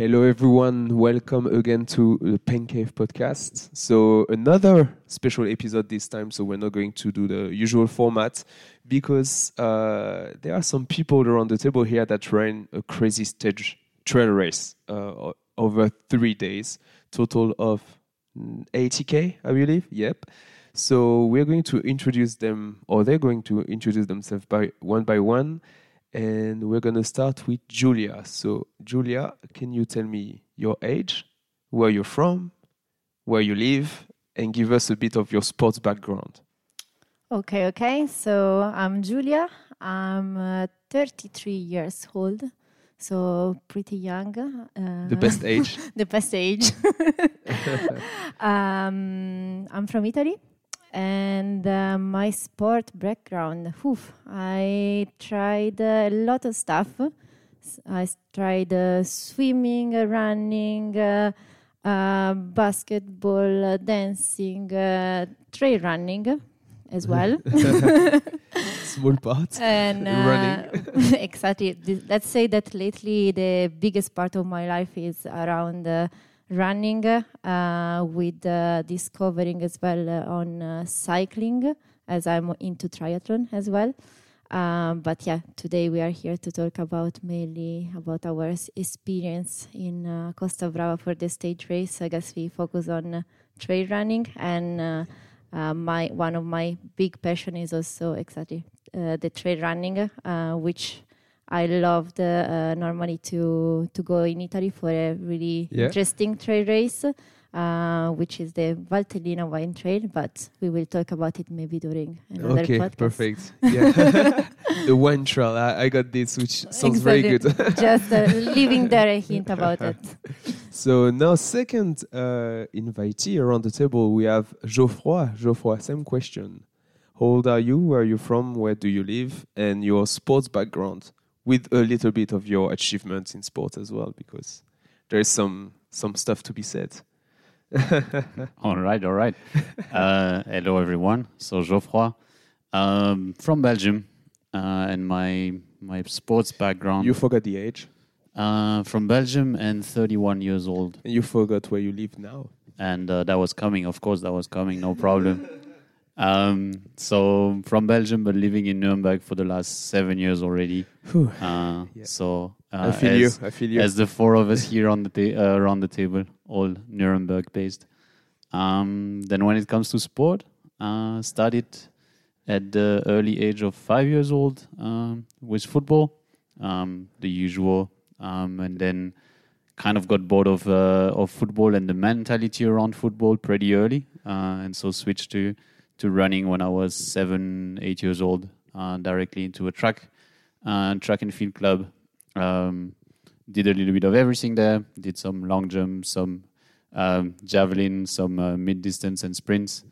Hello, everyone. Welcome again to the Pencave podcast. So, another special episode this time. So, we're not going to do the usual format because uh, there are some people around the table here that ran a crazy stage trail race uh, over three days, total of 80k, I believe. Yep. So, we're going to introduce them, or they're going to introduce themselves by one by one and we're going to start with Giulia. So, Giulia, can you tell me your age, where you're from, where you live, and give us a bit of your sports background? Okay, okay. So, I'm Giulia. I'm uh, 33 years old, so pretty young. Uh, the best age? the best age. um, I'm from Italy and uh, my sport background oof, i tried a lot of stuff. I tried uh, swimming running uh, uh basketball dancing uh, trail running as well. Small part. And uh, running. exactly. Let's say that lately the biggest part of my life is around running, uh, with uh, discovering as well uh, on uh, cycling, as I'm into triathlon as well. Um, but yeah, today we are here to talk about mainly about our experience in uh, Costa Brava for the stage race. I guess we focus on trail running, and my one of my big passion is also exactly the trail running, which I loved uh, normally to to go in Italy for a really yeah. interesting trail race, uh, which is the Valtellina Wine Trail. But we will talk about it maybe during another okay, podcast. perfect. Yeah, the wine trail. I, I, got this, which sounds exactly. very good. Just uh, leaving there a hint about it. So now, second uh, invitee around the table, we have Geoffroy. Geoffroy, same question. How old are you? Where are you from? Where do you live? And your sports background with a little bit of your achievements in sport as well, because there is some some stuff to be said. all right, all right. Uh, hello, everyone. So Geoffroy, um, from Belgium, uh, and my my sports background. You forgot the age. Uh, from Belgium and 31 years old. And you forgot where you live now. And uh, that was coming, of course, that was coming, no problem. Um, so from Belgium, but living in Nuremberg for the last seven years already. Uh, yeah. So uh, I feel as, you. I feel you. As the four of us here on the ta- uh, around the table, all Nuremberg based. Um, then when it comes to sport, uh, started at the early age of five years old um, with football, um, the usual, um, and then kind of got bored of uh, of football and the mentality around football pretty early, uh, and so switched to to running when I was seven, eight years old, uh, directly into a track, uh, track and field club. Um, did a little bit of everything there. Did some long jump, some um, javelin, some uh, mid distance and sprints.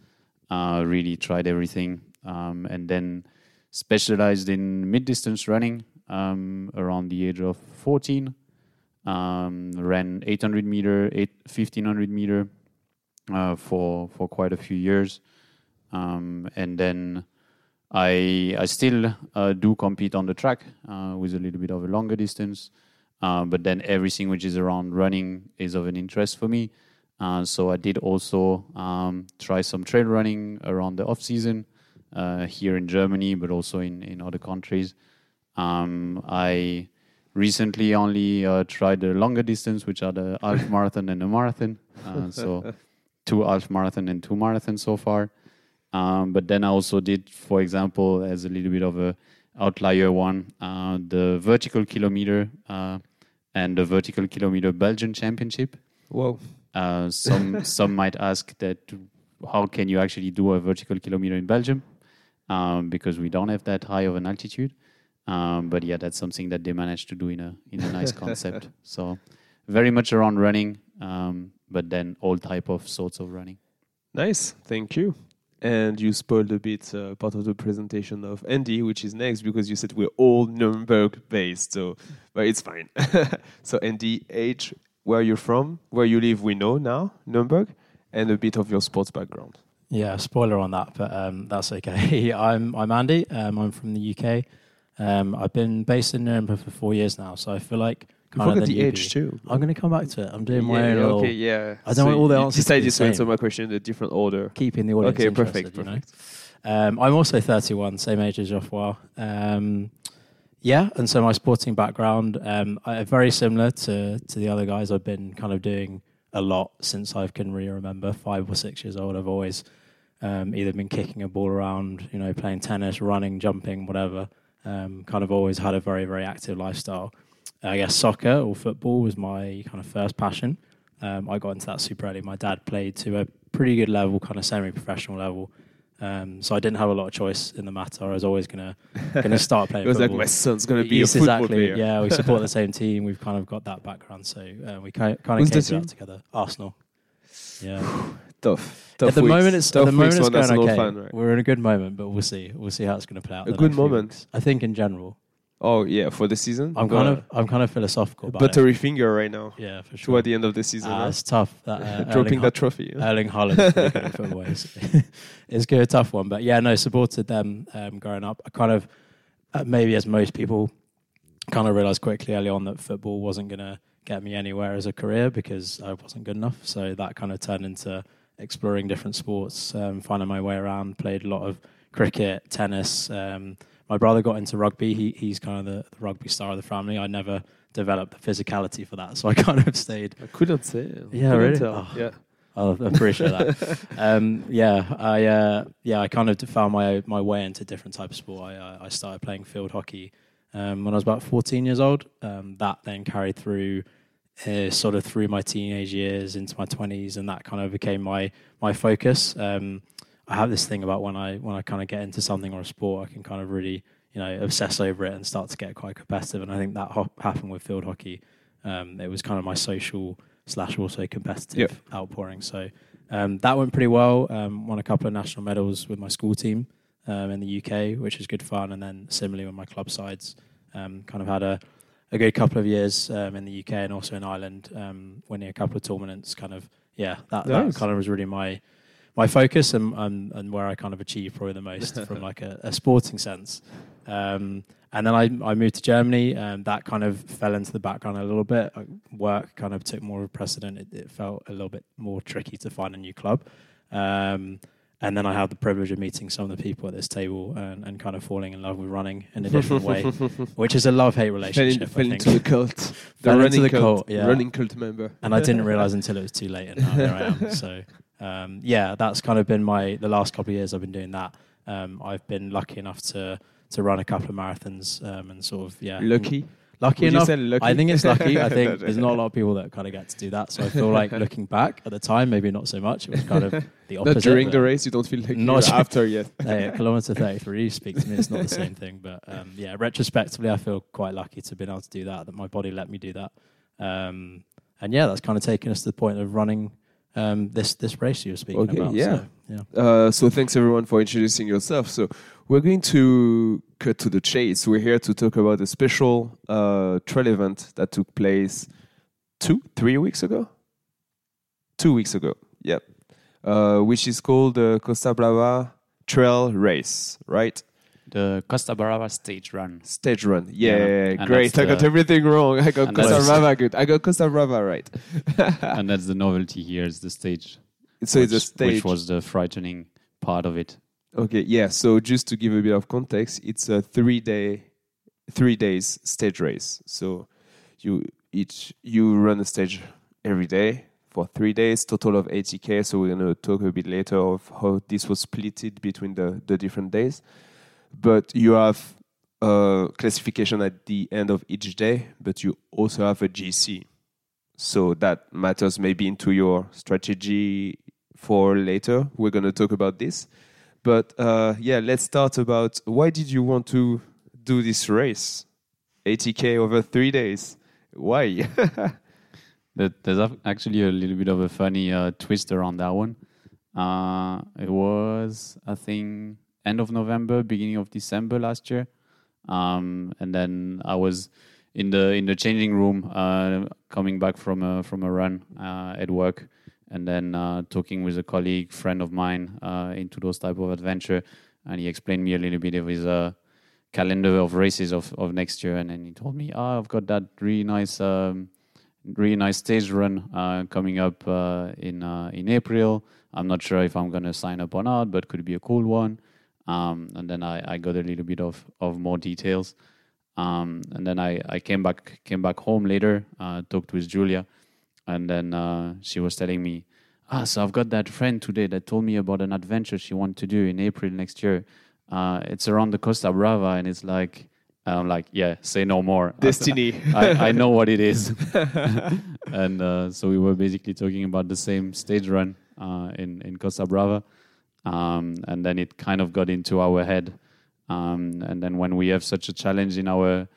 Uh, really tried everything, um, and then specialized in mid distance running um, around the age of 14. Um, ran 800 meter, 8, 1500 meter uh, for for quite a few years. Um, and then I I still uh, do compete on the track uh, with a little bit of a longer distance, uh, but then everything which is around running is of an interest for me. Uh, so I did also um, try some trail running around the off season uh, here in Germany, but also in in other countries. Um, I recently only uh, tried the longer distance, which are the half marathon and the marathon. so two half marathon and two marathons so far. Um, but then I also did, for example, as a little bit of a outlier one, uh, the vertical kilometer uh, and the vertical kilometer Belgian championship. Whoa! Uh, some some might ask that how can you actually do a vertical kilometer in Belgium? Um, because we don't have that high of an altitude. Um, but yeah, that's something that they managed to do in a in a nice concept. So very much around running, um, but then all type of sorts of running. Nice, thank you and you spoiled a bit uh, part of the presentation of Andy, which is next because you said we're all Nuremberg based. So, but it's fine. so, Andy, age, where you're from, where you live, we know now, Nuremberg, and a bit of your sports background. Yeah, spoiler on that, but um, that's okay. I'm I'm Andy. Um, I'm from the UK. Um, I've been based in Nuremberg for four years now, so I feel like You kind of the you age do. too. I'm going to come back to it. I'm doing my yeah, own yeah, little okay, yeah. I don't want all the you answers to be decided the to answer same. my question in a different order. keeping the audience Okay, interested. perfect, you know? perfect. Um, I'm also 31, same age as Geoffroy. Um, yeah, and so my sporting background, um, I, very similar to to the other guys. I've been kind of doing a lot since I can really remember. Five or six years old, I've always um, either been kicking a ball around, you know, playing tennis, running, jumping, whatever. Um, kind of always had a very very active lifestyle. I guess soccer or football was my kind of first passion. Um, I got into that super early. My dad played to a pretty good level, kind of semi-professional level. Um, so I didn't have a lot of choice in the matter. I was always gonna gonna start playing. It was like my son's gonna be Yes, a football exactly. player. Yeah, we support the same team. We've kind of got that background, so uh, we kind of of came to that together. Arsenal. Yeah. Tough. Tough at the weeks. moment, it's tough at the moment it's going okay. fan, right? We're in a good moment, but we'll see. We'll see how it's going to play out. A good moment? weeks. I think in general. Oh yeah, for the season. I'm kind of I'm kind of philosophical about it. buttery finger right now. Yeah, for sure. Toward the end of the season, right? it's tough. That, uh, dropping Erling that trophy. Ho- Erling Haaland is pretty good at football. It's, good, a tough one, but yeah, no, supported them um, growing up. I kind of uh, maybe as most people kind of realised quickly early on that football wasn't going to get me anywhere as a career because I wasn't good enough. So that kind of turned into exploring different sports, um, finding my way around. Played a lot of cricket, tennis. Um, my brother got into rugby. He, he's kind of the, the rugby star of the family. I never developed the physicality for that, so I kind of stayed I couldn't say. Yeah, couldn't really? Oh. Yeah. I appreciate that. um, yeah, I uh, yeah, I kind of found my my way into different types of sport. I, I- I started playing field hockey um, when I was about 14 years old. Um, that then carried through uh, sort of through my teenage years into my 20s, and that kind of became my my focus. Um, I have this thing about when I when I kind of get into something or a sport, I can kind of really you know obsess over it and start to get quite competitive. And I think that ho- happened with field hockey. Um, it was kind of my social slash also competitive Yep. outpouring. So um, that went pretty well. Um, won a couple of national medals with my school team um, in the UK, which was good fun. And then similarly with my club sides, um, kind of had a, a good couple of years um, in the UK and also in Ireland, um, winning a couple of tournaments. Kind of yeah, that, Nice. that kind of was really my my focus and, and and where I kind of achieved probably the most from like a, a sporting sense. Um, and then I, I moved to Germany, and that kind of fell into the background a little bit. Work kind of took more of a precedent. It, it felt a little bit more tricky to find a new club. Um, and then I had the privilege of meeting some of the people at this table and, and kind of falling in love with running in a different way, which is a love hate Fell, in, relationship. fell into the cult. The Fell into running the cult. cult, yeah. Running cult member. and I didn't realize until it was too late, and now here I am. So, um, yeah, that's kind of been my the last couple of years. I've been doing that. Um, I've been lucky enough to to run a couple of marathons um, and sort of yeah, Lucky. lucky Would enough. lucky? I think it's lucky. I think there's not a lot of people that kind of get to do that. So I feel like looking back at the time, maybe not so much. It was kind of the opposite. Not during the race, you don't feel like Not after yet. hey, kilometer 33, you speak to me, it's not the same thing. But um, yeah, retrospectively, I feel quite lucky to have been able to do that, that my body let me do that. Um, and yeah, that's kind of taken us to the point of running um, this this race you were speaking Okay, about. yeah. So, yeah. Uh, so thanks everyone for introducing yourself. So we're going to cut to the chase. We're here to talk about a special uh, trail event that took place two, three weeks ago. Two weeks ago. Yep. Uh, which is called the Costa Brava Trail Race, right? The Costa Brava stage run. Stage run. Yeah, Yeah, great. I got everything wrong. I got Costa Brava good. I got Costa Brava right. and that's the novelty here is the stage. so it's a stage. Which was the frightening part of it. Okay, yeah. So just to give a bit of context, it's a three day, three days stage race. So you each you run a stage every day for three days, total of 80k. So we're gonna talk a bit later of how this was splitted between the the different days. But you have a classification at the end of each day, but you also have a GC. So that matters maybe into your strategy for later. We're gonna talk about this. But uh, yeah, let's start about why did you want to do this race? 80k over three days. Why? There's actually a little bit of a funny uh, twist around that one. Uh, it was, I think, end of November, beginning of December last year, um, and then I was in the in the changing room, uh, coming back from a from a run uh, at work, and then uh, talking with a colleague, friend of mine, uh, into those type of adventure, and he explained me a little bit of his uh, calendar of races of, of next year, and then he told me, "Oh, I've got that really nice, um, really nice stage run uh, coming up uh, in uh, in April. I'm not sure if I'm gonna sign up or not, but could be a cool one." Um, and then I, I got a little bit of, of more details. Um, and then I, I came back came back home later, uh, talked with Giulia, and then uh, she was telling me, ah, so I've got that friend today that told me about an adventure she wants to do in April next year. Uh, it's around the Costa Brava, and it's like, I'm like, yeah, say no more. Destiny. I, I know what it is. and uh, so we were basically talking about the same stage run uh, in in Costa Brava, um, and then it kind of got into our head. Um, and then when we have such a challenge in our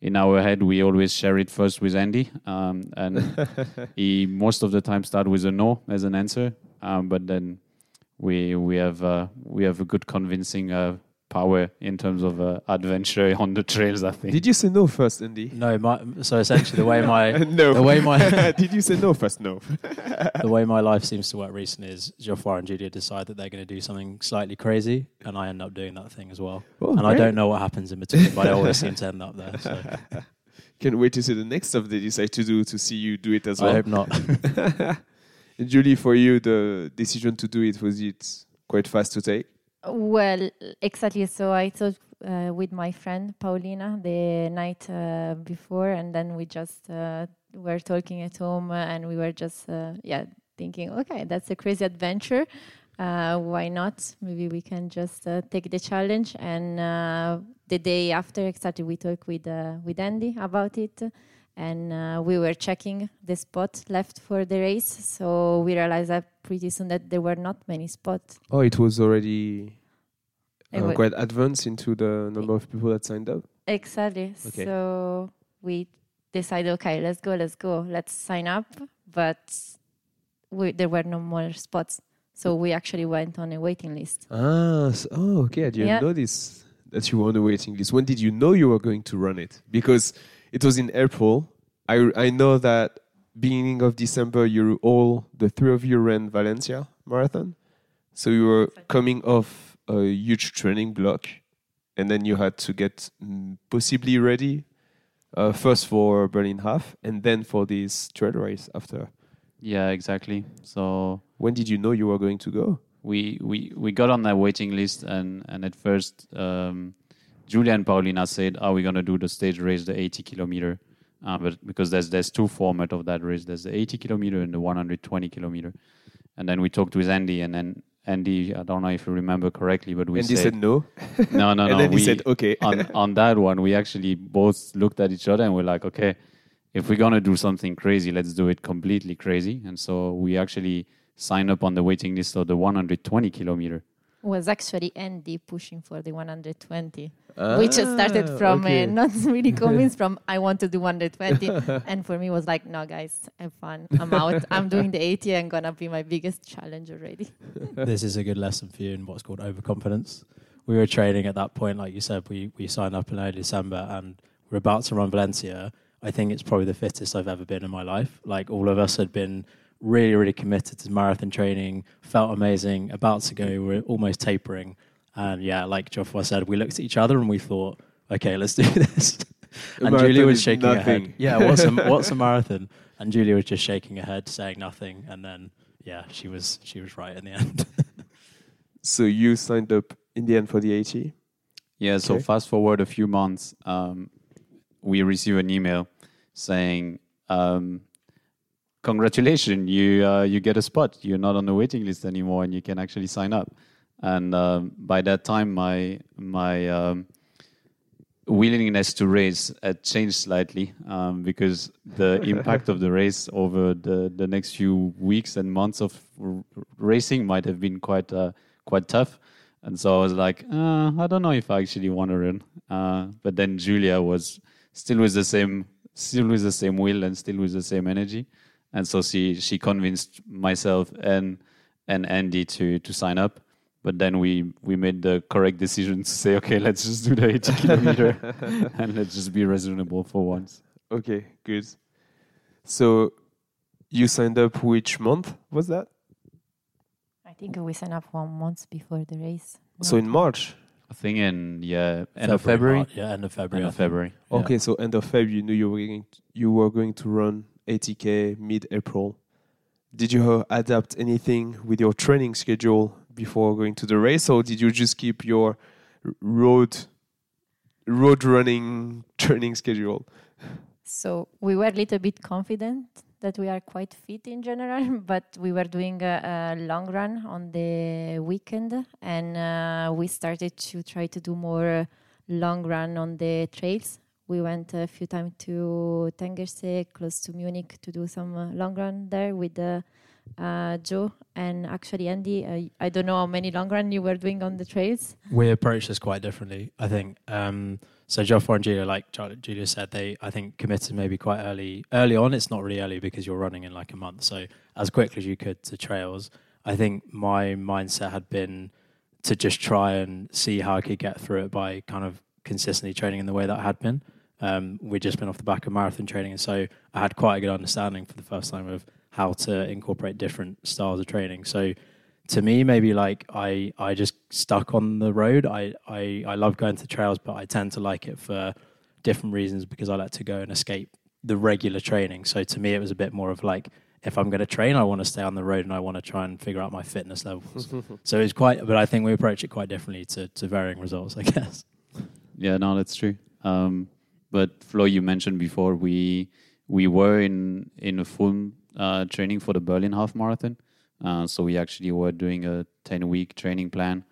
in our head, we always share it first with Andy, um, and he most of the time start with a no as an answer, um, but then we we have uh, we have a good convincing uh, power in terms of uh, adventure on the trails. I think. Did you say no first, Andy? No, my, so essentially the way my no. the way my Did you say no first? No. the way my life seems to work recently is Geoffroy and Giulia decide that they're going to do something slightly crazy, and I end up doing that thing as well. Oh, and I don't know what happens in between, but I always seem to end up there. So Can't wait to see the next stuff they decide to do to see you do it as I well. hope not. Julie, for you, the decision to do it was it quite fast to take? Well, exactly. So I talked uh, with my friend Paulina the night uh, before, and then we just uh, were talking at home, uh, and we were just uh, yeah thinking, okay, that's a crazy adventure. Uh, why not? Maybe we can just uh, take the challenge. And uh, the day after, exactly, we talked with uh, with Andy about it, and uh, we were checking the spot left for the race. So we realized that pretty soon that there were not many spots. Oh, it was already It uh, quite advanced into the number of people that signed up. Exactly. Okay. So we decided, okay, let's go, let's go, let's sign up. But we, there were no more spots, so we actually went on a waiting list. Ah, so, oh, okay. I didn't Yeah. know this that you were on a waiting list. When did you know you were going to run it? Because it was in April. I I know that beginning of December, you all the three of you ran Valencia marathon. So you were coming off a huge training block, and then you had to get mm, possibly ready uh, first for Berlin half, and then for this trail race after. Yeah, exactly. So When did you know you were going to go? we we we got on that waiting list and and at first um Giulia and Paulina said are we going to do the stage race the 80 kilometer uh, but because there's there's two format of that race there's the 80 kilometer and the 120 kilometer and then we talked with Andy and then Andy I don't know if you remember correctly but we and he said, said no. no no and no then we he said okay. on on that one we actually both looked at each other and we're like okay if we're going to do something crazy let's do it completely crazy and so we actually signed up on the waiting list of the 120 kilometer Was actually Andy pushing for the 120, which started Ah, from okay. uh, not really convinced from I want to do 120, and for me was like, no guys, have fun, I'm out, I'm doing the 80, and gonna be my biggest challenge already. this is a good lesson for you in what's called overconfidence. We were training at that point, like you said, we, we signed up in early December and we're about to run Valencia. I think it's probably the fittest I've ever been in my life. Like all of us had been really, really committed to marathon training, felt amazing, about to go, we're almost tapering. And yeah, like Geoffroy said, we looked at each other and we thought, okay, let's do this. And marathon Giulia was is shaking her head. Yeah, what's a, what's a marathon? And Giulia was just shaking her head, saying nothing. And then, yeah, she was she was right in the end. So you signed up in the end for the 80. Yeah, so Okay. fast forward a few months, um, we receive an email saying, um, "Congratulations, you uh, you get a spot. You're not on the waiting list anymore, and you can actually sign up." And um, by that time, my my um, willingness to race had changed slightly um, because the impact of the race over the, the next few weeks and months of r- racing might have been quite uh, quite tough. And so I was like, uh, I don't know if I actually want to run. Uh, but then Giulia was still with the same, still with the same will and still with the same energy. And so she she convinced myself and and Andy to to sign up. But then we we made the correct decision to say, okay, let's just do the 80 kilometer and let's just be reasonable for once. Okay, good. So you signed up which month was that? I think we signed up one month before the race. So in March. I think in yeah end of February. March. Yeah, end of February. End of think. February. Yeah. Okay, so end of Feb, you knew you were going to, you were going to run 80k mid-April. Did you uh, adapt anything with your training schedule before going to the race, or did you just keep your road road running training schedule? So we were a little bit confident that we are quite fit in general, but we were doing a, a long run on the weekend, and uh, we started to try to do more long run on the trails. We went a few times to Tegernsee, close to Munich, to do some uh, long run there with uh, uh, Joe and actually Andy. I, I don't know how many long run you were doing on the trails. we approached this quite differently. I think. Um, so Geoffroy and Giulia, like Ju- Julia said, they I think committed maybe quite early. Early on, it's not really early because you're running in like a month. So as quickly as you could to trails. I think my mindset had been to just try and see how I could get through it by kind of consistently training in the way that I had been. Um, we'd just been off the back of marathon training, and so I had quite a good understanding for the first time of how to incorporate different styles of training. So to me, maybe like I, I just stuck on the road. I, I, I love going to trails, but I tend to like it for different reasons because I like to go and escape the regular training. So to me, it was a bit more of like, if I'm going to train, I want to stay on the road and I want to try and figure out my fitness levels. so it's quite, but I think we approach it quite differently to, to varying results, I guess. Yeah, no, that's true. Um, but Flo, you mentioned before we we were in in a full uh, training for the Berlin half marathon. Uh, so we actually were doing a ten week training plan,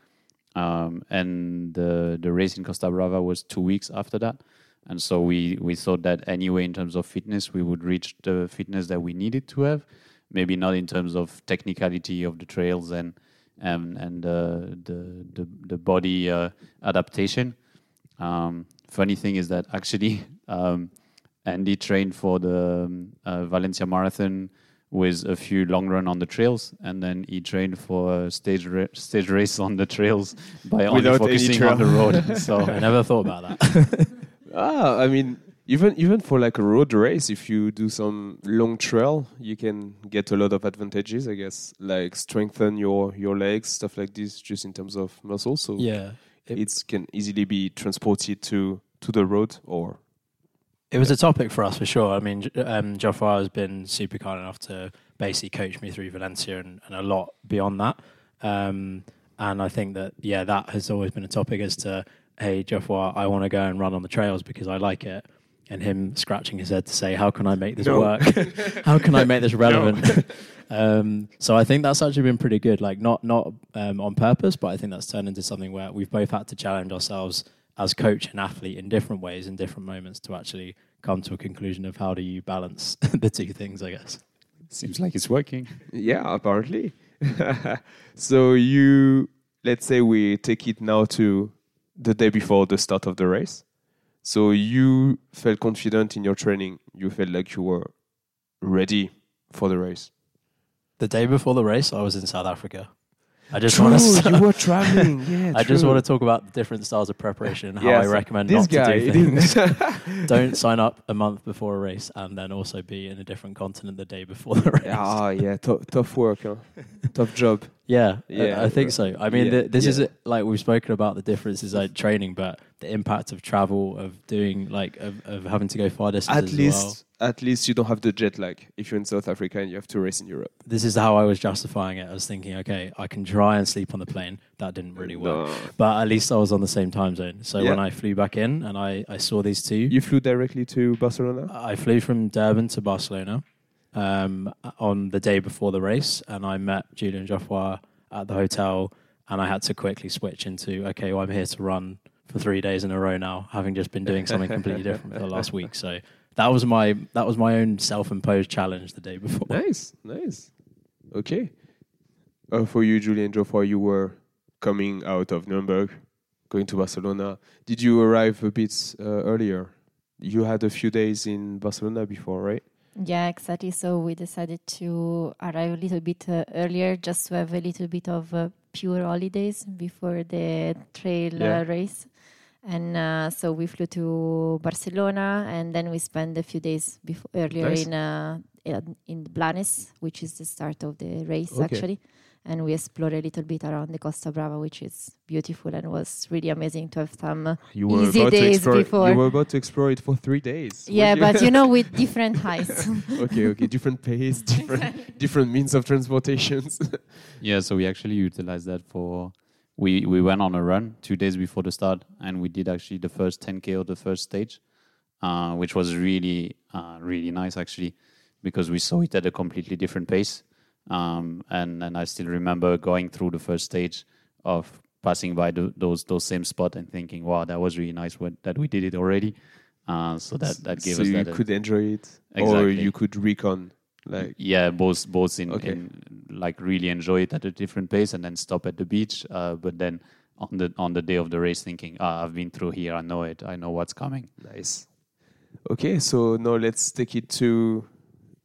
um, and the the race in Costa Brava was two weeks after that. And so we we thought that anyway, in terms of fitness, we would reach the fitness that we needed to have. Maybe not in terms of technicality of the trails and and and uh, the the the body uh, adaptation. Um, funny thing is that actually um, Andy trained for the um, uh, Valencia Marathon with a few long run on the trails, and then he trained for a stage ra- stage race on the trails by only Without any focusing on the road. so I never thought about that. Ah, I mean, even even for like a road race, if you do some long trail, you can get a lot of advantages. I guess, like strengthen your your legs, stuff like this, just in terms of muscle. So yeah. It- can easily be transported to to the road or It was a topic for us for sure. I mean, um, Geoffroy has been super kind enough to basically coach me through Valencia and, and a lot beyond that. Um, and I think that, yeah, that has always been a topic as to, hey, Geoffroy, I want to go and run on the trails because I like it. And him scratching his head to say, how can I make this No. work? how can I make this relevant? um, so I think that's actually been pretty good. Like not not um, on purpose, but I think that's turned into something where we've both had to challenge ourselves as coach and athlete in different ways in different moments to actually come to a conclusion of how do you balance the two things. I guess. seems like it's working. Yeah, apparently. so you let's say we take it now to the day before the start of the race. So you felt confident in your training. You felt like you were ready for the race. The day before the race, I was in South Africa. I just want to. you were traveling. Yeah, I just want to talk about the different styles of preparation and how Yes, I recommend not guy. to do things. Don't sign up a month before a race and then also be in a different continent the day before the race. Ah, yeah, tou- tough work, huh? tough job. Yeah, Yeah, yeah, I think so. I mean, yeah, th- this is yeah. like we've spoken about the differences like training, but the impact of travel, of doing like of, of having to go far distances. At as least, well. At least you don't have the jet lag if you're in South Africa and you have to race in Europe. this is how I was justifying it. I was thinking, okay, I can try and sleep on the plane. That didn't really work, No. but at least I was on the same time zone. So Yeah. when I flew back in and I I saw these two, You flew directly to Barcelona. I flew from Durban to Barcelona um, on the day before the race, and I met Julian Geoffroy at the hotel, and I had to quickly switch into okay, well, I'm here to run for three days in a row now, having just been doing something completely different for the last week. So that was my that was my own self-imposed challenge the day before. Nice, nice. Okay. Uh, for you, Julian Geoffroy, you were coming out of Nuremberg, going to Barcelona. Did you arrive a bit uh, earlier? You had a few days in Barcelona before, right? Yeah, exactly. So we decided to arrive a little bit uh, earlier just to have a little bit of uh, pure holidays before the trail Yeah. uh, race. And uh, so we flew to Barcelona and then we spent a few days before, earlier Nice. in uh, in- in Blanes, which is the start of the race Okay. actually. and we explored a little bit around the Costa Brava, which is beautiful and was really amazing to have some. You were Easy about to days explore. before. You were about to explore it for three days. Yeah, weren't but you know, with different heights. okay, okay, different pace, different different means of transportations. Yeah, so we actually utilized that for. We we went on a run two days before the start, and we did actually the first 10k of the first stage, uh, which was really uh, really nice actually, because we saw it at a completely different pace. Um, and and I still remember going through the first stage of passing by the, those those same spot and thinking, wow, that was really nice what, that we did it already. Uh, so that that gave so us you that. a- could enjoy it, or you could recon. Like yeah, both both in, Okay. in like really enjoy it at a different pace and then stop at the beach. Uh, but then on the on the day of the race, thinking, ah, I've been through here, I know it, I know what's coming. nice. Okay, so now let's take it to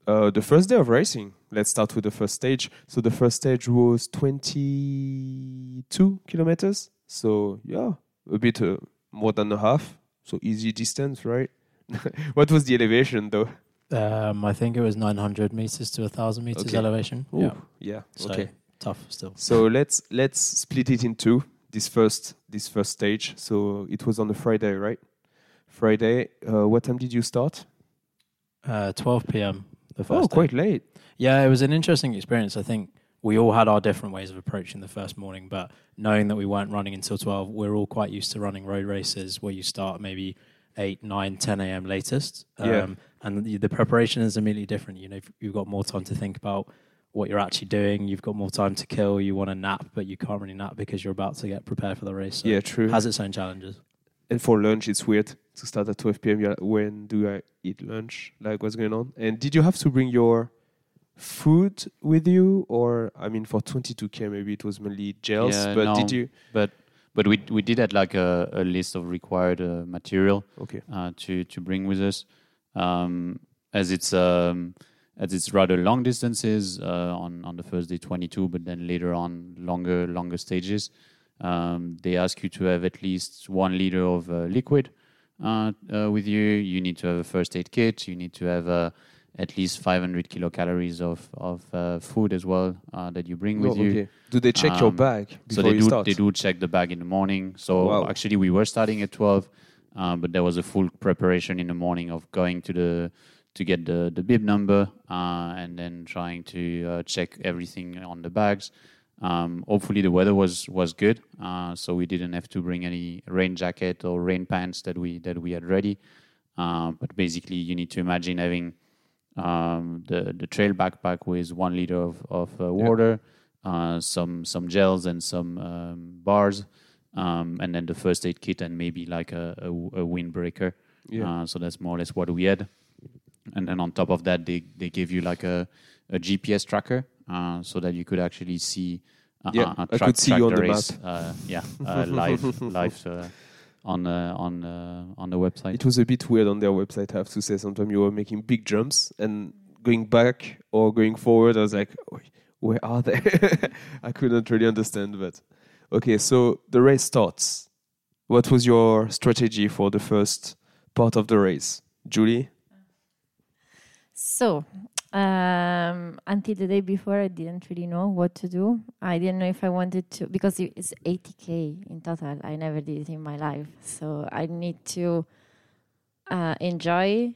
uh, the first day of racing. Let's start with the first stage. So the first stage was 22 kilometers. So yeah, a bit uh, more than a half. So easy distance, right? what was the elevation though? Um, I think it was 900 meters to 1,000 meters Okay. elevation. Ooh, Yeah. yeah. So okay. tough still. So let's let's split it in two. This first this first stage. So it was on a Friday, right? Friday. Uh, what time did you start? Uh, 12 p.m. The first Oh, day. quite late. Yeah, it was an interesting experience. I think we all had our different ways of approaching the first morning, but knowing that we weren't running until 12, we're all quite used to running road races where you start maybe 8, 9, 10 a.m. latest. Um, Yeah. And the, the preparation is immediately different. You know, you've- you've got more time to think about what you're actually doing. You've got more time to kill. You want to nap, but you can't really nap because you're about to get prepared for the race. So yeah, true. it has its own challenges. and for lunch, it's weird to start at 12 p.m. Like, when do I eat lunch? Like, what's going on? And did you have to bring your food with you, or I mean, for 22k, maybe it was mainly gels. Yeah, but no. did you? But but we we did have like a, a list of required uh, material Okay. uh, to to bring with us, um, as it's um, as it's rather long distances uh, on on the first day 22, but then later on longer longer stages. Um, they ask you to have at least one liter of uh, liquid uh, uh, with you. You need to have a first aid kit. You need to have uh, at least 500 kilocalories of of uh, food as well uh, that you bring with Oh, you. Do they check your Um, bag So they do start? they do check the bag in the morning. So Wow. actually, we were starting at twelve, uh, but there was a full preparation in the morning of going to the to get the the bib number uh, and then trying to uh, check everything on the bags. Um, hopefully, the weather was was good, uh, so we didn't have to bring any rain jacket or rain pants that we that we had ready. But basically, you need to imagine having um, the the trail backpack with one liter of of uh, water, uh, some some gels and some um, bars, um, and then the first aid kit and maybe like a, a, a windbreaker. Yeah. Uh, so that's more or less what we had. And then on top of that, they they give you like a, a GPS tracker, uh, so that you could actually see. Uh, Yeah, uh, I could see you on the race, Uh, yeah, uh, live live uh, on uh, on uh, on the website. It was a bit weird on their website, I have to say. Sometimes you were making big jumps and going back or going forward. I was like, where are they? I couldn't really understand. But okay, so the race starts. What was your strategy for the first part of the race, Julie? So, um, until the day before, I didn't really know what to do. I didn't know if I wanted to because it's 80k in total. I never did it in my life, so I need to uh, enjoy,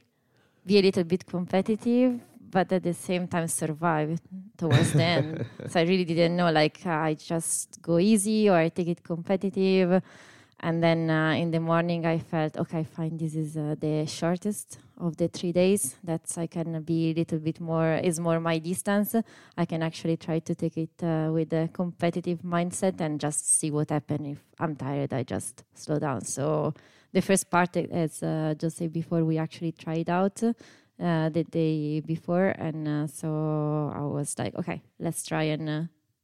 be a little bit competitive, but at the same time survive towards the end. So I really didn't know. Like I just go easy or I take it competitive. And then uh, in the morning, I felt okay. Fine, this is uh, the shortest of the three days. That's I can be a little bit more is more my distance. I can actually try to take it uh, with a competitive mindset and just see what happens. If I'm tired, I just slow down. So the first part, as uh, just said before, we actually tried out uh, the day before, and uh, so I was like, okay, let's try and uh,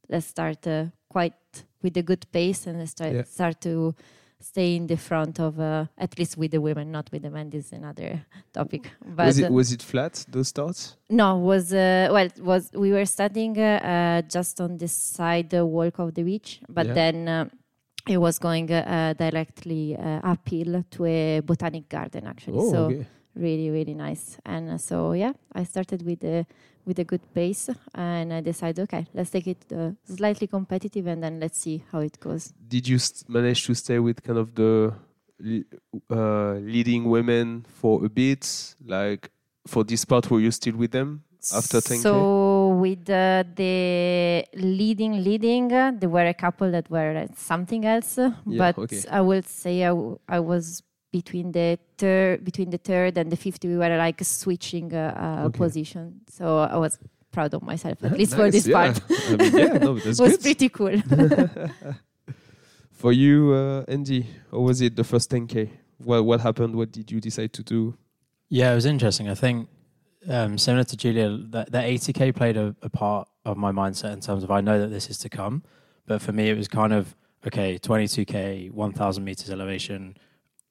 let's start uh, quite with a good pace and let's start Yeah. start to stay in the front of uh, at least with the women, not with the men. This is another topic. But was it uh, was it flat those starts? no, was uh, well was we were starting uh, uh, just on the side uh, walk of the beach, but Yeah. then uh, it was going directly uphill to a botanic garden actually. Oh, so okay. Really really nice. And uh, so yeah, I started with a with a good pace, and I decided, okay, let's take it uh, slightly competitive, and then let's see how it goes. Did you manage to stay with kind of the uh, leading women for a bit? Like for this part, were you still with them after 10K? So with uh, the leading leading, uh, there were a couple that were uh, something else, Yeah, but okay. I will say I, w- I was between the third between the third and the fifth. We were like switching uh, uh, Okay. position, so I was proud of myself at least for this yeah. part. I mean, yeah, no, that's it was pretty cool. For you, uh, Andy, how was it the first 10k? What what happened? What did you decide to do? Yeah, it was interesting. I think um, similar to Giulia, that, that 80k played a, a part of my mindset in terms of I know that this is to come, but for me it was kind of okay, 22k, 1,000 meters elevation.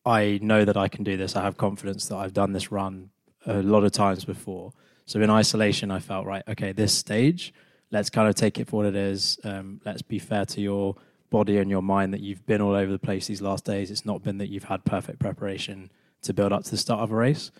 I know that I can do this. I have confidence that I've done this run a lot of times before. So in isolation, I felt right. Okay, this stage, let's kind of take it for what it is. Um, let's be fair to your body and your mind that you've been all over the place these last days. It's not been that you've had perfect preparation to build up to the start of a race.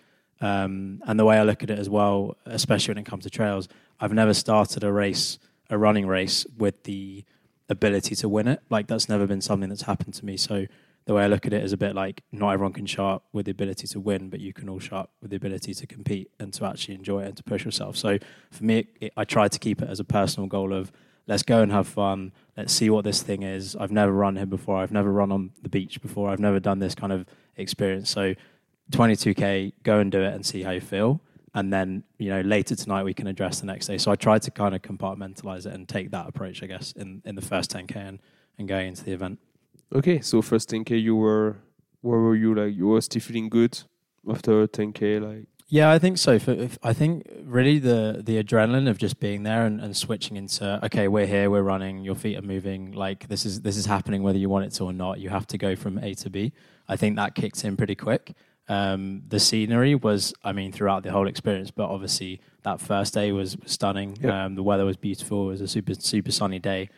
Um, and the way I look at it as well, especially when it comes to trails, I've never started a race, a running race, with the ability to win it. Like that's never been something that's happened to me. So the way I look at it is a bit like not everyone can show up with the ability to win, but you can all show up with the ability to compete and to actually enjoy it and to push yourself. So for me, it, I try to keep it as a personal goal of let's go and have fun. Let's see what this thing is. I've never run here before. I've never run on the beach before. I've never done this kind of experience. So 22k, go and do it and see how you feel. And then, you know, later tonight we can address the next day. So I tried to kind of compartmentalize it and take that approach, I guess, in, in the first 10k and, and going into the event. Okay, so first 10k, you were where were you? Like you were still feeling good after 10k? Like Yeah, I think so. For, I think really the the adrenaline of just being there and, and switching into okay, we're here, we're running, your feet are moving, like this is this is happening whether you want it to or not. You have to go from A to B. I think that kicked in pretty quick. Um, the scenery was, I mean, throughout the whole experience, but obviously that first day was stunning. Yeah. Um, the weather was beautiful. It was a super super sunny day,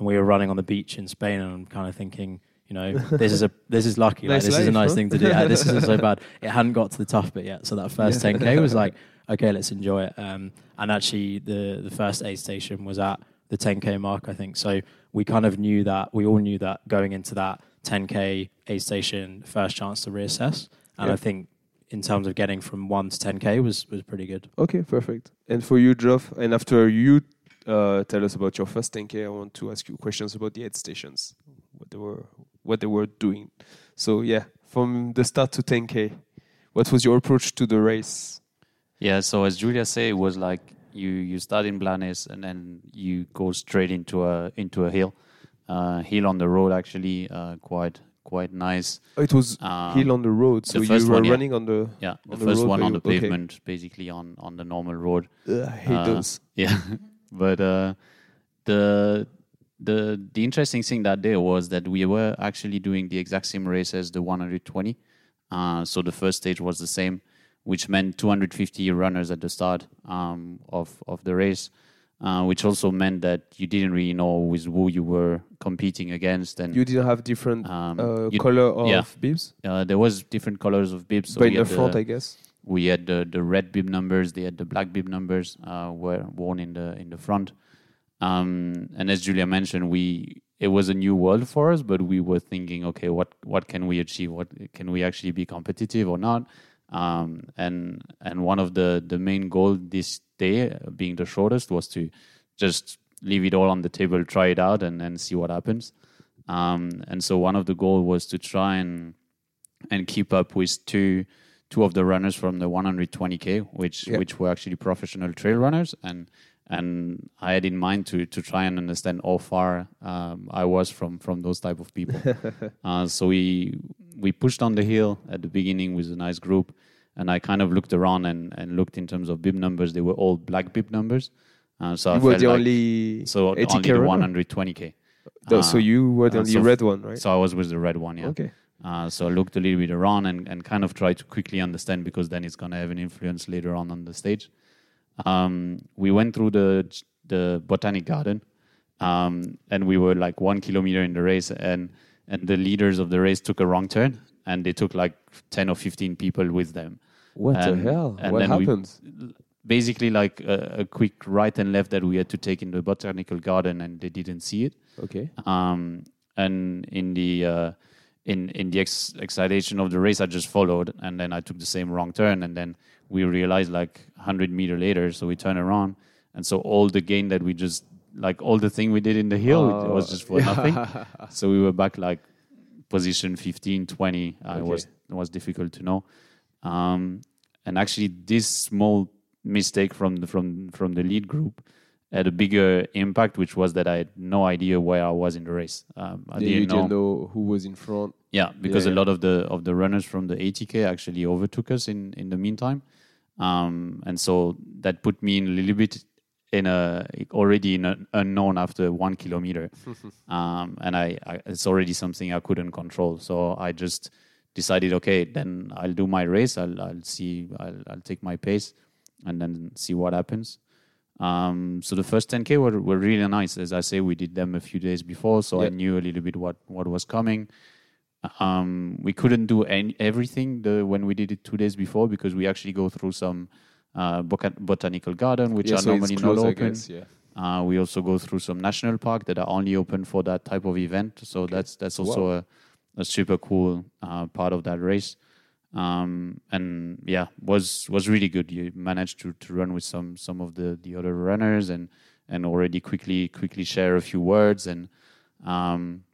and we were running on the beach in Spain, and I'm kind of thinking. You know, this is a this is lucky. Like Nice this is a nice huh? thing to do. Yeah, this isn't so bad. It hadn't got to the tough bit yet, so that first Yeah. 10k was like, okay, let's enjoy it. Um, and actually, the the first aid station was at the 10k mark, I think. So we kind of knew that we all knew that going into that 10k aid station, first chance to reassess. And Yeah. I think in terms of getting from one to 10k was was pretty good. okay, perfect. And for you, Geoff, and after you uh, tell us about your first 10k, I want to ask you questions about the aid stations, what they were what they were doing. So yeah, from the start to 10k, what was your approach to the race? Yeah, so as Giulia said, it was like you you start in Blanes and then you go straight into a into a hill, uh, hill on the road actually, uh, quite quite nice. Oh, it was Um, hill on the road, so the you were one, yeah. running on the. Yeah, the on the first one on the okay. pavement, basically on on the normal road. Ugh, I hate Uh, those. Yeah, but uh, the the the interesting thing that day was that we were actually doing the exact same race as the 120. Uh, so the first stage was the same, which meant 250 runners at the start um, of of the race, uh, which also meant that you didn't really know with who you were competing against, and You didn't have different um, uh, color of yeah. bibs, uh, there was different colors of bibs. So but in the front, I guess. We had the, the red bib numbers, they had the black bib numbers uh, were worn in the in the front. Um, and as Giulia mentioned, we it was a new world for us, but we were thinking, okay, what what can we achieve? What can we actually be competitive or not? Um, and and one of the the main goal this day, being the shortest, was to just leave it all on the table, try it out, and and see what happens. Um, and so one of the goal was to try and and keep up with two two of the runners from the 120k, which Yeah. which were actually professional trail runners, and and I had in mind to to try and understand how far um, I was from from those type of people. uh, so we we pushed on the hill at the beginning with a nice group, and I kind of looked around and and looked in terms of bib numbers. They were all black bib numbers. Uh, so I you were felt the like, only so 80K only the 120k. The- so Uh, you were the uh, only so- red one, right? So I was with the red one, yeah. Okay. Uh, so I looked a little bit around and, and kind of tried to quickly understand because then it's going to have an influence later on on the stage. Um, we went through the the botanic garden, um, and we were like one kilometer in the race, and and the leaders of the race took a wrong turn, and they took like ten or fifteen people with them. What And- the hell? what we- happened? Basically, like a, a quick right and left that we had to take in the botanical garden, and they didn't see it. Okay. um, and in the uh, in in the ex- excitation of the race, I just followed, and then I took the same wrong turn, and then we realized like 100 meter later, so we turn around, and so all the gain that we just like all the thing we did in the hill it was Oh, just for nothing. So we were back like position 15, 20. Uh, It was it was difficult to know, um, and actually this small mistake from the from from the lead group had a bigger impact, which was that I had no idea where I was in the race. Um, I Yeah, you didn't know. didn't know who was in front. Yeah, because Yeah, a lot of the of the runners from the ATK actually overtook us in in the meantime, um, and so that put me in a little bit in a already in an unknown after one kilometer, um, and I, I it's already something I couldn't control. So I just decided, okay, then I'll do my race. I'll I'll see. I'll I'll take my pace, and then see what happens. Um, so the first 10k were, were really nice. As I say, we did them a few days before, so I knew a little bit what what was coming. Um, we couldn't do any, everything the, when we did it two days before because we actually go through some uh, boca- botanical garden, which yeah, are so normally not open. guess, yeah. Uh, we also go through some national park that are only open for that type of event. So that's that's also Wow. a, a super cool uh, part of that race. Um, and yeah, was was really good. You managed to, to run with some some of the, the other runners and and already quickly quickly share a few words and um,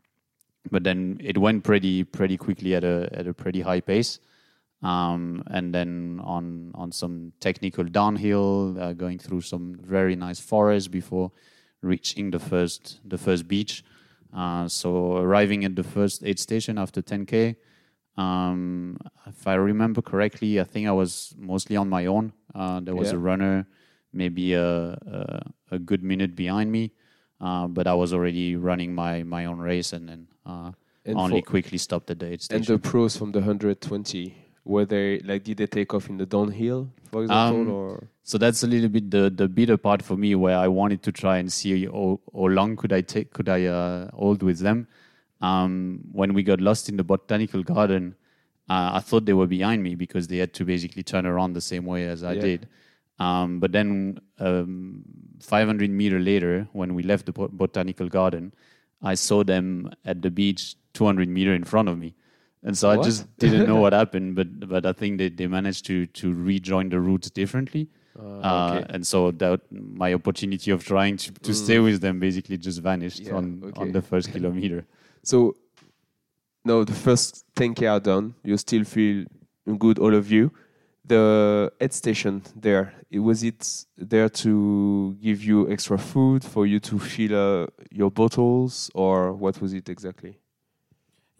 but then it went pretty pretty quickly at a at a pretty high pace. Um, and then on on some technical downhill, uh, going through some very nice forest before reaching the first the first beach. Uh, so arriving at the first aid station after 10k. Um, if I remember correctly, I think I was mostly on my own. Uh, there was Yeah. a runner, maybe a, a a good minute behind me, uh, but I was already running my my own race and then uh, And, only quickly stopped at the aid and the pros from the 120, were they like did they take off in the downhill, for example, Um, or So that's a little bit the the bitter part for me, where I wanted to try and see how, how long could I take, could I uh, hold with them. Um, when we got lost in the botanical garden, uh, I thought they were behind me because they had to basically turn around the same way as I Yeah. did. Um, but then, um, 500 meter later, when we left the bot- botanical garden, I saw them at the beach 200 meter in front of me. And so I just didn't know what happened, but but I think they, they managed to to rejoin the routes differently. uh, Uh, and so that my opportunity of trying to, to stay with them basically just vanished Mm. Yeah, on, okay. on the first kilometer. So, now the first 10k are done. You still feel good, all of you. The aid station there, it, was it there to give you extra food for you to fill uh, your bottles, or what was it exactly?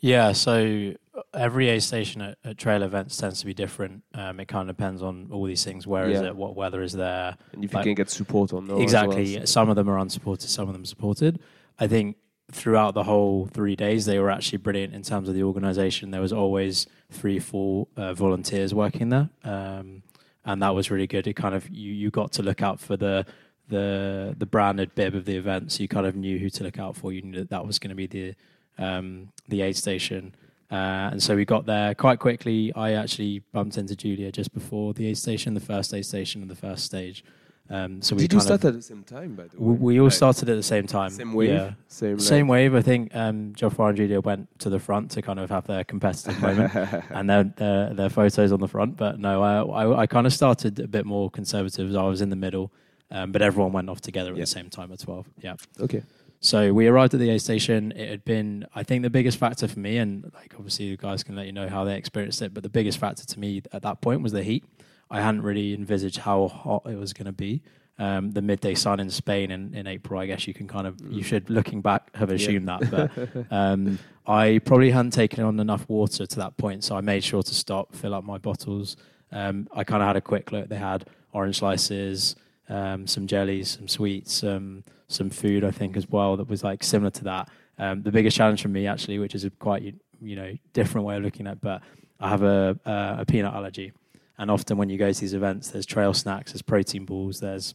Yeah, so every aid station at, at trail events tends to be different. Um, it kind of depends on all these things. Where is Yeah. it? What weather is there? And if you Like- can get support or no? as exactly. well. Some of them are unsupported, some of them supported. I think throughout the whole three days, they were actually brilliant in terms of the organisation. There was always three, four uh, volunteers working there, um, and that was really good. It kind of you you got to look out for the the the branded bib of the event, so you kind of knew who to look out for. You knew that that was going to be the um, the aid station. Uh, and so we got there quite quickly. I actually bumped into Giulia just before the aid station, the first aid station and the first stage. Um, so we Did you start at the same time, by the way? we, we all started at the same time. Same wave? Yeah. Same, Same wave. I think um, Geoffroy and Giulia went to the front to kind of have their competitive moment and their, their their photos on the front. But no, I I, I kind of started a bit more conservative. I was in the middle, um, but everyone went off together at Yeah. the same time at twelve. Yeah. Okay. So we arrived at the aid station. It had been, I think, the biggest factor for me, and like obviously you guys can let you know how they experienced it. But the biggest factor to me at that point was the heat. I hadn't really envisaged how hot it was going to be. Um, the midday sun in Spain in, in April, I guess you can kind of, you should, looking back, have assumed that. But um, I probably hadn't taken on enough water to that point, so I made sure to stop, fill up my bottles. Um, I kind of had a quick look. They had orange slices, um, some jellies, some sweets, um, some food, I think, as well, that was like similar to that. Um, the biggest challenge for me, actually, which is a quite you know different way of looking at, it, but I have a, a, a peanut allergy, and often when you go to these events, there's trail snacks, there's protein balls, there's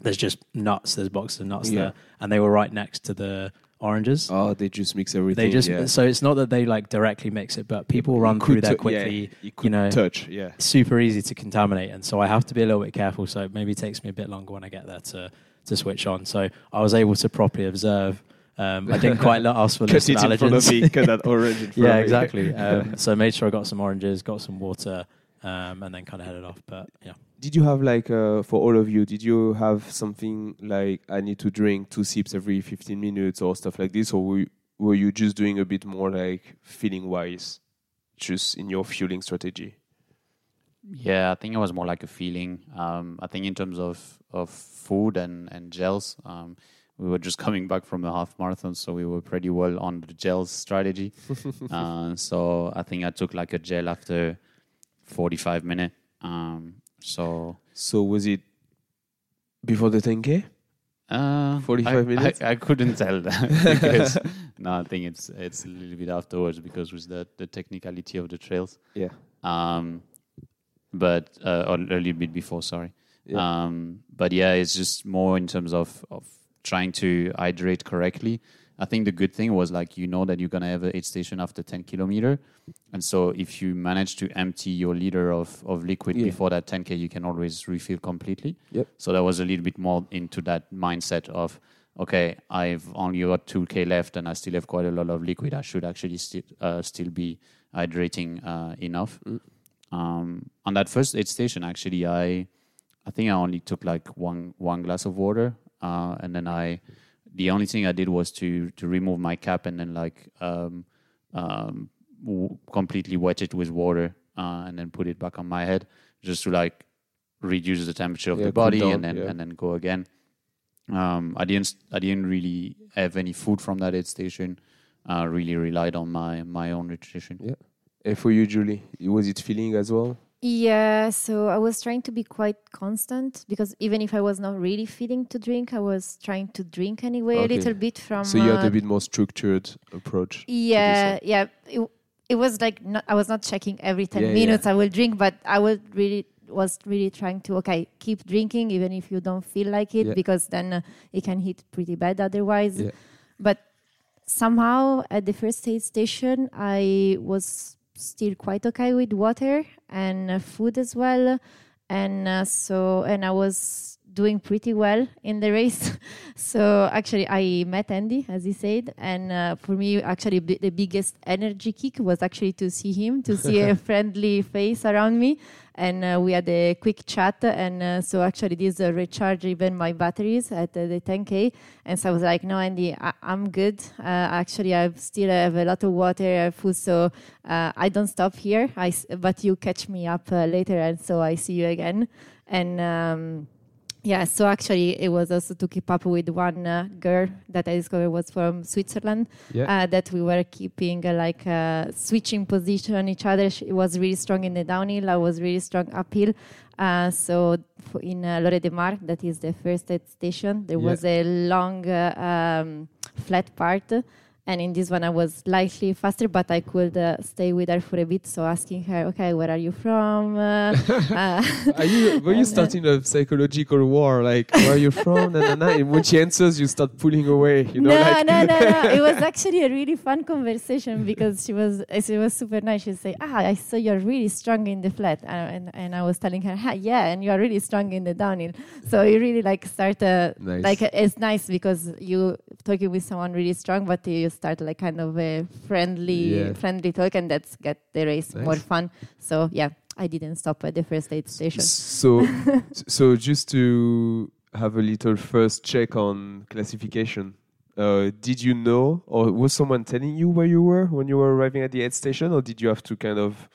there's just nuts, there's boxes of nuts Yeah. there, and they were right next to the oranges. Oh, they just mix everything. they just yeah. so it's not that they like directly mix it, but people run through there tou- yeah, quickly. you could know, touch. Yeah. super easy to contaminate, and so I have to be a little bit careful. So it maybe takes me a bit longer when I get there to to switch on. So I was able to properly observe. Um, I didn't quite let us for list it of in front of allergens. Cut that orange yeah, exactly. Um, so I made sure I got some oranges, got some water, um, and then kind of headed off. But yeah, Did you have like uh, for all of you? Did you have something like I need to drink two sips every fifteen minutes or stuff like this, or were you, were you just doing a bit more like feeling wise, just in your fueling strategy? Yeah, I think it was more like a feeling. Um, I think in terms of, of food and, and gels, um, we were just coming back from a half marathon, so we were pretty well on the gels strategy. uh, so I think I took like a gel after 45 minutes. Um, so So was it before the 10k? uh, 45 I- I- minutes? I, couldn't tell that because no, I think it's it's a little bit afterwards because with the the technicality of the trails. Yeah. Um, but uh, or a little bit before, sorry. Yeah. Um, but yeah, it's just more in terms of of trying to hydrate correctly. I think the good thing was like you know that you're gonna have a aid station after 10 kilometer, and so if you manage to empty your liter of of liquid Yeah. before that 10k, you can always refill completely. Yep. So that was a little bit more into that mindset of okay, I've only got 2k left and I still have quite a lot of liquid. I should actually still uh, still be hydrating uh, enough. Mm. Um, on that first aid station, actually, I I think I only took like one one glass of water, uh, and then I the only thing I did was to to remove my cap and then like um, um, w- completely wet it with water uh, and then put it back on my head just to like reduce the temperature of Yeah, the body down, and then yeah. and then go again. Um, I didn't I didn't really have any food from that aid station. I really relied on my my own nutrition. Yeah. And for you, Julie, was it feeling as well? Yeah, so I was trying to be quite constant because even if I was not really feeling to drink, I was trying to drink anyway Okay. a little bit from. So you had uh, a bit more structured approach. Yeah, yeah. It, it was like not, I was not checking every ten Yeah, yeah. minutes I will drink, but I will really was really trying to okay keep drinking even if you don't feel like it Yeah. because then uh, it can hit pretty bad otherwise. Yeah. But somehow at the first aid station I was still quite okay with water and uh, food as well, and uh, so and I was doing pretty well in the race. so actually, I met Andy, as he said, and uh, for me, actually, b- the biggest energy kick was actually to see him, to see a friendly face around me, and uh, we had a quick chat. And uh, so actually, this uh, recharged even my batteries at uh, the 10k. And so I was like, "No, Andy, I- I'm good. Uh, actually, I still have a lot of water, I have food, so uh, I don't stop here. I s- but you catch me up uh, later, and so I see you again." And um, yeah, so actually, it was also to keep up with one uh, girl that I discovered was from Switzerland. Yeah. Uh, that we were keeping uh, like uh, switching position on each other. She was really strong in the downhill. I was really strong uphill. Uh, so in uh, Lloret de Mar, that is the first aid station, there Yeah. was a long uh, um, flat part. And in this one, I was slightly faster, but I could uh, stay with her for a bit. So asking her, okay, where are you from? Uh, uh, Are you were you uh, starting a psychological war? Like where are you from? na, na, na. And when she answers, you start pulling away. You know, no, like no, no, no. It was actually a really fun conversation because she was she was super nice. She said, "Ah, I saw you're really strong in the flat," and and, and I was telling her, ah, "Yeah, and you are really strong in the downhill." So you really like start uh, Nice. like it's nice because you talking with someone really strong, but you start like kind of a friendly Yeah. friendly talk, and that's get the race more fun. So yeah, I didn't stop at the first aid station. So, so just to have a little first check on classification. Uh, did you know, or was someone telling you where you were when you were arriving at the aid station, or did you have to kind of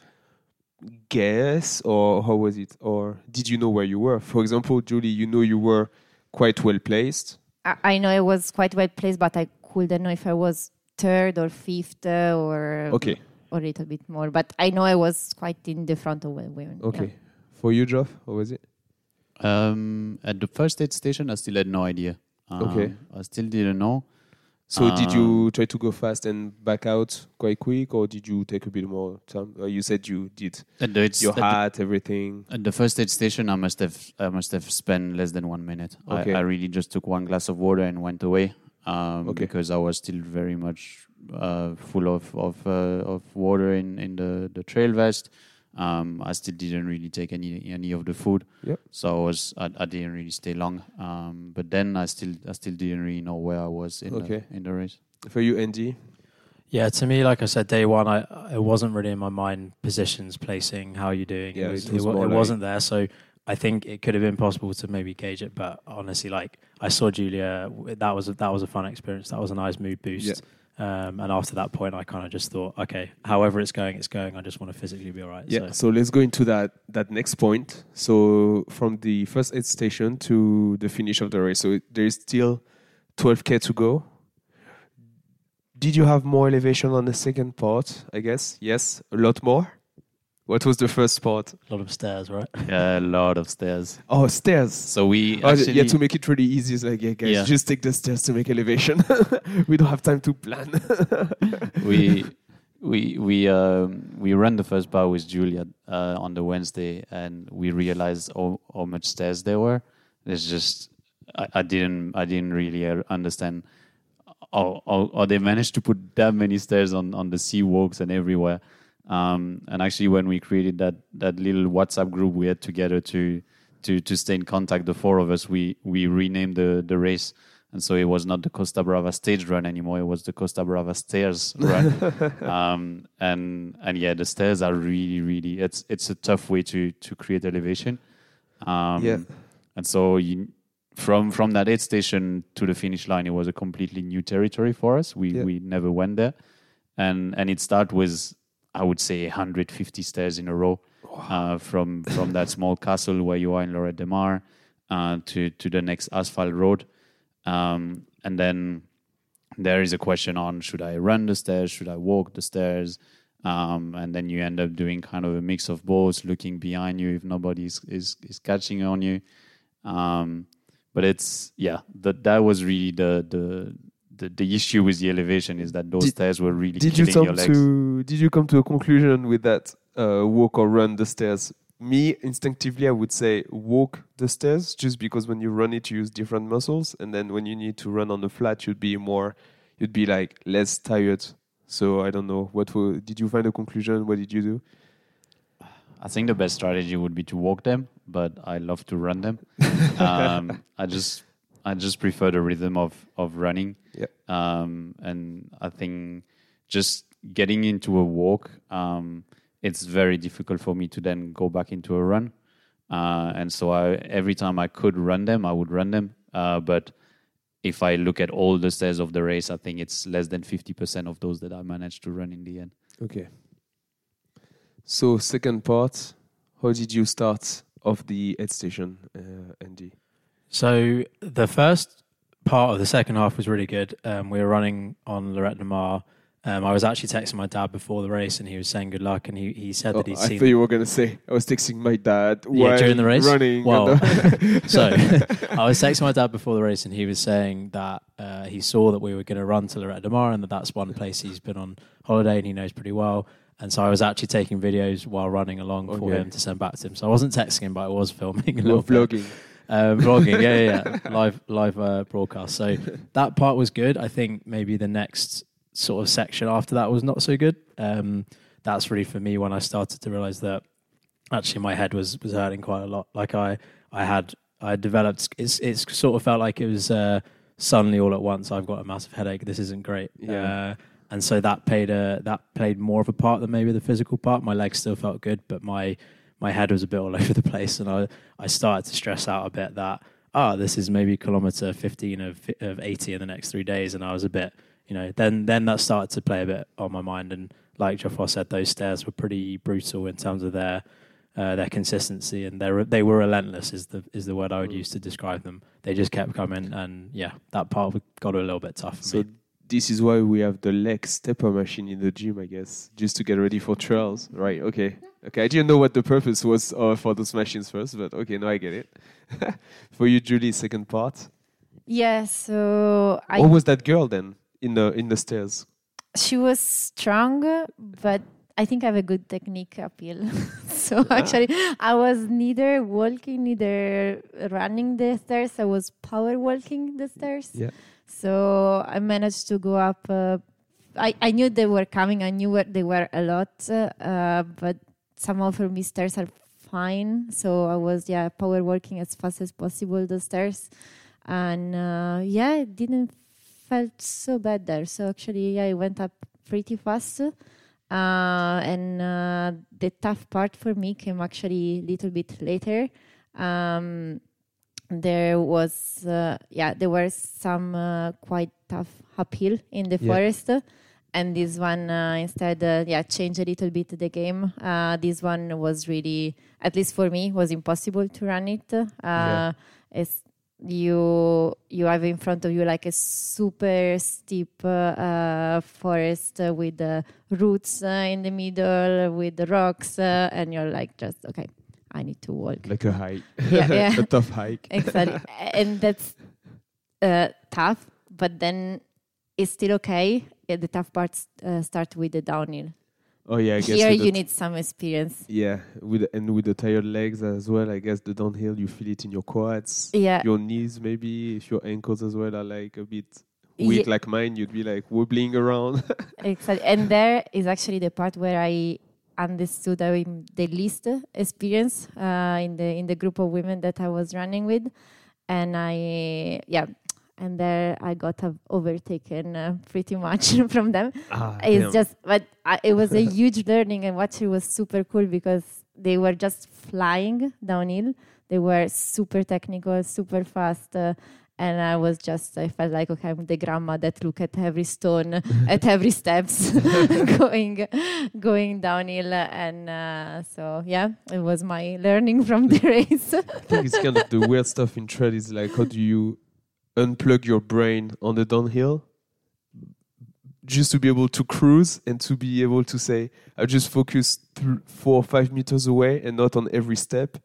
guess, or how was it, or did you know where you were? For example, Julie, you know you were quite well placed. I, I know it was quite well placed, but I couldn't know if I was third or fifth uh, or Okay, or a little bit more. But I know I was quite in the front of women. yeah. okay. For you, Geoff, what was it? Um, at the first aid station, I still had no idea. Um, Okay. I still didn't know. So, did Um, you try to go fast and back out quite quick, or did you take a bit more time? Uh, you said you did At the, it's- your heart, the- everything. At the first aid station, I must have I must have spent less than one minute. Okay. I, I really just took one glass of water and went away. Um, Okay. because I was still very much uh, full of of uh, of water in in the the trail vest. Um, I still didn't really take any any of the food, Yep. so I was I, I didn't really stay long. Um, but then I still I still didn't really know where I was in Okay. the in the race. For you, Andy. Yeah, to me, like I said, day one, I it wasn't really in my mind positions, placing, how are you're doing. Yeah, it, was, it was wa- it like- wasn't there. So I think it could have been possible to maybe gauge it, but honestly, like I saw Giulia, that was a, that was a fun experience. That was a nice mood boost. Um, and after that point, I kind of just thought, okay, however it's going, it's going. I just want to physically be all right. Yeah. So. So let's go into that that next point. So from the first aid station to the finish of the race. So there is still 12k to go. Did you have more elevation on the second part? I guess yes, a lot more. What was the first part? A lot of stairs, right? Yeah, a lot of stairs. Oh, stairs. So we Oh, actually yeah, to make it really easy, it's like, yeah, guys, Yeah. just take the stairs to make elevation. we don't have time to plan. we we we um, we ran the first bar with Giulia uh, on the Wednesday, and we realized how, how much stairs there were. It's just I, I didn't I didn't really uh, understand how, how, how they managed to put that many stairs on on the sea walks and everywhere. Um, and actually, when we created that that little WhatsApp group we had together to to to stay in contact, the four of us, we we renamed the the race. And so it was not the Costa Brava stage run anymore. It was the Costa Brava stairs run. um, and and yeah, the stairs are really, really. It's it's a tough way to to create elevation. Um, Yeah. And so you, from from that aid station to the finish line, it was a completely new territory for us. We Yeah. we never went there, and and it started with I would say 150 stairs in a row uh, from from that small castle where you are in Lloret de Mar uh, to to the next asphalt road, um, and then there is a question on should I run the stairs, should I walk the stairs, um, and then you end up doing kind of a mix of both, looking behind you if nobody is is, is catching on you. Um, but it's yeah, that that was really the the. The, the issue with the elevation is that those Did- stairs were really did you killing your come legs. to did you come to a conclusion with that uh, walk or run the stairs? Me instinctively i would say walk the stairs just because when you run it you use different muscles. And then when you need to run on the flat you'd be more you'd be like less tired. So i don't know. What were, did you find a conclusion? What did you do? I think the best strategy would be to walk them, but I love to run them. um, I just I just prefer the rhythm of of running. Yeah. Um, and I think just getting into a walk, um, it's very difficult for me to then go back into a run. Uh, and so I, every time I could run them, I would run them. Uh, but if I look at all the stairs of the race, I think it's less than 50% of those that I managed to run in the end. okay so second part how did you start off the aid station uh, andy So the first part of the second half was really good. Um, we were running on Lloret de Mar. Um, I was actually texting my dad before the race, and he was saying good luck. And he, he said Oh, that he'd I seen thought you were gonna say I was texting my dad Yeah, during the race? running. Well, uh, so I was texting my dad before the race, and he was saying that uh, he saw that we were going to run to Lloret de Mar, and that that's one place he's been on holiday and he knows pretty well. And so I was actually taking videos while running along for him to send back to him. So I wasn't texting him, but I was filming a little bit. vlogging. Uh, vlogging, yeah, yeah, yeah. live, live uh, broadcast. So that part was good. I think maybe the next sort of section after that was not so good. Um, that's really for me when I started to realize that actually my head was was hurting quite a lot. Like I, I had, I developed. It's it's sort of felt like it was uh, suddenly all at once. I've got a massive headache. This isn't great. Yeah. Uh, and so that played a that played more of a part than maybe the physical part. My legs still felt good, but my my head was a bit all over the place, and I I started to stress out a bit that ah this is maybe kilometer fifteen of of eighty in the next three days, and I was a bit you know then then that started to play a bit on my mind, and like Geoffroy said, those stairs were pretty brutal in terms of their uh, their consistency, and they were they were relentless is the is the word I would Mm. use to describe them. They just kept coming, and yeah, that part got a little bit tough for So me. This is why we have the leg stepper machine in the gym, I guess, just to get ready for trails, right? Okay, okay. I didn't know what the purpose was uh, for those machines first, but okay, now I get it. for you, Julie, second part. Yeah, so I what was that girl then in the in the stairs? she was strong, but I think I have a good technique appeal. so actually, I was neither walking, neither running the stairs. I was power walking the stairs. Yeah. So I managed to go up. Uh, I I knew they were coming. I knew what they were a lot, uh, but somehow for me stairs are fine. So I was yeah power walking as fast as possible the stairs, and uh, yeah, it didn't felt so bad there. So actually, yeah, I went up pretty fast. Uh, and uh, the tough part for me came actually a little bit later. Um, there was, uh, yeah, there were some uh, quite tough uphill in the Yeah. forest. And this one uh, instead, uh, yeah, changed a little bit the game. Uh, this one was really, at least for me, was impossible to run it. Uh, Yeah. It's you you have in front of you like a super steep forest with the roots uh, in the middle with the rocks uh, and you're like just okay i need to walk Like a hike. Yeah, yeah. a tough hike. exactly and that's uh, tough but then it's still okay Uh, the tough parts uh, start with the downhill Oh yeah, I guess here you need some experience Yeah, with and with the tired legs as well. I guess the downhill you feel it in your quads, yeah your knees maybe. If your ankles as well are like a bit weak like mine, you'd be like wobbling around. Exactly. And there is actually the part where I understood I'm the least experience uh, in the in the group of women that I was running with, and I yeah, and there I got uh, overtaken uh, pretty much from them. ah, It's damn. just, but I, it was a huge learning, and what it was super cool because they were just flying downhill. They were super technical, super fast. Uh, and I was just, I felt like, okay, I'm the grandma that look at every stone, at every steps, going, going downhill, and uh, so yeah, it was my learning from the race. I think it's kind of the weird stuff in trail is like how do you unplug your brain on the downhill just to be able to cruise and to be able to say I just focus th- four or five meters away and not on every step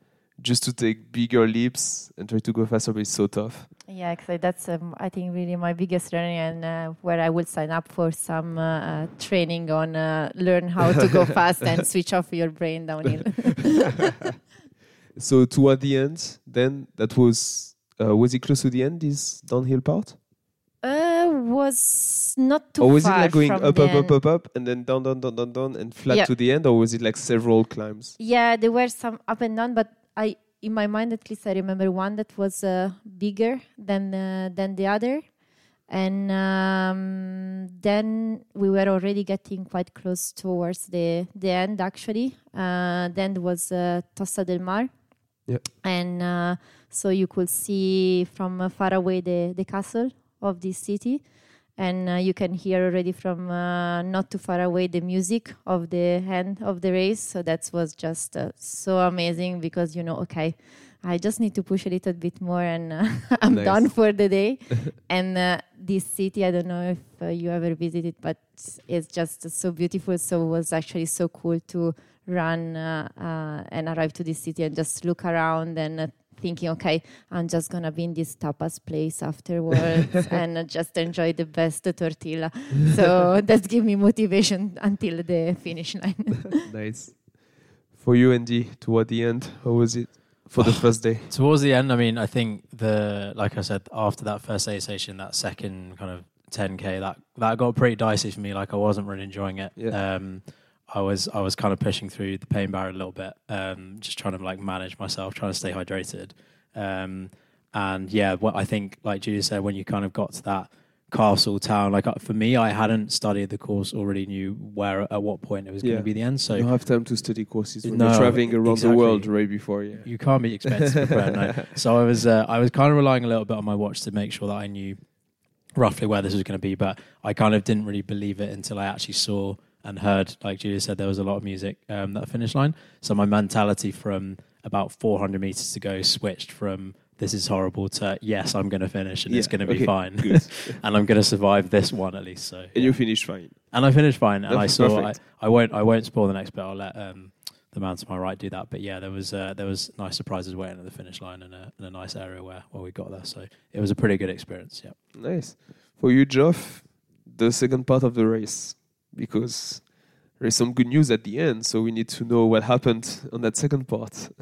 just to take bigger leaps and try to go faster but it's so tough. Yeah, actually, that's um, I think really my biggest learning, and uh, where I will sign up for some uh, uh, training on uh, learn how to go fast and switch off your brain downhill. so toward the end then that was uh, was it close to the end this downhill part? Uh, was not too or was it like going up up up up up and then down down down down down and flat Yeah. to the end or was it like several climbs? Yeah, there were some up and down, but I, in my mind at least, I remember one that was uh, bigger than uh, than the other, and um, then we were already getting quite close towards the the end. Actually, uh, then there was uh, Tossa del Mar, Yeah. and uh, so you could see from far away the the castle of this city. And uh, you can hear already from uh, not too far away the music of the end of the race. So that was just uh, so amazing because you know, okay, I just need to push a little bit more and uh, I'm Nice. done for the day. and uh, this city, I don't know if uh, you ever visited, but it's just so beautiful. So it was actually so cool to run uh, uh, and arrive to this city and just look around and uh, thinking, okay, I'm just gonna be in this tapas place afterwards and uh, just enjoy the best tortilla. So that gave me motivation until the finish line. nice for you Andy toward the end how was it for the first day Towards the end, I mean, I think the like I said after that first aid station, that second kind of 10k, that that got pretty dicey for me. Like I wasn't really enjoying it. Yeah. Um, I was I was kind of pushing through the pain barrier a little bit, um, just trying to like manage myself, trying to stay hydrated. Um, and yeah, what I think, like Giulia said, when you kind of got to that castle town, like uh, for me, I hadn't studied the course, already knew where at what point it was going to be the end. So you have time to study courses when No, you're traveling around exactly. the world right before yeah you can't be prepare. No. So I was uh, I was kind of relying a little bit on my watch to make sure that I knew roughly where this was going to be, but I kind of didn't really believe it until I actually saw and heard, like Giulia said, there was a lot of music um, that finish line. So my mentality from about 400 meters to go switched from this is horrible to yes, I'm going to finish and it's going to be okay, fine, good. and I'm going to survive this one at least. So and yeah. you finished fine and I finished fine, and I saw I. I won't I won't spoil the next bit. I'll let um, the man to my right do that. But yeah, there was uh, there was nice surprises waiting at the finish line and a, and a nice area where, where we got there. So it was a pretty good experience. Yeah. Nice. For you, Geoff, the second part of the race, because there is some good news at the end. So we need to know what happened on that second part.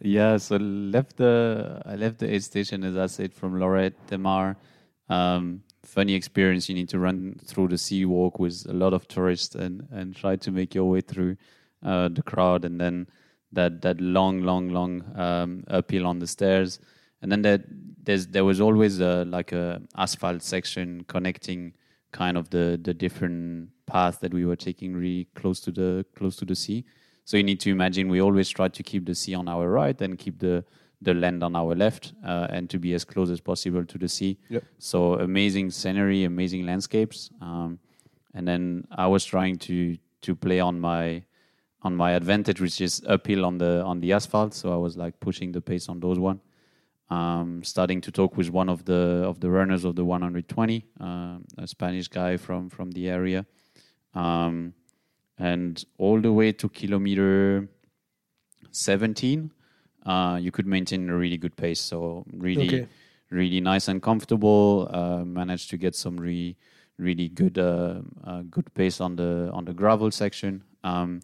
Yeah, so left the I left the aid station as I said from Lorette Demar. Um, funny experience. You need to run through the sea walk with a lot of tourists and and try to make your way through uh, the crowd, and then that that long, long, long um, uphill on the stairs, and then that there's there was always a like a asphalt section connecting kind of the the different paths that we were taking really close to the close to the sea. So you need to imagine we always try to keep the sea on our right and keep the the land on our left, uh, and to be as close as possible to the sea. Yep. So amazing scenery, amazing landscapes, um, and then I was trying to to play on my on my advantage, which is uphill on the on the asphalt. So I was like pushing the pace on those one. Um, starting to talk with one of the of the runners of the 120, um, a Spanish guy from from the area, um, and all the way to kilometer 17, uh, you could maintain a really good pace. So really, Okay. really nice and comfortable. Uh, managed to get some really, really good, uh, uh, good pace on the on the gravel section. Um,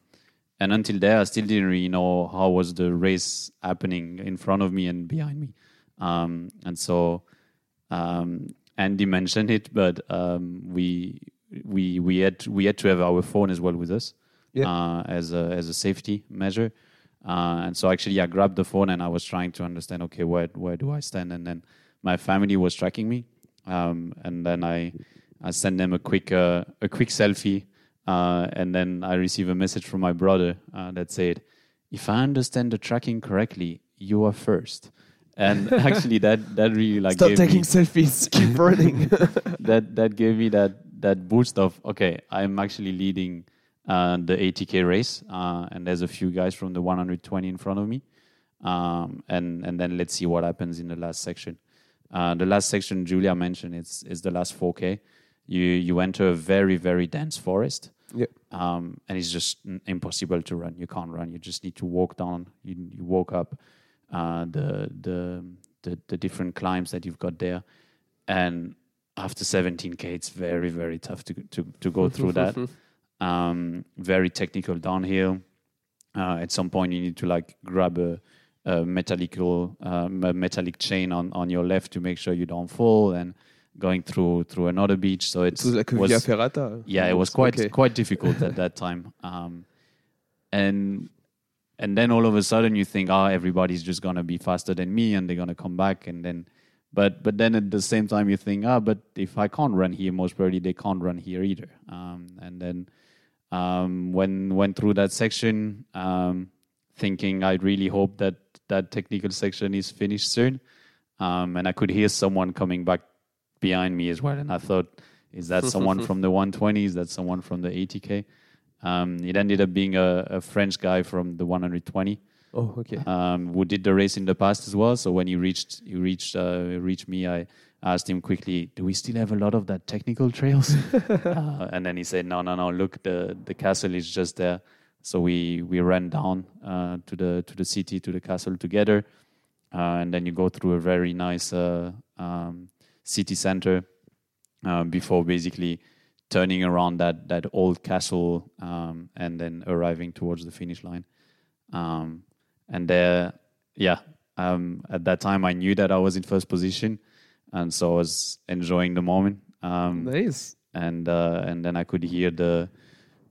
and until there, I still didn't really know how was the race happening in front of me and behind me. Um, and so um, Andy mentioned it, but um, we we we had we had to have our phone as well with us Yeah. uh, as a as a safety measure. Uh, and so actually, I grabbed the phone and I was trying to understand, okay, where where do I stand? And then my family was tracking me, um, and then I I sent them a quick uh, a quick selfie, uh, and then I received a message from my brother uh, that said, "If I understand the tracking correctly, you are first. And actually, that that really like Stop gave taking me, selfies. Keep running. that that gave me that that boost of okay, I'm actually leading uh, the 80k race, uh, and there's a few guys from the 120 in front of me, um, and and then let's see what happens in the last section. Uh, the last section Giulia mentioned is is the last 4k. You you enter a very very dense forest, yeah. um, and it's just impossible to run. You can't run. You just need to walk down. You, you walk up uh, the, the the the different climbs that you've got there, and after 17k, it's very very tough to to to go through that. Um, very technical downhill. Uh, at some point, you need to like grab a, a metallical um, a metallic chain on on your left to make sure you don't fall and going through through another beach. So It was like was- Via Ferrata. yeah, it was quite Okay. quite difficult at that time. Um, and and then all of a sudden you think, oh, everybody's just gonna be faster than me, and they're gonna come back, and then. But but then at the same time you think, ah, but if I can't run here, most probably they can't run here either. Um, and then um, when went through that section, um, thinking I really hope that that technical section is finished soon, um, and I could hear someone coming back behind me as well, and I thought, is that someone from the 120? Is that someone from the 80k? Um, it ended up being a, a French guy from the 120 Oh, okay. um, who did the race in the past as well. So when he reached he reached uh, reached me, I asked him quickly, "Do we still have a lot of that technical trails?" uh, and then he said, "No, no, no. Look, the the castle is just there." So we we ran down uh, to the to the city to the castle together, uh, and then you go through a very nice uh, um, city center uh, before basically turning around that that old castle um, and then arriving towards the finish line. Um, and there, yeah, um, at that time I knew that I was in first position, and so I was enjoying the moment. Um, nice. and uh, and then I could hear the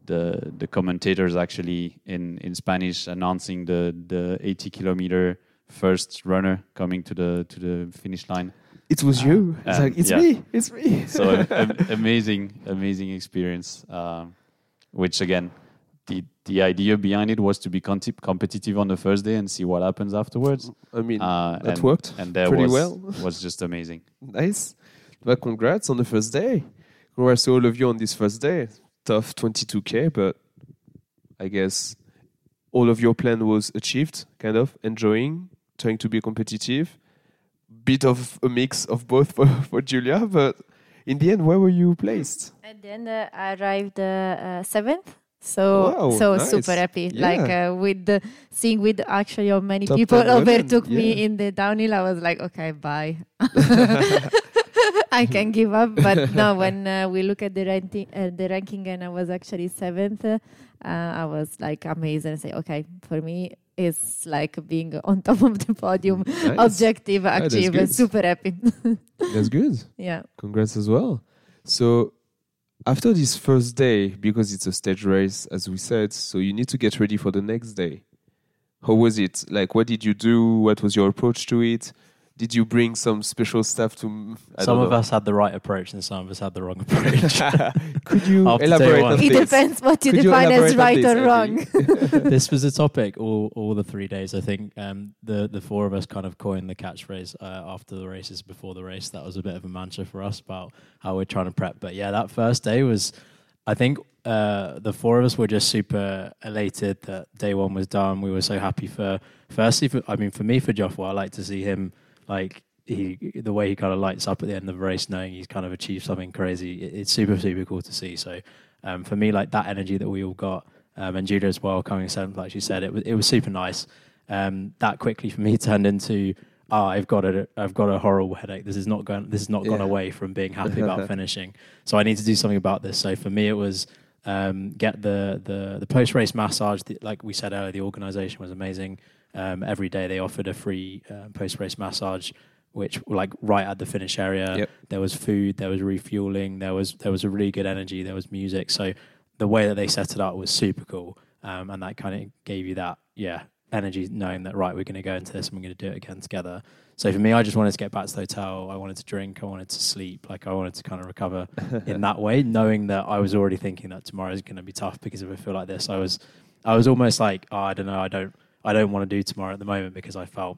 the the commentators actually in in Spanish announcing the the 80 kilometer first runner coming to the to the finish line. It was you. It's um, like, it's yeah. me. It's me. So am- amazing, amazing experience. Um, which again, the the idea behind it was to be conti- competitive on the first day and see what happens afterwards. I mean, Uh, that and, worked and there pretty was well. was just amazing. nice. Well, congrats on the first day. Congrats to all of you on this first day. Tough 22k, but I guess all of your plan was achieved. Kind of enjoying, trying to be competitive. Bit of a mix of both for, for Giulia, but in the end, where were you placed? At the end, uh, I arrived uh, uh, seventh. So Wow, so nice. super happy. Like uh, with the seeing with actually how many Top people 10 women, overtook me in the downhill, I was like, okay, bye. I can give up. But no, when uh, we look at the ranking, uh, the ranking, and I was actually seventh, uh, I was like amazed and say, okay, for me, it's like being on top of the podium, mm, Nice. objective, that's achieve, good. super happy. That's good. yeah. Congrats as well. So after this first day, because it's a stage race, as we said, so you need to get ready for the next day. How was it? Like, what did you do? What was your approach to it? Did you bring some special stuff to? I some of us had the right approach and some of us had the wrong approach. Could you elaborate on It this? depends what you Could you define as right this, or wrong. This was a topic all all the three days. I think um, the the four of us kind of coined the catchphrase uh, after the races, before the race. That was a bit of a mantra for us about how we're trying to prep. But yeah, that first day was, I think, uh, the four of us were just super elated that day one was done. We were so happy for, firstly, for, I mean, for me, for Joshua, I like to see him like. He, the way he kind of lights up at the end of the race, knowing he's kind of achieved something crazy, it, it's super, super cool to see. So, um, for me, like that energy that we all got, um, and Giulia as well coming seventh, like she said, it was it was super nice. Um, that quickly for me turned into, oh, I've got a I've got a horrible headache. This is not going. This is not gone away from being happy about finishing. So I need to do something about this. So for me, it was um, get the the the post race massage. The, like we said earlier, the organisation was amazing. Um, every day they offered a free uh, post race massage. Which like right at the finish area, Yep. there was food, there was refueling, there was there was a really good energy, there was music. So the way that they set it up was super cool, um, and that kind of gave you that yeah energy, knowing that right we're going to go into this and we're going to do it again together. So for me, I just wanted to get back to the hotel. I wanted to drink. I wanted to sleep. Like I wanted to kind of recover in that way, knowing that I was already thinking that tomorrow is going to be tough because if I feel like this, I was I was almost like oh, I don't know, I don't I don't want to do tomorrow at the moment because I felt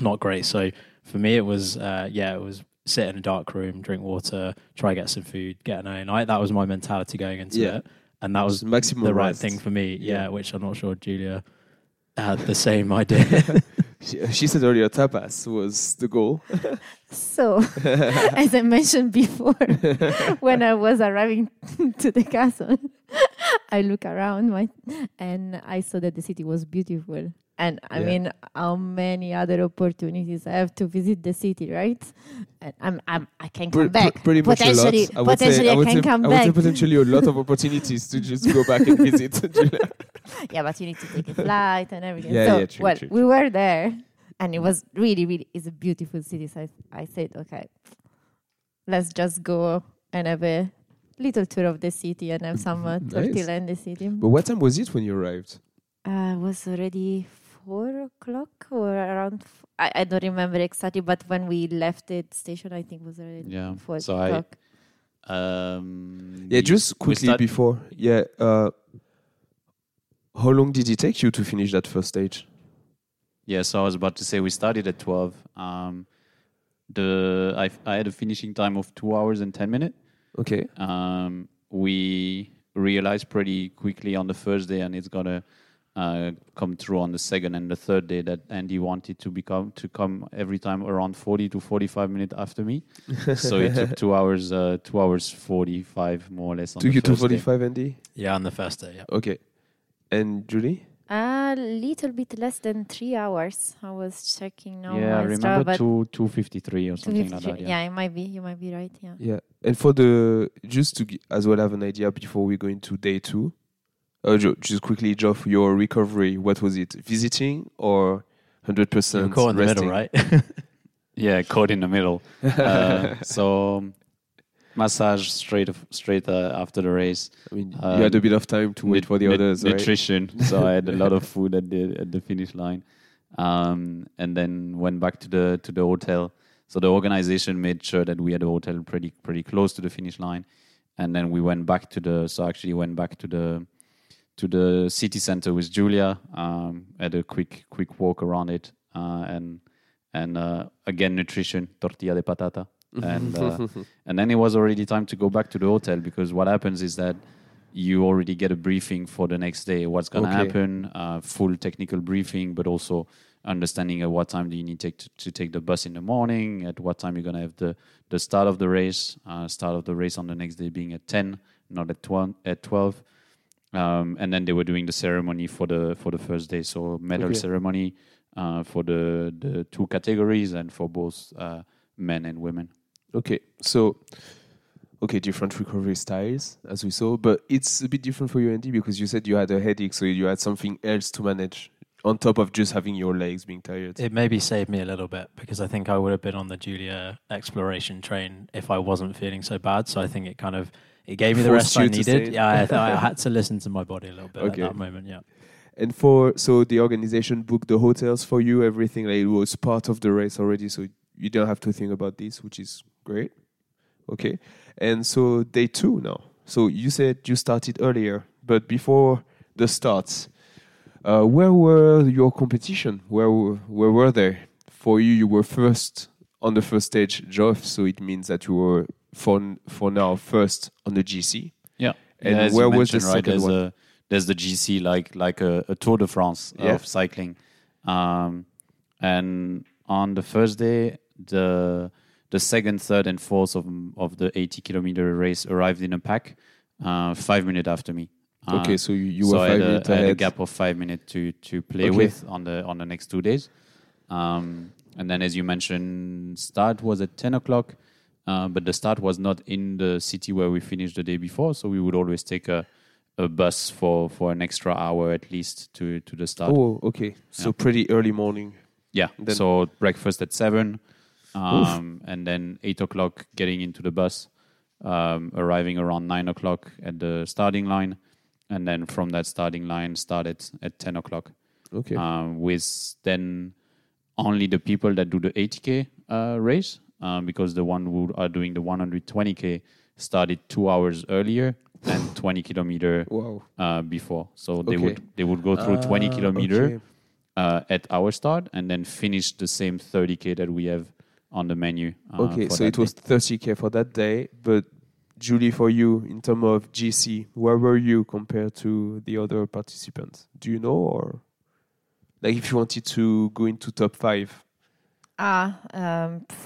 not great. So for me, it was uh, yeah, it was sit in a dark room, drink water, try get some food, get an own. I, that was my mentality going into Yeah. it, and that was maximum the right rest. thing for me. Yeah, Yeah. which I'm not sure Giulia had the same idea. She, she said earlier, tapas was the goal. So, as I mentioned before, when I was arriving to the castle, I look around my, and I saw that the city was beautiful. And I Yeah. mean, how many other opportunities I have to visit the city, right? And I'm, I'm I can come pre- back. pretty much a lot. potentially, I potentially say, I, I would can say, come I back. potentially a lot of opportunities to just go back and visit. Yeah, but you need to take a flight and everything. Yeah, so, yeah, true, well, true, we were there, and it was really, really, it's a beautiful city. So I, I said, okay, let's just go and have a little tour of the city and have some uh, Nice. in the city. but what time was it when you arrived? Uh, it was already four o'clock or around. F- I, I don't remember exactly, but when we left the station, I think it was already Yeah. four So I- o'clock. Um, Yeah, just quickly before. Yeah. Uh, how long did it take you to finish that first stage? Yeah, so I was about to say we started at 12. Um, the I, I had a finishing time of two hours and 10 minutes. Okay. Um, we realized pretty quickly on the first day, and it's gonna uh, come through on the second and the third day that Andy wanted to become to come every time around 40 to 45 minutes after me. so it took two hours, uh, two hours 45 more or less. On Took the you to first day. Andy? yeah, on the first day. Yeah. Okay. And Julie? A little bit less than three hours. I was checking now. Yeah, I my Strava, remember but two two fifty three or something like that. yeah. Yeah. it might be. You might be right. Yeah. Yeah. And for the, just to g- as well have an idea before we go into day two, uh, Jo- just quickly, Geoff, your recovery, what was it? Visiting or 100% You caught in the resting? middle, right? Yeah, caught in the middle. uh, so massage straight straight uh, after the race. I mean, Um, you had a bit of time to wait for the others, right? Nutrition. so I had a lot of food at the at the finish line, um, and then went back to the to the hotel. So the organization made sure that we had a hotel pretty pretty close to the finish line, and then we went back to the. So actually went back to the to the city center with Giulia. Um, had a quick quick walk around it, uh, and and uh, again nutrition tortilla de patata, and uh, and then it was already time to go back to the hotel because what happens is that you already get a briefing for the next day. What's going to Okay. happen uh, full technical briefing but also understanding at what time do you need take to, to take the bus in the morning at what time you're going to have the the start of the race uh, start of the race on the next day being at 10 not at 12 at 12 um, and then they were doing the ceremony for the for the first day. So medal Okay. ceremony uh, for the the two categories and for both uh, men and women Okay, so okay, different recovery styles as we saw, but it's a bit different for you, Andy, because you said you had a headache, so you had something else to manage on top of just having your legs being tired. It maybe saved me a little bit because I think I would have been on the Giulia exploration train if I wasn't feeling so bad. So I think it kind of it gave me the rest I needed. Yeah, I, th- I had to listen to my body a little bit Okay. at that moment. Yeah. And for so the organization booked the hotels for you, everything like it was part of the race already, so you don't have to think about this, which is great. Okay, and so day two now. So you said you started earlier, but before the starts, uh, where were your competition? Where were- where were they for you? You were first on the first stage, Geoff. So it means that you were for for now first on the GC. Yeah. And Yeah, where was the right, second there's one? A, there's the GC, like like a, a Tour de France Yeah. of cycling. Um, and on the first day, the the second, third, and fourth of of the 80 kilometer race arrived in a pack, uh, five minutes after me. Uh, okay, so you, you so were five had, a, minutes I had a gap of five minutes to to play Okay. with on the on the next two days. Um, and then, as you mentioned, start was at ten o'clock, uh, but the start was not in the city where we finished the day before. So we would always take a a bus for for an extra hour at least to to the start. Oh, okay. So Yeah. pretty early morning. Yeah. Then- so breakfast at seven, um, and then eight o'clock getting into the bus, um, arriving around nine o'clock at the starting line, and then from that starting line started at ten o'clock. Okay. Um, with then only the people that do the 80k uh, race, um, because the one who are doing the 120k started two hours earlier and 20 kilometer wow. uh, before. So they Okay. would they would go through 20 Ah, kilometer okay. uh, at our start and then finish the same 30k that we have on the menu. Uh, Okay, so that it was 30k for that day, but Julie, for you, in terms of GC, where were you compared to the other participants? Do you know, or like if you wanted to go into top five? Ah, um, pff,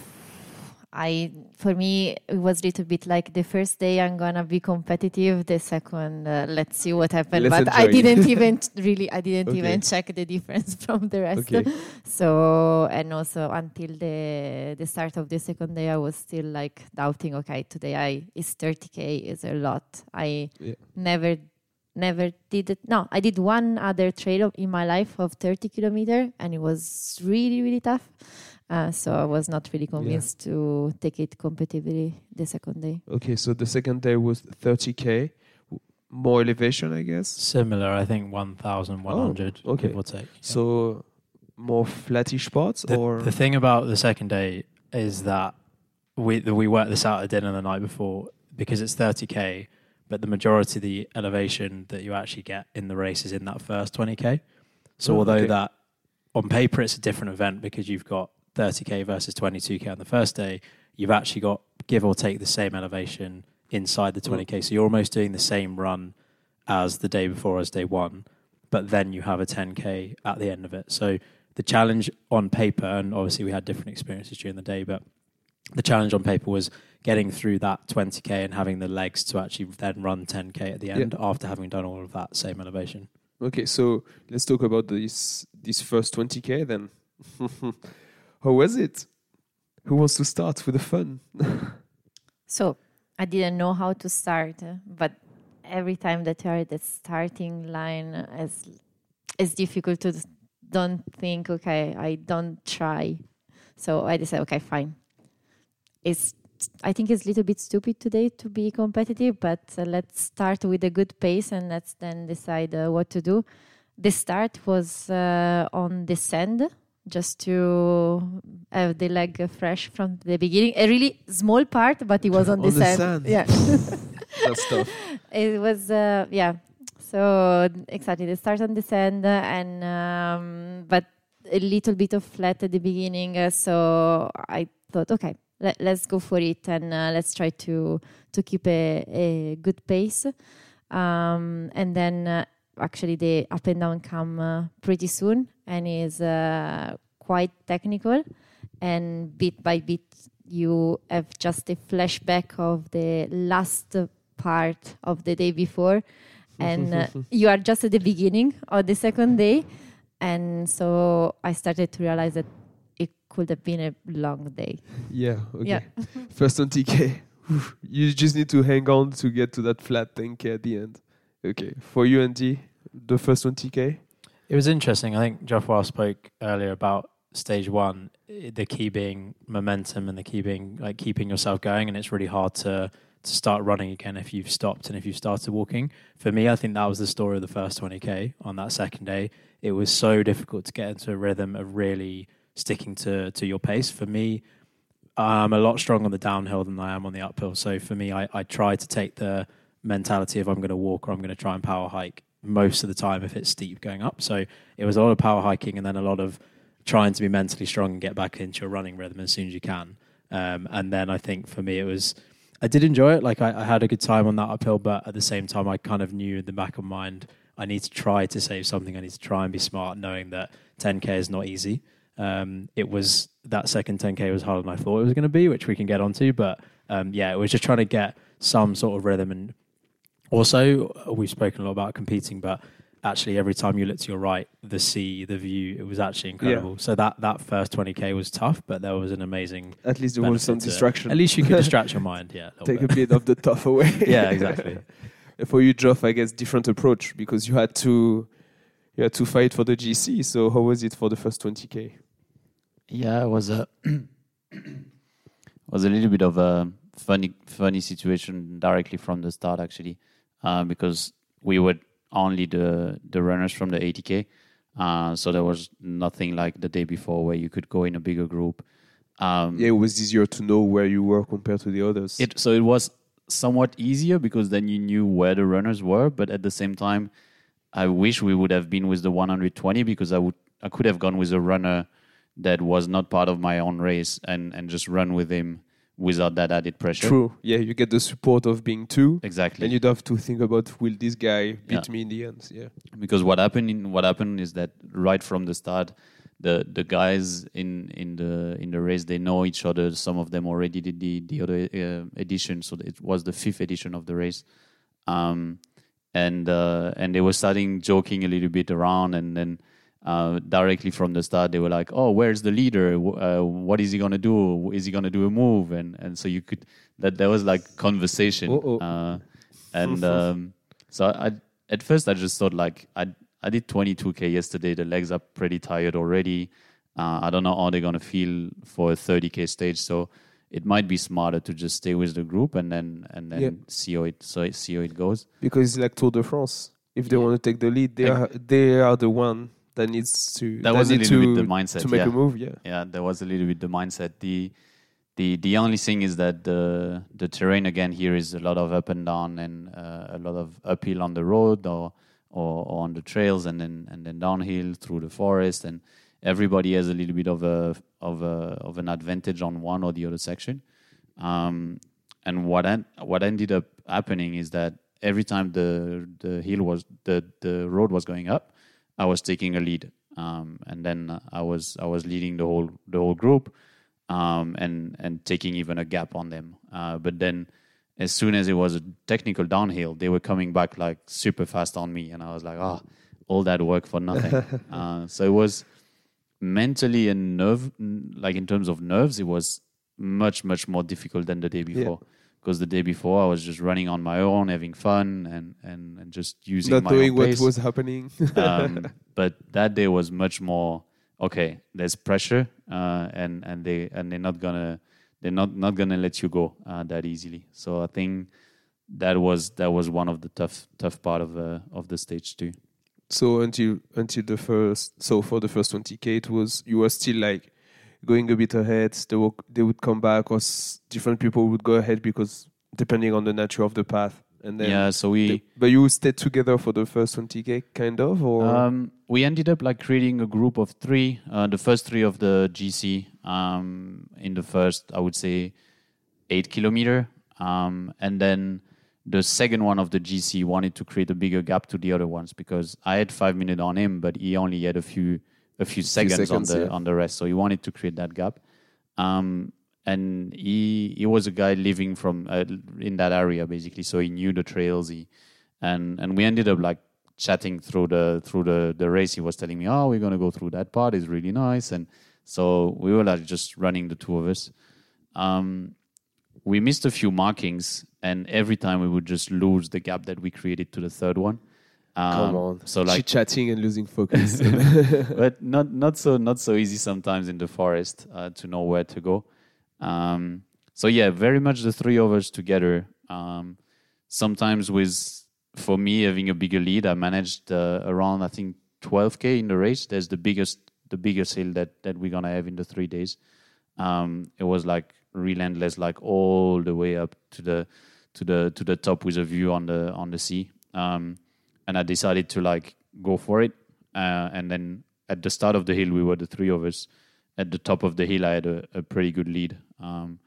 I for me it was a little bit like the first day I'm gonna be competitive. The second, uh, let's see what happened. Let's but I didn't even really, I didn't Okay. even check the difference from the rest. Okay. So and also until the the start of the second day, I was still like doubting. Okay, today I is 30k is a lot. I Yeah. never never did it. No, I did one other trail in my life of 30 kilometer, and it was really really tough. Uh, so I was not really convinced to take it competitively the second day. Okay, so the second day was 30k, more elevation, I guess. Similar, I think 1,100, Oh, okay. give or take. Yeah. So more flattish spots, the, or the thing about the second day is that we that we worked this out at dinner the night before because it's 30k, but the majority of the elevation that you actually get in the race is in that first 20k. So Oh, although okay. that on paper it's a different event because you've got 30k versus 22k on the first day, you've actually got give or take the same elevation inside the 20k. Mm. So you're almost doing the same run as the day before as day one, but then you have a 10k at the end of it. So the challenge on paper, and obviously we had different experiences during the day, but the challenge on paper was getting through that 20k and having the legs to actually then run 10k at the end after having done all of that same elevation. Okay, so let's talk about this this first 20k then. How was it? Who wants to start with the fun? So I didn't know how to start, but every time that you are at the starting line, it's, it's difficult to don't think, okay, I don't try. So I decided, okay, fine. It's I think it's a little bit stupid today to be competitive, but uh, let's start with a good pace and let's then decide uh, what to do. The start was uh, on the sand, just to have the leg fresh from the beginning. A really small part, but it was on, On the, the sand. sand. Yeah, That's tough. it was. Uh, yeah. So exactly, the start on the sand, uh, and um, but a little bit of flat at the beginning. Uh, so I thought, okay, let, let's go for it and uh, let's try to to keep a, a good pace. Um, and then uh, actually the up and down come uh, pretty soon and is uh, quite technical. And bit by bit, you have just a flashback of the last part of the day before, and uh, you are just at the beginning of the second day. And so I started to realize that it could have been a long day. Yeah. Okay. Yeah. First on tk You just need to hang on to get to that flat 10k at the end. Okay. For you, Andy, the first 20k. It was interesting. I think Geoffroy spoke earlier about stage one, the key being momentum and the key being like keeping yourself going. And it's really hard to to start running again if you've stopped and if you've started walking. For me, I think that was the story of the first 20k on that second day. It was so difficult to get into a rhythm of really sticking to to your pace. For me, I'm a lot stronger on the downhill than I am on the uphill. So for me, I, I try to take the mentality of I'm going to walk or I'm going to try and power hike most of the time if it's steep going up. So it was a lot of power hiking and then a lot of trying to be mentally strong and get back into your running rhythm as soon as you can. Um, and then I think for me, it was, I did enjoy it. Like I, I had a good time on that uphill, but at the same time, I kind of knew in the back of my mind, I need to try to save something. I need to try and be smart, knowing that 10K is not easy. Um, it was that second 10K was harder than I thought it was going to be, which we can get onto. But um, yeah, it was just trying to get some sort of rhythm. And also, uh, we've spoken a lot about competing, but actually, every time you look to your right, the sea, the view, it was actually incredible. So that, that first 20K was tough, but there was an amazing. At least there was some benefit it. distraction. At least you could distract your mind. Yeah. little Take a bit. bit of the tough away. Yeah, exactly. For you, Geoff, I guess different approach because you had to you had to fight for the GC. So how was it for the first 20k? Yeah, it was a was a little bit of a funny funny situation directly from the start actually, uh, because we were only the the runners from the 80k, uh, so there was nothing like the day before where you could go in a bigger group. Um, Yeah, it was easier to know where you were compared to the others. it so it was somewhat easier because then you knew where the runners were, but at the same time, I wish we would have been with the 120 because I would I could have gone with a runner that was not part of my own race and and just run with him without that added pressure. True. Yeah, you get the support of being two, Exactly. and you don't have to think about will this guy beat Yeah. me in the end. Yeah. because what happened in what happened is that right from the start the the guys in in the in the race they know each other some of them already did the the other uh, edition so it was the fifth edition of the race um and uh, and they were starting joking a little bit around and then uh, directly from the start they were like oh where's the leader uh, what is he gonna do is he gonna do a move and and so you could that there was like conversation uh, and um, so I at first I just thought like I I did 22k yesterday. The legs are pretty tired already. Uh, I don't know how they're gonna feel for a 30k stage. So it might be smarter to just stay with the group and then and then Yeah. see how it so see how it goes. Because it's like Tour de France. If they Yeah. want to take the lead, they are they are the one that needs to That was a little to, bit the mindset. to make yeah. a move. Yeah. yeah, there was a little bit the mindset. The the the only thing is that the the terrain again here is a lot of up and down and uh, a lot of uphill on the road or, or or on the trails and then and then downhill through the forest and everybody has a little bit of a of a of an advantage on one or the other section. Um, and what en- what ended up happening is that every time the the hill was the the road was going up, I was taking a lead, um, and then I was I was leading the whole the whole group, um, and and taking even a gap on them. Uh, but then, as soon as it was a technical downhill, they were coming back like super fast on me, and I was like, oh, all that work for nothing. uh, so it was mentally and nerve, like in terms of nerves, it was much much more difficult than the day before. Because the day before I was just running on my own, having fun, and and, and just using Not my knowing what was happening. um, but that day was much more okay. There's pressure, uh, and and they and they're not gonna they're not not gonna let you go uh, that easily. So I think that was that was one of the tough tough part of uh, of the stage too. so until until the first, so for the first 20k, it was you were still like going a bit ahead. They would they would come back, or s- different people would go ahead because depending on the nature of the path. And then yeah, so we. they- but you stayed together for the first 20k, kind of, or Um, we ended up like creating a group of three. Uh, the first three of the GC um, in the first, I would say, eight kilometer, um, and then the second one of the GC wanted to create a bigger gap to the other ones because I had five minutes on him, but he only had a few a few seconds, seconds, on the yeah. on the rest. So he wanted to create that gap. Um, and he he was a guy living from uh, in that area basically, so he knew the trails. He and and we ended up like chatting through the through the the race. He was telling me, "Oh, we're gonna go through that part. It's really nice." And So we were like just running the two of us. Um, we missed a few markings, and every time we would just lose the gap that we created to the third one. Um, Come on. So like chit chatting and losing focus. but not not so not so easy sometimes in the forest uh, to know where to go. Um, so yeah, very much the three of us together. Um, sometimes with for me having a bigger lead, I managed uh, around I think 12k in the race. There's the biggest the biggest hill that that we're gonna have in the three days. Um, it was like relentless, like all the way up to the to the to the top with a view on the on the sea. Um, and I decided to like go for it. Uh, and then at the start of the hill, we were the three of us. At the top of the hill, I had a, a pretty good lead. Um,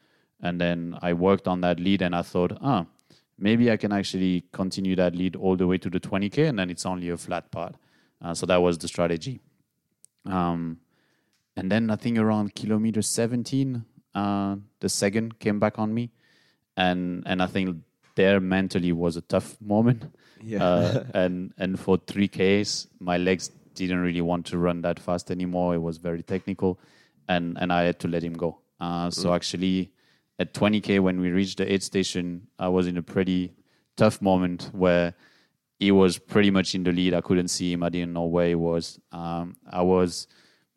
and then I worked on that lead, and I thought, ah, maybe I can actually continue that lead all the way to the 20k, and then it's only a flat part. Uh, so that was the strategy. Um, and then I think around kilometer 17, uh, the second came back on me, and and I think there mentally was a tough moment. Yeah. Uh, and and for three Ks, my legs didn't really want to run that fast anymore. It was very technical, and and I had to let him go. Uh, so actually, at 20k when we reached the aid station, I was in a pretty tough moment where he was pretty much in the lead. I couldn't see him. I didn't know where he was. Um, I was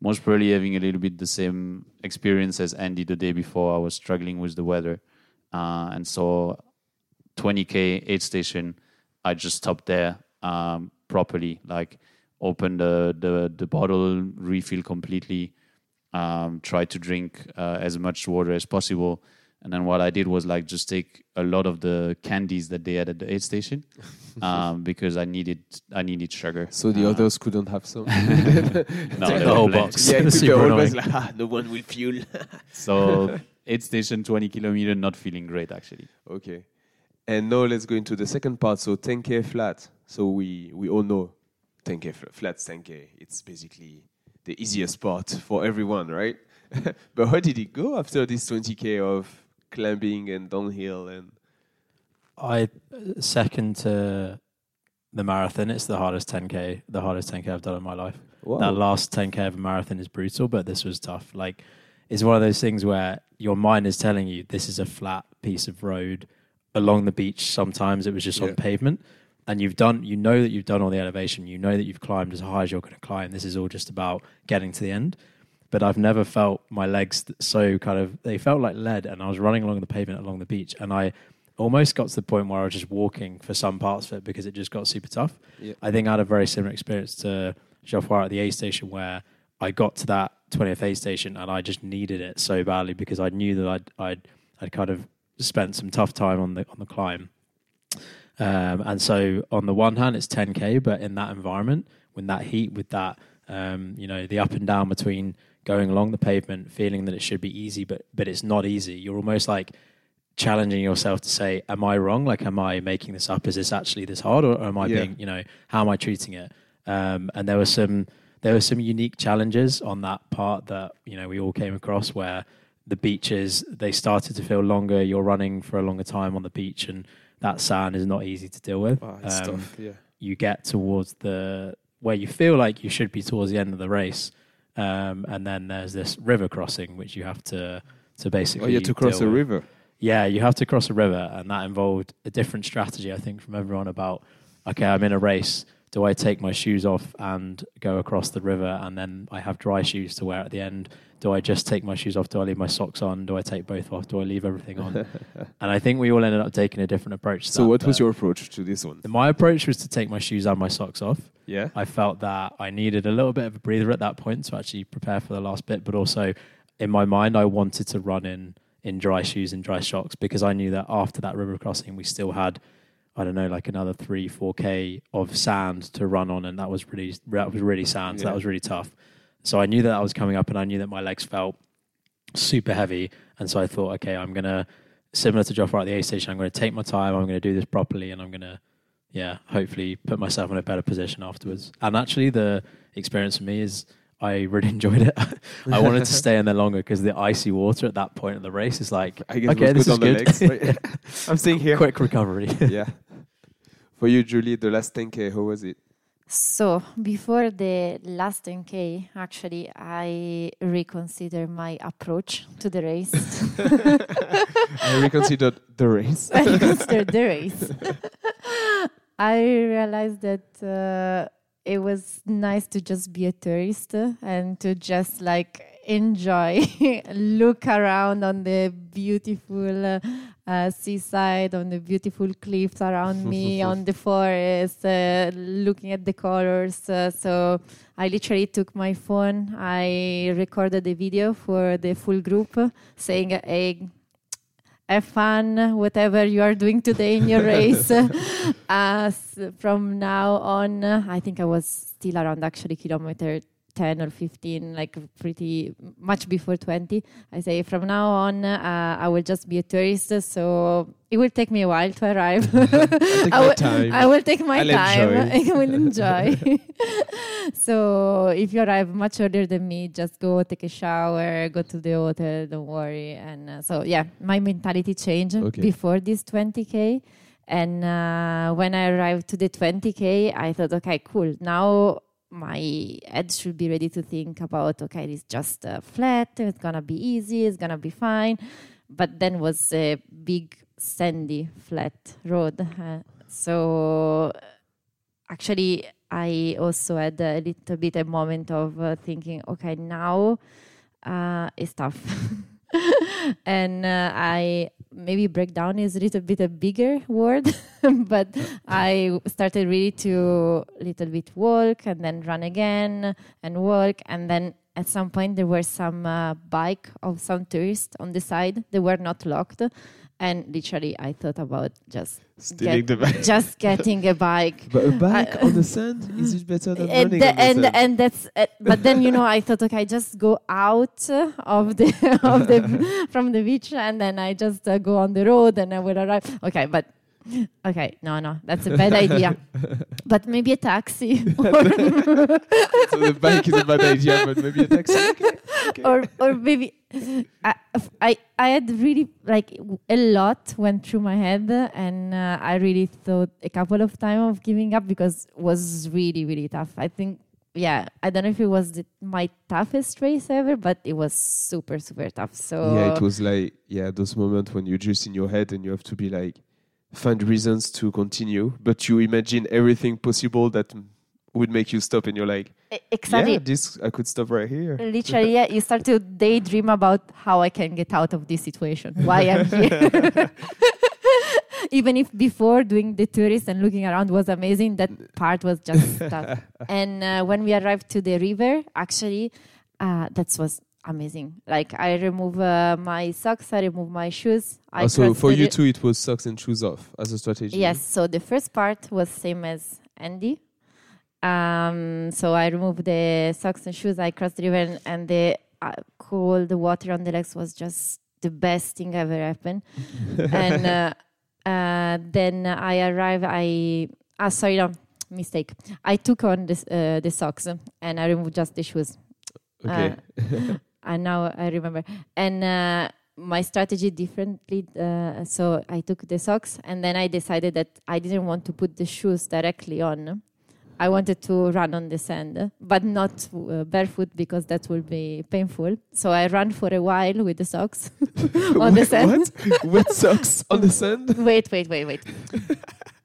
most probably having a little bit the same experience as Andy the day before. I was struggling with the weather, uh, and so 20k aid station. I just stopped there um, properly, like open the, the the bottle, refill completely, um, try to drink uh, as much water as possible, and then what I did was like just take a lot of the candies that they had at the aid station, um, because I needed I needed sugar. so the Uh, others couldn't have some. no, the whole box. yeah, the Super whole annoying. bus, like, ah, no one will fuel. So aid station, 20 kilometer, not feeling great actually. okay. And now let's go into the second part. So 10k flat. So we we all know 10k fl- flats 10k. It's basically the easiest part for everyone, right? but how did it go after this 20k of climbing and downhill and I uh, second to the marathon. It's the hardest 10k, the hardest 10k I've done in my life. That last 10k of a marathon is brutal, but this was tough. Like, it's one of those things where your mind is telling you this is a flat piece of road along the beach. Sometimes it was just Yeah. on pavement, and you've done, you know that you've done all the elevation. You know that you've climbed as high as you're going to climb. This is all just about getting to the end. But I've never felt my legs so kind of they felt like lead, and I was running along the pavement along the beach, and I almost got to the point where I was just walking for some parts of it because it just got super tough. Yeah. I think I had a very similar experience to Geoffroy at the aid station where I got to that 20th aid station and I just needed it so badly because I knew that I'd I'd, I'd kind of spent some tough time on the on the climb. Um, and so on the one hand, it's 10k, but in that environment, with that heat, with that um, you know the up and down between going along the pavement, feeling that it should be easy, but but it's not easy. You're almost like challenging yourself to say, "Am I wrong? Like, am I making this up? Is this actually this hard, or am I Yeah. being, you know, how am I treating it?" Um, and there were some there were some unique challenges on that part that you know we all came across where the beaches they started to feel longer. You're running for a longer time on the beach, and that sand is not easy to deal with. It's Um, tough. Yeah. you get towards the where you feel like you should be towards the end of the race, um, and then there's this river crossing which you have to to Oh, basically you had to cross a with. river. Yeah, you have to cross a river, and that involved a different strategy, I think, from everyone about okay, I'm in a race. Do I take my shoes off and go across the river, and then I have dry shoes to wear at the end? Do I just take my shoes off? Do I leave my socks on? Do I take both off? Do I leave everything on? and I think we all ended up taking a different approach. To So that, what was your approach to this one? My approach was to take my shoes and my socks off. Yeah. I felt that I needed a little bit of a breather at that point to actually prepare for the last bit, but also in my mind, I wanted to run in in dry shoes and dry socks because I knew that after that river crossing, we still had, I don't know, like another three, four k of sand to run on, and that was really that was really sand. So Yeah. that was really tough. So I knew that I was coming up, and I knew that my legs felt super heavy, and so I thought, okay, I'm gonna similar to Geoffroy at the aid station. I'm going to take my time. I'm going to do this properly, and I'm going to yeah, hopefully put myself in a better position afterwards. And actually, the experience for me is I really enjoyed it. I wanted to stay in there longer because the icy water at that point of the race is like, I guess okay, this is good on good. the legs. right? I'm seeing here. Quick recovery. yeah. For you, Julie, the last 10k, how was it? So before the last 10k, actually, I reconsider my approach to the race. I reconsidered the race. I reconsidered the race. I realized that uh, it was nice to just be a tourist and to just like enjoy, look around on the beautiful uh, uh, seaside, on the beautiful cliffs around me, on the forest, uh, looking at the colors. Uh, so I literally took my phone, I recorded a video for the full group saying, hey, have fun, whatever you are doing today in your race. uh, from now on, I think I was still around actually kilometer 10 or 15, like pretty much before 20. I say from now on, uh, I will just be a tourist. So it will take me a while to arrive. I, will, time. I will take my I'll time. enjoy. I will enjoy. so if you arrive much earlier than me, just go take a shower, go to the hotel, don't worry. And uh, so, yeah, my mentality changed Okay. before this 20K. And uh, when I arrived to the 20K, I thought, okay, cool. Now my head should be ready to think about, okay, it's just uh, flat, it's gonna be easy, it's gonna be fine. But then was a big sandy flat road. Uh, so actually, I also had a little bit a moment of uh, thinking, okay, now uh, it's tough. and uh, I maybe breakdown is a little bit a bigger word, but I started really to little bit walk and then run again and walk. And then at some point there were some uh, bike of some tourists on the side. They were not locked and literally i thought about just Stealing get- the bike. just getting a bike But a bike I- on the sand is it better than and, running the- on the and, sand? and that's uh, but then you know I thought okay I just go out uh, of the of the from the beach and then I just uh, go on the road and I will arrive okay but okay no no that's a bad idea but maybe a taxi so the bike is a bad idea, but maybe a taxi. Okay. okay. or or maybe I, I I had really like a lot went through my head and uh, I really thought a couple of times of giving up because it was really really tough. I think yeah I don't know if it was the, my toughest race ever, but it was super super tough. So yeah, it was like yeah, those moments when you're just in your head and you have to be like find reasons to continue, but you imagine everything possible that would make you stop, and you're like, exactly. yeah, this I could stop right here. Literally, yeah, you start to daydream about how I can get out of this situation, why I'm here. Even if before doing the tourist and looking around was amazing, that part was just tough. And uh, when we arrived to the river, actually, uh, that was amazing. Like I remove uh, my socks, I remove my shoes. I Also, crossed for you too, it was socks and shoes off as a strategy. Yes. So the first part was same as Andy. Um, so I removed the socks and shoes. I crossed the river, and, and the uh, cold water on the legs was just the best thing ever happened. and uh, uh, then I arrived. I ah sorry, no mistake. I took on this, uh, the socks and I removed just the shoes. Okay. And now I remember. And uh, my strategy differently. Uh, so I took the socks, and then I decided that I didn't want to put the shoes directly on. I wanted to run on the sand, but not uh, barefoot because that will be painful. So I ran for a while with the socks on the sand. What? Wet socks on the sand? wait, wait, wait, wait.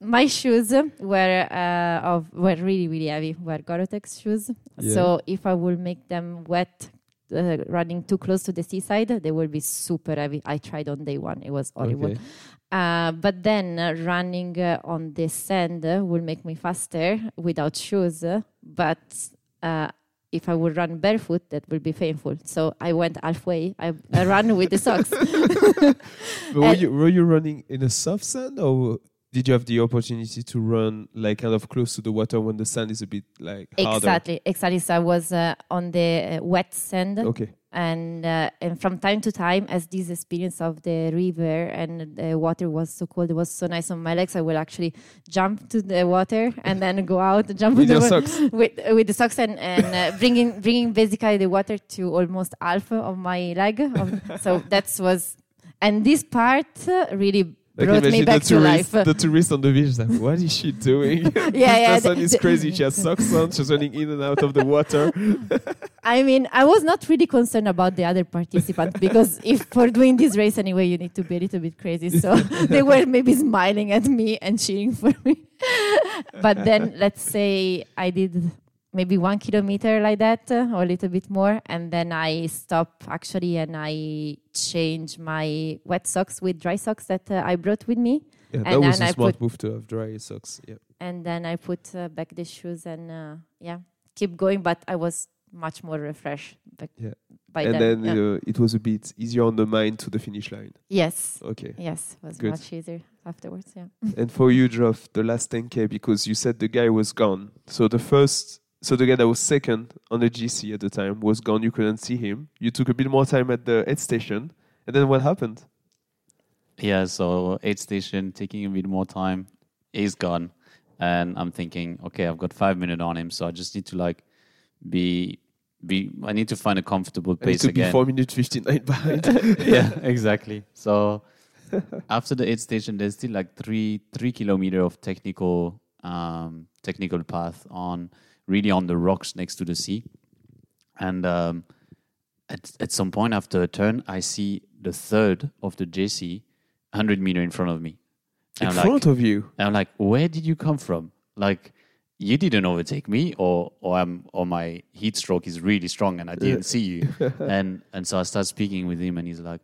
My shoes were uh, of were really really heavy. Were Gore-Tex shoes. Yeah. So if I would make them wet, uh, running too close to the seaside, they will be super heavy. I tried on day one; it was horrible. Okay. Uh, but then uh, running uh, on the sand uh, will make me faster without shoes. but uh, if I would run barefoot, that will be painful. So I went halfway. I, I ran with the socks. Were you were you running in a soft sand or did you have the opportunity to run like kind of close to the water when the sand is a bit like harder? Exactly, exactly. So I was uh, on the uh, wet sand, Okay. and uh, and from time to time, as this experience of the river and the water was so cold, it was so nice on my legs. I will actually jump to the water and then go out, jump With your socks. with with the socks and and uh, bringing bringing basically the water to almost half of my leg. Of, so that was, and this part uh, really Can brought me back the to tourist, life. the tourist on the beach is like, what is she doing? yeah, this yeah. person the- is crazy. She has socks on. She's running in and out of the water. I mean, I was not really concerned about the other participants because if for doing this race anyway, you need to be a little bit crazy. So they were maybe smiling at me and cheering for me. but then let's say I did maybe one kilometer like that uh, or a little bit more. And then I stop actually and I change my wet socks with dry socks that uh, I brought with me. Yeah, And that was then a I smart put- move to have dry socks. Yeah. And then I put uh, back the shoes and uh, yeah, keep going. But I was much more refreshed back Yeah. by and then. then yeah. uh, it was a bit easier on the mind to the finish line. yes. Okay. Yes, it was Good. much easier afterwards. Yeah. and for you, Geoff, the last 10k because you said the guy was gone. So the first, so the guy that was second on the GC at the time was gone. You couldn't see him. You took a bit more time at the aid station, and then what happened? Yeah, so aid station taking a bit more time. He's gone, and I'm thinking, okay, I've got five minutes on him, so I just need to like be be. I need to find a comfortable I need pace to be four minutes fifty nine behind. yeah, exactly. So after the aid station, there's still like three three kilometer of technical um, technical path on really on the rocks next to the sea, and um, at at some point after a turn, I see the third of the GC, hundred meter in front of me. in I'm like, front of you. and I'm like, where did you come from? Like, you didn't overtake me, or or I'm or my heat stroke is really strong, and I didn't see you. and and so I start speaking with him, and he's like,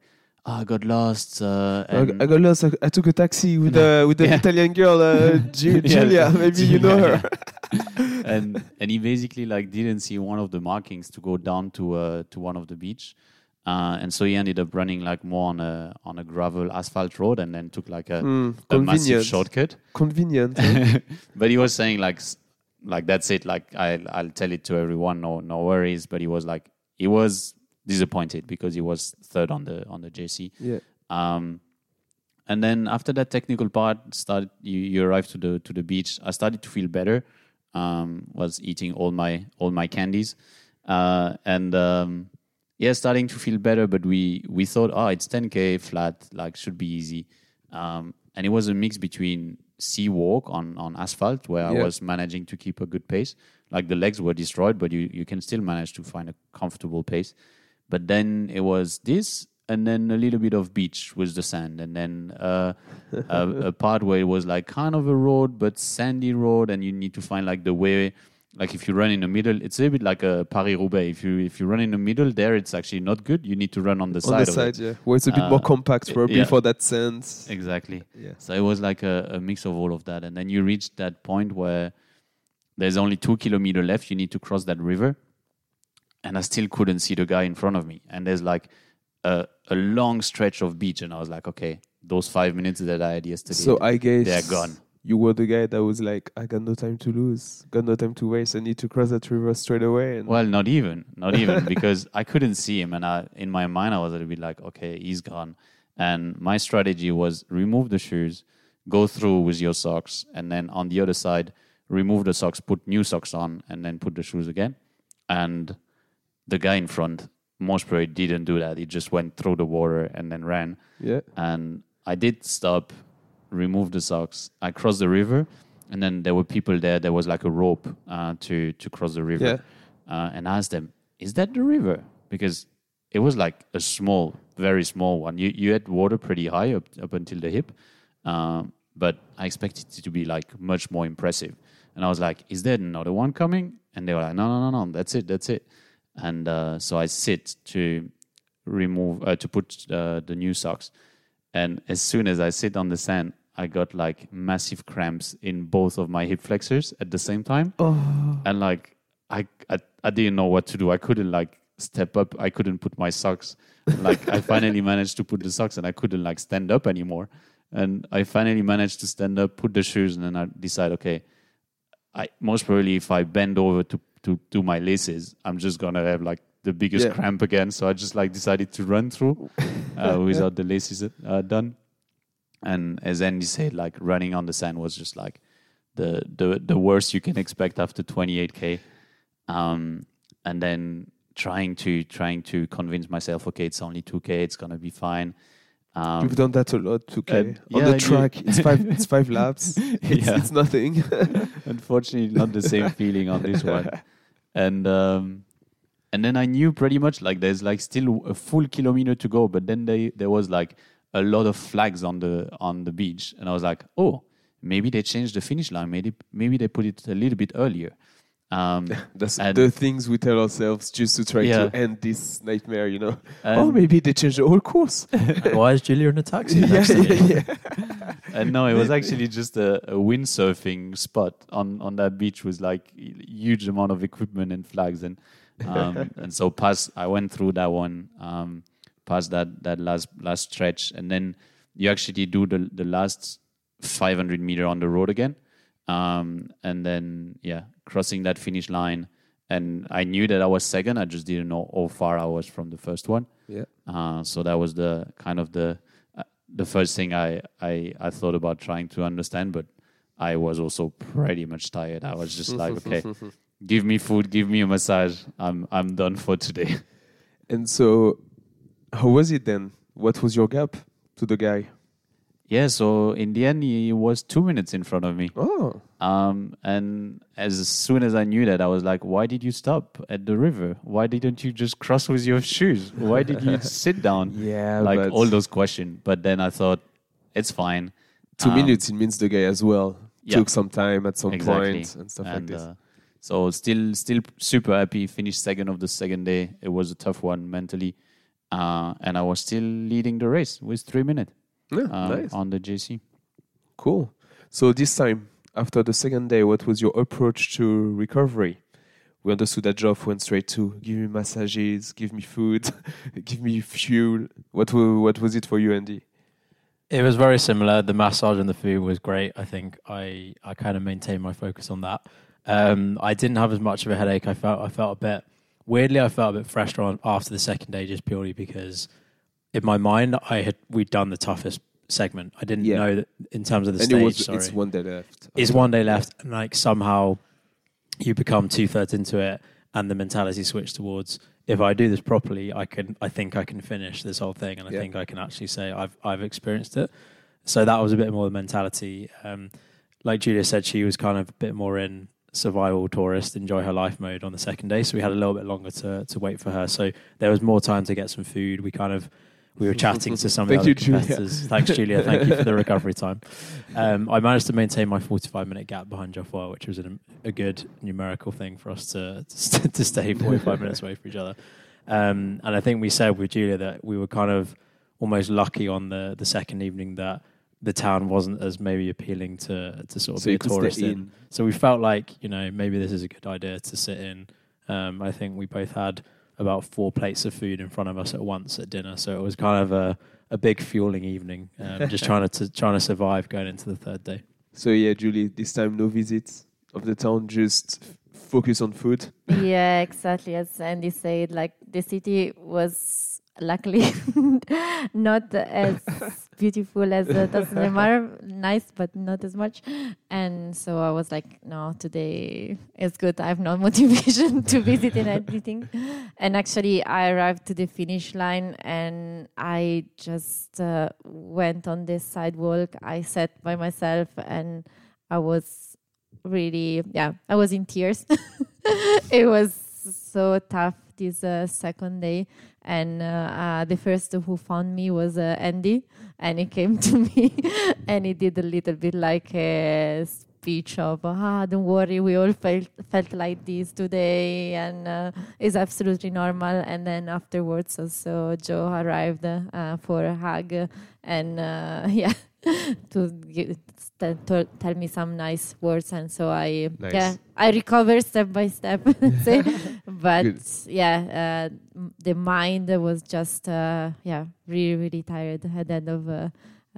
I got lost. Uh, I, got lost. I, I took a taxi with the with the Yeah. Italian girl, uh, Ju- Yeah, Giulia. Maybe you know her. and and he basically like didn't see one of the markings to go down to uh, to one of the beach. Uh, and so he ended up running like more on a on a gravel asphalt road, and then took like a, Mm, a massive shortcut. Convenient. huh? but he was saying like like that's it like I I'll tell it to everyone no no worries but he was like he was disappointed because he was third on the on the GC yeah. um and then after that technical part started you, you arrived to the to the beach. I started to feel better. Um was eating all my all my candies. Uh and um yeah starting to feel better but we we thought oh it's 10k flat like should be easy. Um and it was a mix between sea walk on on asphalt where Yeah. I was managing to keep a good pace. Like the legs were destroyed but you you can still manage to find a comfortable pace but then it was this and then a little bit of beach with the sand and then uh, a, a part where it was like kind of a road but sandy road and you need to find like the way like if you run in the middle it's a bit like a Paris Roubaix if you if you run in the middle there it's actually not good you need to run on the On side the of side, it yeah. Where it's a bit Uh, more compact, probably yeah. for that sense. exactly Yeah. so it was like a, a mix of all of that. And then you reach that point where there's only two kilometer left. You need to cross that river. And I still couldn't see the guy in front of me. And there's like a, a long stretch of beach. And I was like, okay, those five minutes that I had yesterday, So I guess they're gone. You were the guy that was like, I got no time to lose, got no time to waste. I need to cross that river straight away. And Well, not even, not even, because I couldn't see him, and I, in my mind, I was a little bit like, okay, he's gone. And my strategy was remove the shoes, go through with your socks, and then on the other side, remove the socks, put new socks on, and then put the shoes again. And the guy in front, most probably didn't do that. He just went through the water and then ran. yeah, And I did stop, remove the socks. I crossed the river, and then there were people there. There was like a rope uh, to to cross the river yeah. uh, and asked them, "Is that the river?" Because it was like a small, very small one. You you had water pretty high up up until the hip, um, but I expected it to be like much more impressive. And I was like, "Is there another one coming?" And they were like, "No, no, no, no. That's it. That's it." And uh, so I sit to remove uh, to put uh, the new socks, and as soon as I sit on the sand. I got like massive cramps in both of my hip flexors at the same time Oh, and like I, I I didn't know what to do. I couldn't like step up. I couldn't put my socks. Like I finally managed to put the socks, and I couldn't like stand up anymore. And I finally managed to stand up, put the shoes, and then I decide, okay, I most probably if I bend over to to do my laces, I'm just gonna have like the biggest Yeah. cramp again. So I just like decided to run through uh, without the laces uh, done. And as Andy said, like running on the sand was just like the the the worst you can expect after 28k. Um, and then trying to trying to convince myself, okay, it's only 2k, it's gonna be fine. Um, You've done that a lot, okay? and- On yeah, the track, it's five, it's five laps. It's, Yeah. it's nothing. Unfortunately, not the same feeling on this one. And um, and then I knew pretty much like there's like still a full kilometer to go, but then they there was like a lot of flags on the on the beach, and I was like, oh, maybe they changed the finish line. Maybe maybe they put it a little bit earlier. Um, That's the things we tell ourselves just to try Yeah. to end this nightmare, you know? and, oh, maybe they changed the whole course. Why is Giulia in a taxi? yeah, next to me? yeah, yeah. and no, it was actually just a, a windsurfing spot on on that beach with like huge amount of equipment and flags and um, and so past I went through that one um, past that that last last stretch and then you actually do the the last 500 meter on the road again um, and then yeah crossing that finish line and I knew that I was second I just didn't know how far I was from the first one Yeah. uh, so that was the kind of the uh, the first thing I, I I thought about trying to understand, but I was also pretty much tired. I was just like, okay, give me food, give me a massage. I'm I'm done for today. And so, how was it then? What was your gap to the guy? Yeah. So in the end, he was two minutes in front of me. Oh, Um, and as soon as I knew that, I was like, why did you stop at the river? Why didn't you just cross with your shoes? Why did you sit down? yeah. like but all those questions. But then I thought, it's fine. two Um, minutes, it means the guy as well yeah. took some time at some Exactly. point and stuff like and this. uh, so still still super happy finished second of the second day it was a tough one mentally uh, and i was still leading the race with three minutes yeah, um, nice. on the GC Cool. So this time, after the second day, what was your approach to recovery? We understood that Geoff went straight to give me massages, give me food, give me fuel. What wa- what was it for you, Andy? It was very similar. The massage and the food was great. I think I, I kind of maintained my focus on that. Um, I didn't have as much of a headache. I felt I felt a bit weirdly. I felt a bit fresher on after the second day, just purely because in my mind I had we'd done the toughest segment. I didn't Yeah. know that in terms of the and stage. it was sorry, it's one day left. is one day left, and like somehow you become two thirds into it, and the mentality switch towards if I do this properly, I can. I think I can finish this whole thing, and I Yeah. think I can actually say I've I've experienced it. So that was a bit more the mentality. Um, like Giulia said, she was kind of a bit more in survival tourist, enjoy her life mode on the second day. So we had a little bit longer to to wait for her. So there was more time to get some food. We kind of we were chatting to some of the other you, Giulia. competitors. Thanks, Giulia. Thank you for the recovery time. Um, I managed to maintain my 45 minute gap behind Geoffroy, which was an, a good numerical thing for us to to, to stay 45 minutes away from each other. Um, and I think we said with Giulia that we were kind of almost lucky on the the second evening that the town wasn't as maybe appealing to to sort of So be a tourist in. in. So we felt like you know maybe this is a good idea to sit in. Um, I think we both had about four plates of food in front of us at once at dinner, so it was kind of a a big fueling evening, um, just trying to, to trying to survive going into the third day. So yeah, Julie, this time no visits of the town, just f- focus on food. yeah, exactly. As Andy said, like the city was luckily not as beautiful as uh, Tossa de Mar. Nice, but not as much. And so I was like, no, today is good. I have no motivation to visit in anything. And actually, I arrived to the finish line and I just uh, went on this sidewalk. I sat by myself and I was really, yeah, I was in tears. it was so tough this uh, second day. And uh, uh, the first who found me was Andy, and he came to me and he did a little bit like a speech of ah don't worry we all felt felt like this today and uh, it's absolutely normal and then afterwards also Joe arrived uh, for a hug and uh, yeah to, give, to, tell me some nice words and so I Nice. yeah I recovered step by step but Good. yeah uh, the mind was just uh, yeah really really tired at the end of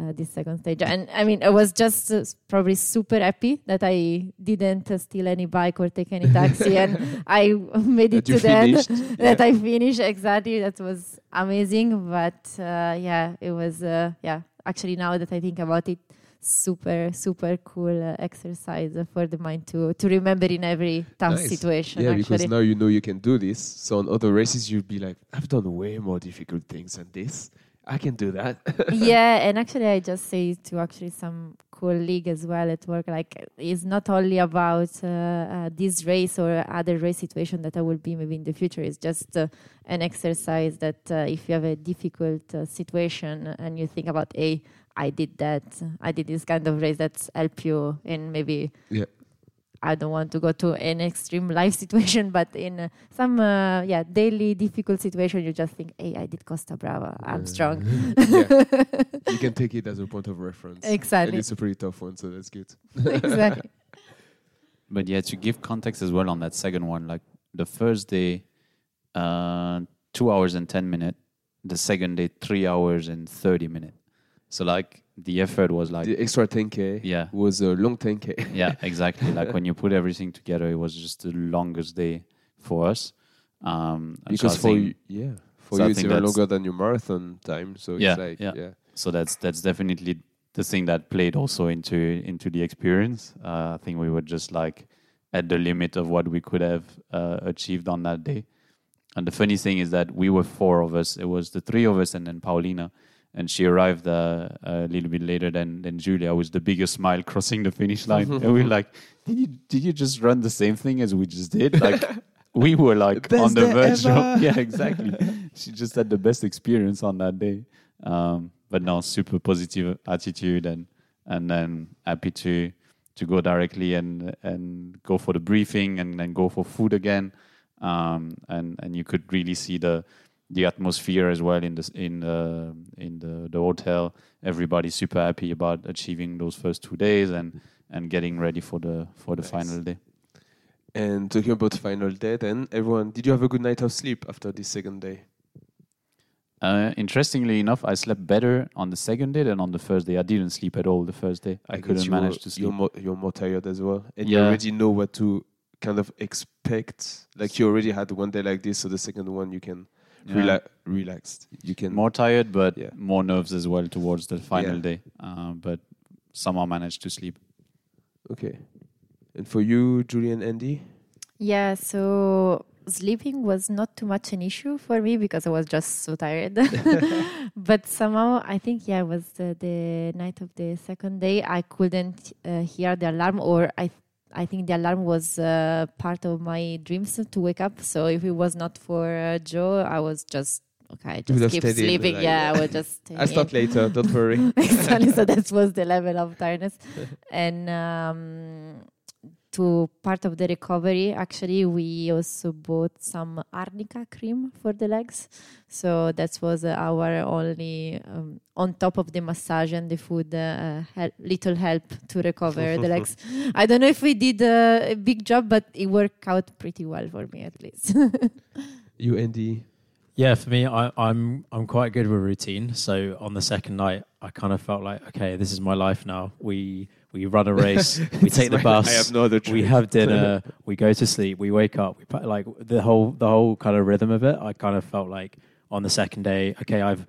uh, this second stage and i mean i was just uh, probably super happy that i didn't uh, steal any bike or take any taxi and i made it That to the end finished. that i finished exactly that was amazing but uh, yeah it was uh, yeah actually now that i think about it super super cool uh, exercise for the mind to to remember in every tough Nice. situation Yeah, actually because now you know you can do this. So on other races, you'll be like, I've done way more difficult things than this. I can do that. yeah, and actually, I just say to actually some colleague as well at work, like it's not only about uh, uh, this race or other race situation that I will be maybe in the future. It's just uh, an exercise that uh, if you have a difficult uh, situation and you think about, hey, I did that, I did this kind of race that's help you in maybe Yeah. I don't want to go to an extreme life situation, but in uh, some uh, yeah daily difficult situation, you just think, "Hey, I did Costa Brava. I'm strong." yeah. You can take it as a point of reference. Exactly, And it's a pretty tough one, so that's good. exactly. But yeah, to give context as well on that second one, like the first day, uh, two hours and 10 minutes. The second day, three hours and 30 minutes. So, like, the effort was like, the extra 10k yeah, was a long 10k. yeah, exactly. like, when you put everything together, it was just the longest day for us. Um, and so because for think- you, yeah, for so you it's even longer than your marathon time. So Yeah, it's like yeah. yeah. so that's that's definitely the thing that played also into into the experience. Uh, I think we were just like at the limit of what we could have uh, achieved on that day. And the funny thing is that we were four of us. It was the three of us and then Paulina, and she arrived uh, a little bit later than than Giulia. With the biggest smile crossing the finish line, and we were like, "Did you did you just run the same thing as we just did?" Like. We were like Best on the verge of yeah, exactly. she just had the best experience on that day. Um, but no, super positive attitude and and then happy to to go directly and and go for the briefing and then go for food again. Um, and and you could really see the the atmosphere as well in the in the in the, the hotel. Everybody's super happy about achieving those first two days and and getting ready for the for the Nice. final day. And talking about final day, then everyone, did you have a good night of sleep after this second day? Uh, interestingly enough, I slept better on the second day than on the first day. I didn't sleep at all the first day. I, guess couldn't manage to sleep. You're more, you're more tired as well, and you already know what to kind of expect. Like you already had one day like this, so the second one you can Yeah. rela- relaxed. You can more tired, but Yeah. more nerves as well towards the final Yeah. day. Uh, but somehow managed to sleep. okay. And for you, Julian, Andy, Yeah, so sleeping was not too much an issue for me because I was just so tired. but somehow, I think, yeah, it was the, the night of the second day. I couldn't uh, hear the alarm, or I, I think the alarm was uh, part of my dreams to wake up. So if it was not for uh, Joe, I was just okay. You would Just keep sleeping. like- yeah, I would just. I'll in. later. Don't worry. exactly. So that was the level of tiredness, and um, to part of the recovery, actually, we also bought some arnica cream for the legs. So that was uh, our only um, on top of the massage and the food, uh, hel- little help to recover the legs. I don't know if we did uh, a big job, but it worked out pretty well for me at least. You, Andy. Yeah, for me, I, I'm I'm quite good with routine. So on the second night, I kind of felt like, okay, this is my life now. We we run a race, we take the bus, I have no other we have dinner, we go to sleep, we wake up. We put, like the whole the whole kind of rhythm of it. I kind of felt like on the second day, okay, I've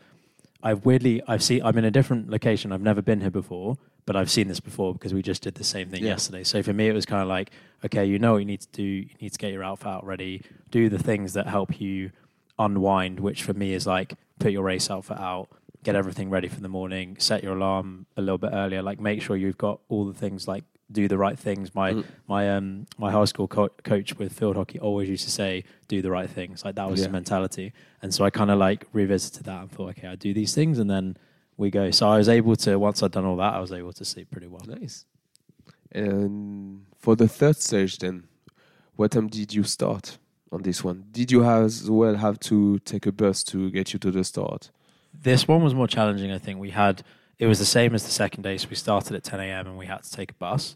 I've weirdly I've seen I'm in a different location. I've never been here before, but I've seen this before because we just did the same thing Yeah. yesterday. So for me, it was kind of like, okay, you know what you need to do. You need to get your outfit out ready, do the things that help you unwind. Which for me is like put your race outfit out, get everything ready for the morning, set your alarm a little bit earlier. Like make sure you've got all the things like do the right things. My Mm. my um my high school co- coach with field hockey always used to say do the right things. Like that was Yeah. his mentality. And so I kind of like revisited that and thought, okay, I do these things and then we go. So I was able to once I'd done all that, I was able to sleep pretty well. Nice. And for the third stage, then, what time did you start on this one? Did you as well have to take a bus to get you to the start? This one was more challenging. I think we had it was the same as the second day. So we started at 10 a.m. and we had to take a bus.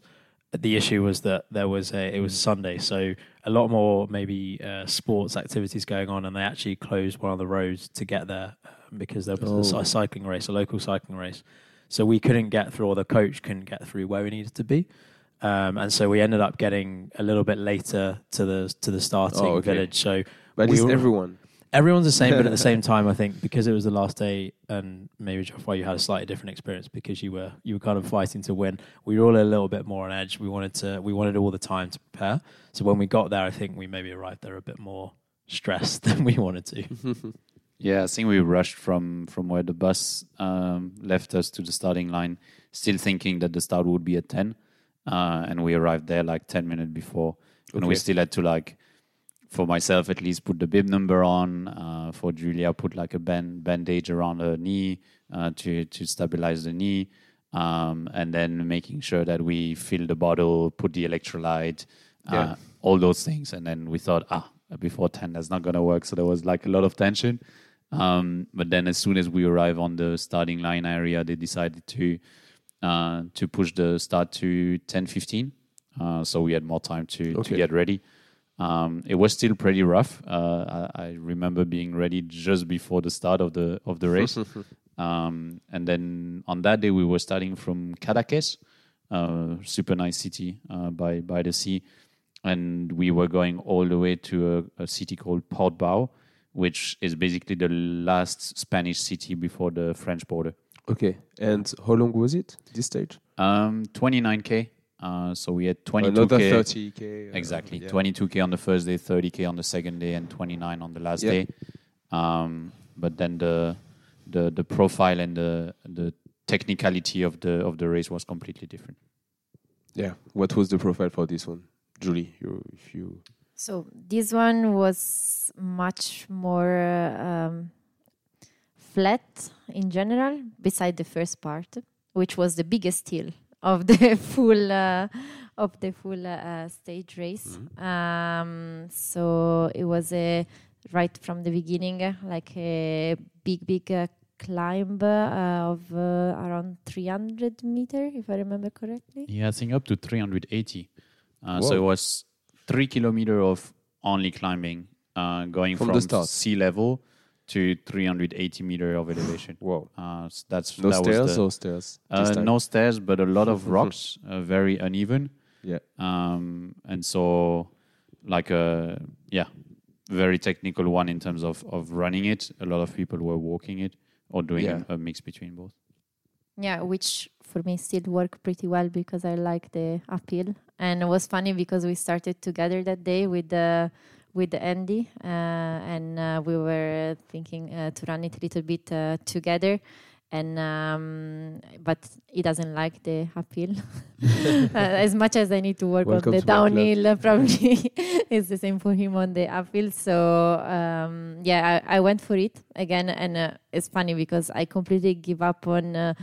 The issue was that there was a it was a Sunday, so a lot more maybe uh, sports activities going on, and they actually closed one of the roads to get there um, because there was a Oh. cycling race, a local cycling race. So we couldn't get through, or the coach couldn't get through where we needed to be, um, and so we ended up getting a little bit later to the to the starting Oh, okay. village. So But We were- everyone. Everyone's the same, but at the same time, I think because it was the last day, and maybe Geoffroy, you had a slightly different experience because you were you were kind of fighting to win. We were all a little bit more on edge. We wanted to we wanted all the time to prepare. So when we got there, I think we maybe arrived there a bit more stressed than we wanted to. Yeah, I think we rushed from from where the bus um, left us to the starting line, still thinking that the start would be at ten, uh, and we arrived there like ten minutes before, and we still had to like, for myself at least, put the bib number on. Uh, for Giulia, put like a band bandage around her knee uh, to to stabilize the knee, um, and then making sure that we fill the bottle, put the electrolyte, uh, Yeah. all those things, and then we thought, ah, before ten, that's not gonna work. So there was like a lot of tension. Um, but then as soon as we arrive on the starting line area, they decided to uh, to push the start to 10:15. Uh, so we had more time to, to get ready. Um, it was still pretty rough. Uh, I, I remember being ready just before the start of the of the race. um, and then on that day, we were starting from Cadaqués, uh, super nice city uh, by by the sea, and we were going all the way to a, a city called Portbou, which is basically the last Spanish city before the French border. Okay. And how long was it? This stage? Um, 29k. Uh, so we had 22k. Another 30k. uh, Exactly. yeah. 22k on the first day, 30k on the second day, and 29 on the last Yeah. day. Um, but then the the the profile and the the technicality of the of the race was completely different. Yeah. What was the profile for this one, Giulia? You, if you. So this one was much more um, flat in general, beside the first part, which was the biggest hill of the full uh, of the full uh, stage race. Um, so it was a right from the beginning, uh, like a big, big uh, climb uh, of uh, around 300 meter, if I remember correctly. Yeah, I think up to 380. Uh, so it was three kilometer of only climbing, uh, going From from, the start. sea level to 380 meter of elevation. Whoa! Uh, s- that's No that was stairs the- or stairs? Uh, no stairs, but a lot of rocks, uh, very uneven. Yeah. Um, and so, like a yeah, very technical one in terms of of running it. A lot of people were walking it or doing Yeah. a, a mix between both. Yeah, which for me still worked pretty well because I like the appeal. and it was funny because we started together that day with the with Andy, uh, and uh, we were thinking uh, to run it a little bit uh, together, and um, but he doesn't like the uphill uh, as much as I need to work Welcome on the to my club. downhill. Probably it's the same for him on the uphill. So um, yeah, I, I went for it again, and uh, it's funny because I completely give up on. Uh,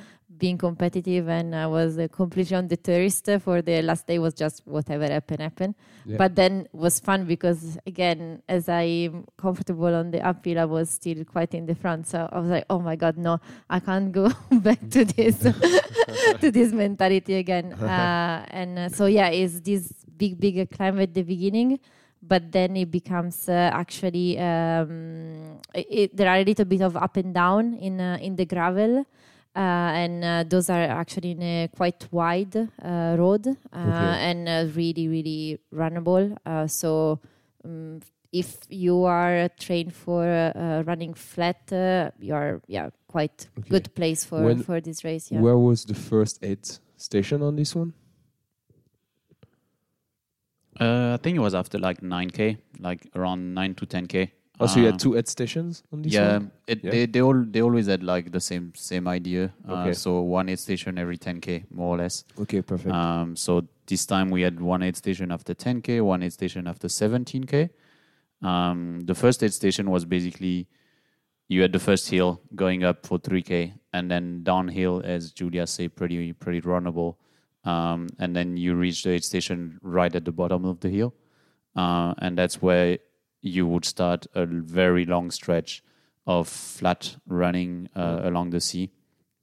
being competitive and I was uh, completely on the tourist uh, for the last day was just whatever happened happened. Yeah. but then was fun because again as I'm comfortable on the uphill I was still quite in the front so I was like oh my god no I can't go back to this to this mentality again uh, and uh, so yeah it's this big big climb at the beginning but then it becomes uh, actually um, it, it- there are a little bit of up and down in uh, in the gravel and uh, those are actually in a quite wide uh, road uh, and uh, really really runnable uh, so um, if you are trained for uh, running flat uh, you are yeah quite Okay. good place for When- for this race yeah Where was the first aid station on this one? Uh, I think it was after like 9k, like around 9 to 10k. Oh, so you had two aid stations on this yeah, one? it, Yeah. They, they all they always had like the same same idea. Uh, Okay. So one aid station every 10k, more or less. Okay, perfect. Um, so this time we had one aid station after 10k, one aid station after 17k. Um, the first aid station was basically you had the first hill going up for 3k, and then downhill, as Giulia said, pretty pretty runnable. Um, and then you reach the aid station right at the bottom of the hill, uh, and that's where you would start a very long stretch of flat running uh, along the sea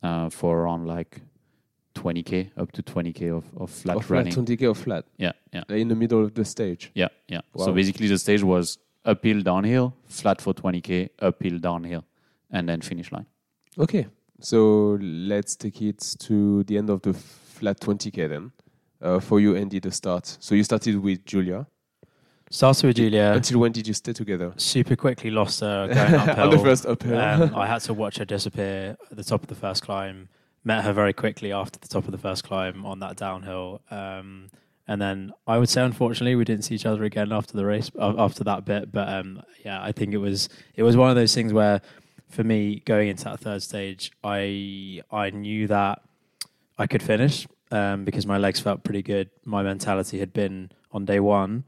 uh, for around like 20k up to 20k of, of flat Or flat, 20k or flat, Yeah, yeah, in the middle of the stage. yeah, yeah. Wow. So basically, the stage was uphill, downhill, flat for 20k, uphill, downhill, and then finish line. Okay, so let's take it to the end of the flat 20k then. Uh, for you, Andy, the start. So you started with Giulia. Started with Giulia. Until when did you stay together? super quickly lost her going uphill. on the first uphill. Um, I had to watch her disappear at the top of the first climb. Met her very quickly after the top of the first climb on that downhill. Um, And then I would say, unfortunately, we didn't see each other again after the race, uh, after that bit. But um, yeah, I think it was it was one of those things where, for me, going into that third stage, I I knew that I could finish um, because my legs felt pretty good. My mentality had been on day one,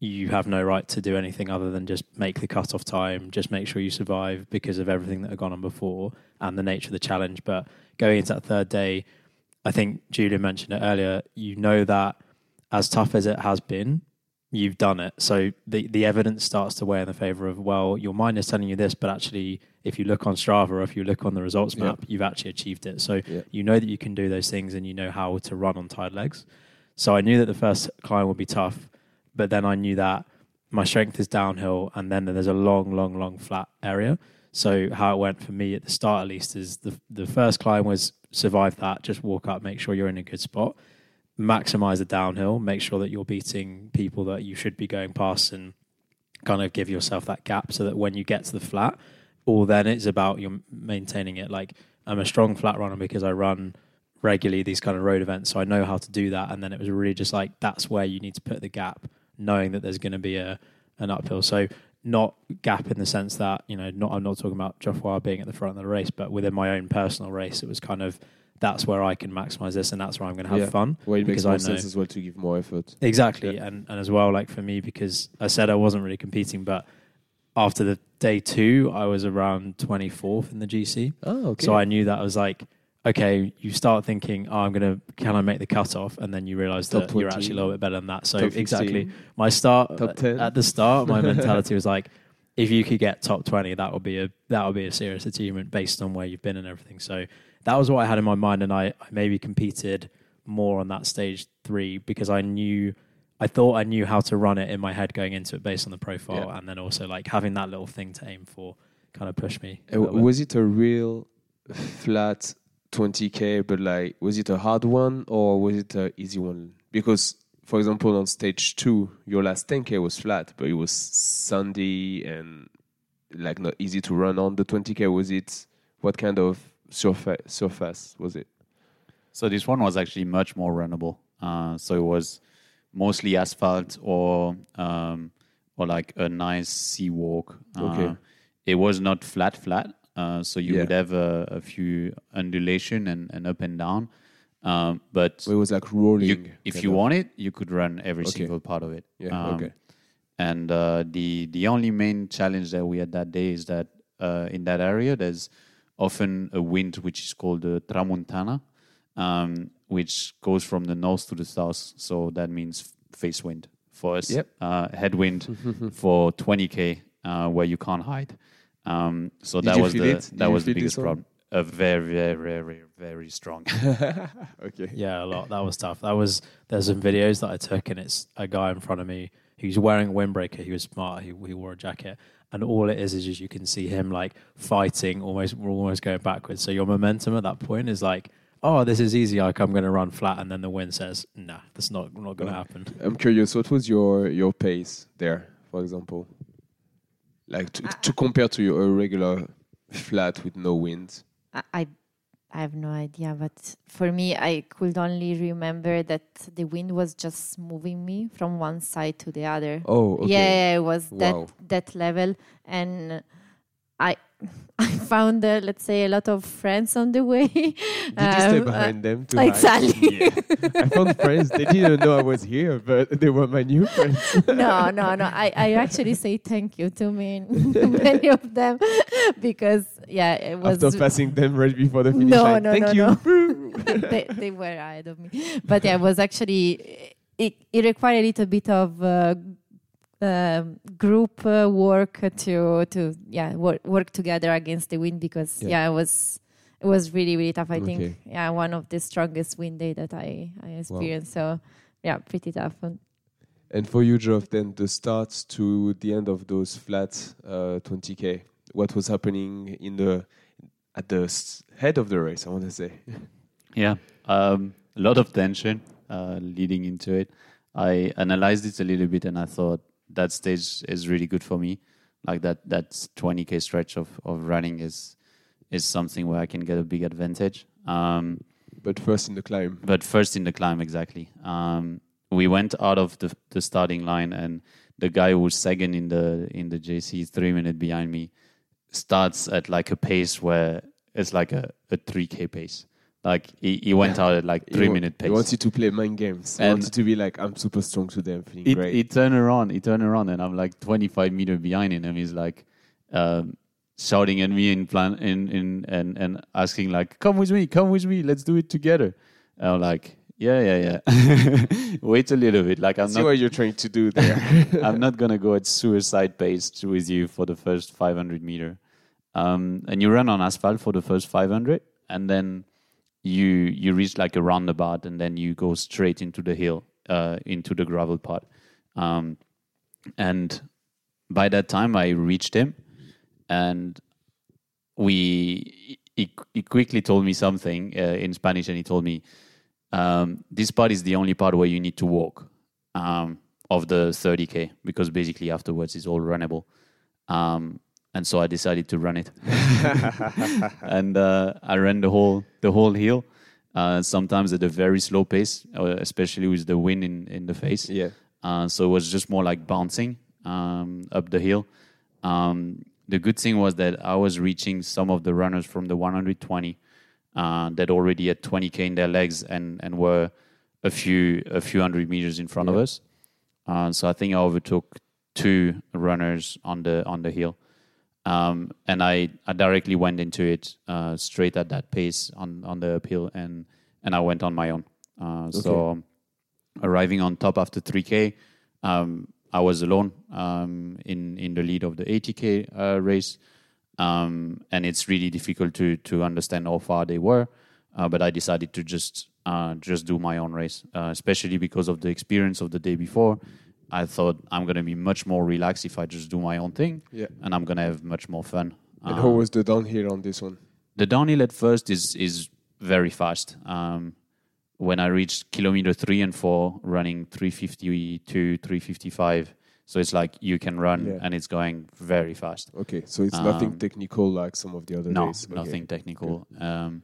you have no right to do anything other than just make the cut-off time, just make sure you survive because of everything that had gone on before and the nature of the challenge. But going into that third day, I think Julian mentioned it earlier. You know that as tough as it has been, you've done it. So the the evidence starts to weigh in the favor of well, your mind is telling you this, but actually, if you look on Strava or if you look on the results map, you've actually achieved it. So Yeah. you know that you can do those things and you know how to run on tired legs. So I knew that the first climb would be tough, but then I knew that my strength is downhill and then there's a long, long, long flat area. So how it went for me at the start, at least, is the the first climb was survive that, just walk up, make sure you're in a good spot, maximize the downhill, make sure that you're beating people that you should be going past, and kind of give yourself that gap so that when you get to the flat, all then it's about you maintaining it. Like I'm a strong flat runner because I run regularly these kind of road events, so I know how to do that. And then it was really just like that's where you need to put the gap, knowing that there's going to be a an uphill. So not gap in the sense that you know, not I'm not talking about Geoffroy being at the front of the race, but within my own personal race, it was kind of that's where I can maximize this, and that's where I'm going to have Yeah. fun. Well, it makes Because I more know- sense as well to give more effort. Exactly, Yeah. and and as well, like for me, because I said I wasn't really competing, but after the day two, I was around 24th in the GC. Oh, okay. So I knew that I was like, okay, you start thinking, oh, I'm gonna, can I make the cutoff? And then you realize Top that you're actually a little bit better than that. So top 15. exactly, my start Top 10. at the start, my mentality was like, if you could get top 20, that would be a that would be a serious achievement based on where you've been and everything. So that was what I had in my mind, and I, I maybe competed more on that stage three because I knew. I thought I knew how to run it in my head going into it based on the profile, Yeah. and then also like having that little thing to aim for kind of pushed me. Uh, was it a real flat 20k but like was it a hard one or was it a easy one because for example on stage 2 your last 10k was flat but it was sandy and like not easy to run on the 20k was it what kind of surface surface was it So this one was actually much more runnable. Uh, so it was mostly asphalt or um, or like a nice sea walk. Uh, Okay. It was not flat, flat. Uh, so you Yeah. would have a, a few undulation and, and up and down. Um, but it was like rolling you, if you of. want it, you could run every Okay. single part of it. yeah Um, okay And uh, the the only main challenge that we had that day is that uh, in that area there's often a wind which is called the tramontana, um, which goes from the north to the south. So that means face wind for us. Yep. Uh, headwind for 20k uh, where you can't hide. Um, so Did that you was feel the it? That was the biggest problem. A very very very very strong. okay Yeah, a lot. That was tough. That was there's some videos that I took, and it's a guy in front of me who's wearing a windbreaker. He was smart. He, he wore a jacket, and all it is is just you can see him like fighting, almost almost going backwards. So your momentum at that point is like, oh, this is easy. Like I'm going to run flat, and then the wind says, nah, that's not not going to happen. i'm curious what was your your pace there for example like to, to compare to your regular flat with no wind I, I I have no idea, but for me, I could only remember that the wind was just moving me from one side to the other. oh okay Yeah, it was Wow. that that level, and I I found uh, let's say a lot of friends on the way. Did you stay Um, uh, behind them to hide? exactly. I found friends. They didn't know I was here, but they were my new friends. no, no, no. I, I actually say thank you to me, many of them, because yeah, it was After passing them right before the finish no, line. no, Thank no, you. no. they, they were ahead of me, but yeah, it was actually it, it required a little bit of uh, um group uh, work to to yeah work, work together against the wind because Yeah. yeah, it was it was really really tough. I think yeah one of the strongest wind day that I I experienced. So yeah, pretty tough. And And for you, Geoff, then the start to the end of those flat uh, 20k, what was happening in the at the s- head of the race? I want to say. Yeah, um, a lot of tension uh, leading into it. I analyzed it a little bit, and I thought that stage is really good for me. Like that, that 20k stretch of, of running is is something where I can get a big advantage. Um, But first in the climb. but first in the climb, exactly. Um, we went out of the the starting line, and the guy who was second in the in the GC, three minute behind me, starts at like a pace where it's like a a three k pace. Like he, he went out at like three wa- minute pace. He wants you to play mind games. He And- wants you to be like, I'm super strong today. I'm feeling He, great. he turned around, he turned around, and I'm like 25 meter behind him, and he's like um, shouting at me in plan in in and and asking like, "Come with me, come with me, let's do it together." And I'm like, "Yeah, yeah, yeah." Wait a little bit, like I'm See not what you're trying to do there. I'm not gonna go at suicide pace with you for the first 500 meter. Um, and you run on asphalt for the first 500, and then you you reach like a roundabout, and then you go straight into the hill, uh, into the gravel part. Um, and by that time, I reached him, and we he, he quickly told me something uh, in Spanish, and he told me um, this part is the only part where you need to walk um, of the 30k because basically afterwards it's all runnable. Um, and so I decided to run it, and uh, I ran the whole the whole hill. Uh, sometimes at a very slow pace, uh, especially with the wind in, in the face. yeah. Uh, so it was just more like bouncing um, up the hill. Um, the good thing was that I was reaching some of the runners from the 120 uh, that already had 20k in their legs and, and were a few a few hundred meters in front of us. Uh, so I think I overtook two runners on the on the hill, um, and I, I directly went into it uh, straight at that pace on, on the uphill, and and I went on my own. Uh, So arriving on top after 3k, um, I was alone um, in in the lead of the 80k uh, race, um, and it's really difficult to to understand how far they were. Uh, but I decided to just uh, just do my own race, uh, especially because of the experience of the day before. I thought I'm gonna be much more relaxed if I just do my own thing, Yeah. and I'm gonna have much more fun. And Uh, how was the downhill on this one? the downhill at first is is very fast. Um, when I reached kilometer three and four, running 352, 355, so it's like you can run Yeah. and it's going very fast. Okay, so it's nothing Um, technical like some of the other No, days. Okay. nothing technical. Um,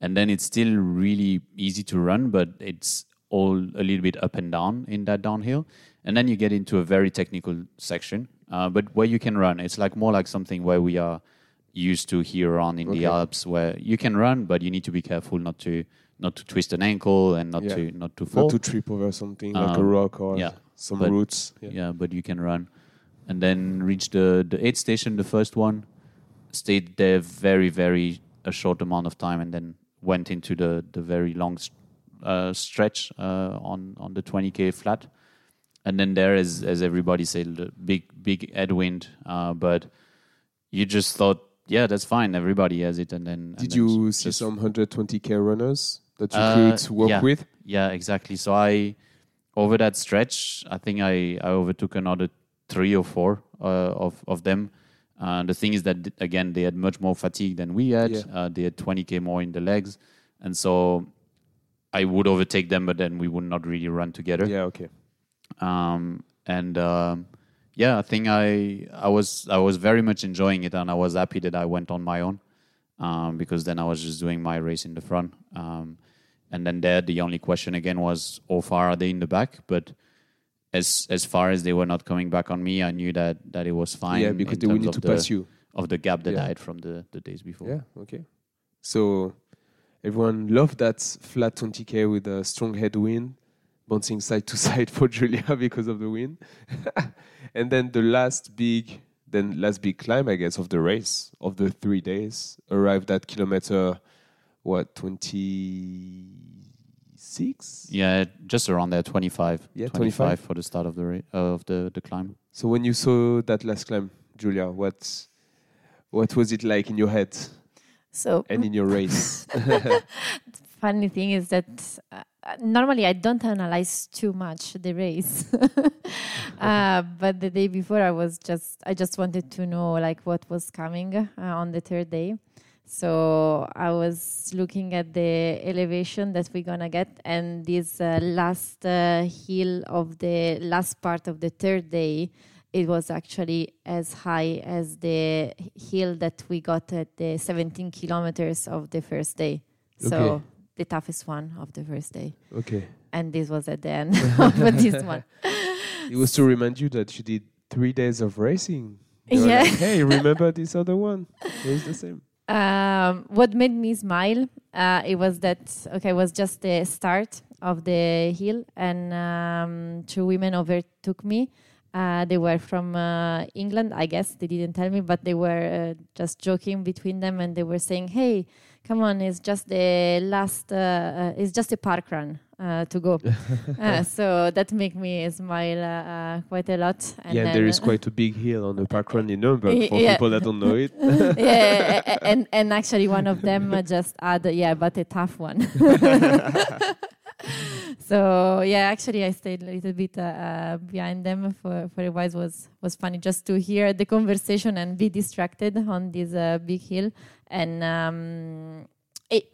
and then it's still really easy to run, but it's all a little bit up and down in that downhill. And then you get into a very technical section, uh, but where you can run, it's like more like something where we are used to here on in Okay. the Alps, where you can run, but you need to be careful not to not to twist an ankle and not Yeah. to not to fall. Not to trip over something like a Um, rock or yeah, some but- roots. Yeah. yeah, but you can run. And then reach the the aid station, the first one, stayed there very very a short amount of time, and then went into the the very long uh, stretch uh, on on the 20k flat. And then there, as as everybody said, big big headwind, uh, but you just thought, yeah, that's fine. Everybody has it. And then and Did then you see some 120k runners that you Uh, could work yeah. with? Yeah, exactly. So I, over that stretch, I think I, I overtook another three or four uh, of of them. Uh, the thing is that again they had much more fatigue than we had. Yeah. Uh, they had 20k more in the legs, and so I would overtake them, but then we would not really run together. Yeah, okay. Um, and um, yeah, I think I I was I was very much enjoying it, and I was happy that I went on my own um, because then I was just doing my race in the front. Um, and then there, the only question again was, how far are they in the back? But as as far as they were not coming back on me, I knew that that it was fine. yeah, because they will need to the, pass you. of the gap that Yeah. I had from the the days before. Yeah, okay. So everyone loved that flat 20k with a strong headwind, bouncing side to side for Giulia because of the wind. and then the last big, then last big climb, I guess, of the race of the three days arrived at kilometer, what 26? Yeah, just around there, 25. Yeah, 25 25. for the start of the ra- uh, of the the climb. So when you saw that last climb, Giulia, what what was it like in your head So and in your race? funny thing is that uh, normally I don't analyze too much the race, uh, but the day before I was just I just wanted to know like what was coming uh, on the third day. So I was looking at the elevation that we're gonna get, and this uh, last uh, hill of the last part of the third day, it was actually as high as the hill that we got at the 17 kilometers of the first day. So. The toughest one of the first day. okay. and this was at the end of this one. It was to remind you that you did three days of racing. They Yeah. like, hey, remember this other one? It's the same. Um, what made me smile, uh, it was that okay, it was just the start of the hill, and um, two women overtook me. Uh, they were from uh, England, I guess. They didn't tell me, but they were uh, just joking between them, and they were saying, "Hey, come on, it's just the last, uh, uh, it's just a park run uh, to go." uh, so that made me smile uh, quite a lot. And yeah, there quite a big hill on the park run in Nuremberg for Yeah. people that don't know it. yeah, and and actually one of them just add yeah, but a tough one. So yeah, actually I stayed a little bit uh, uh, behind them for for a while. It was was funny just to hear the conversation and be distracted on this uh, big hill, and um, it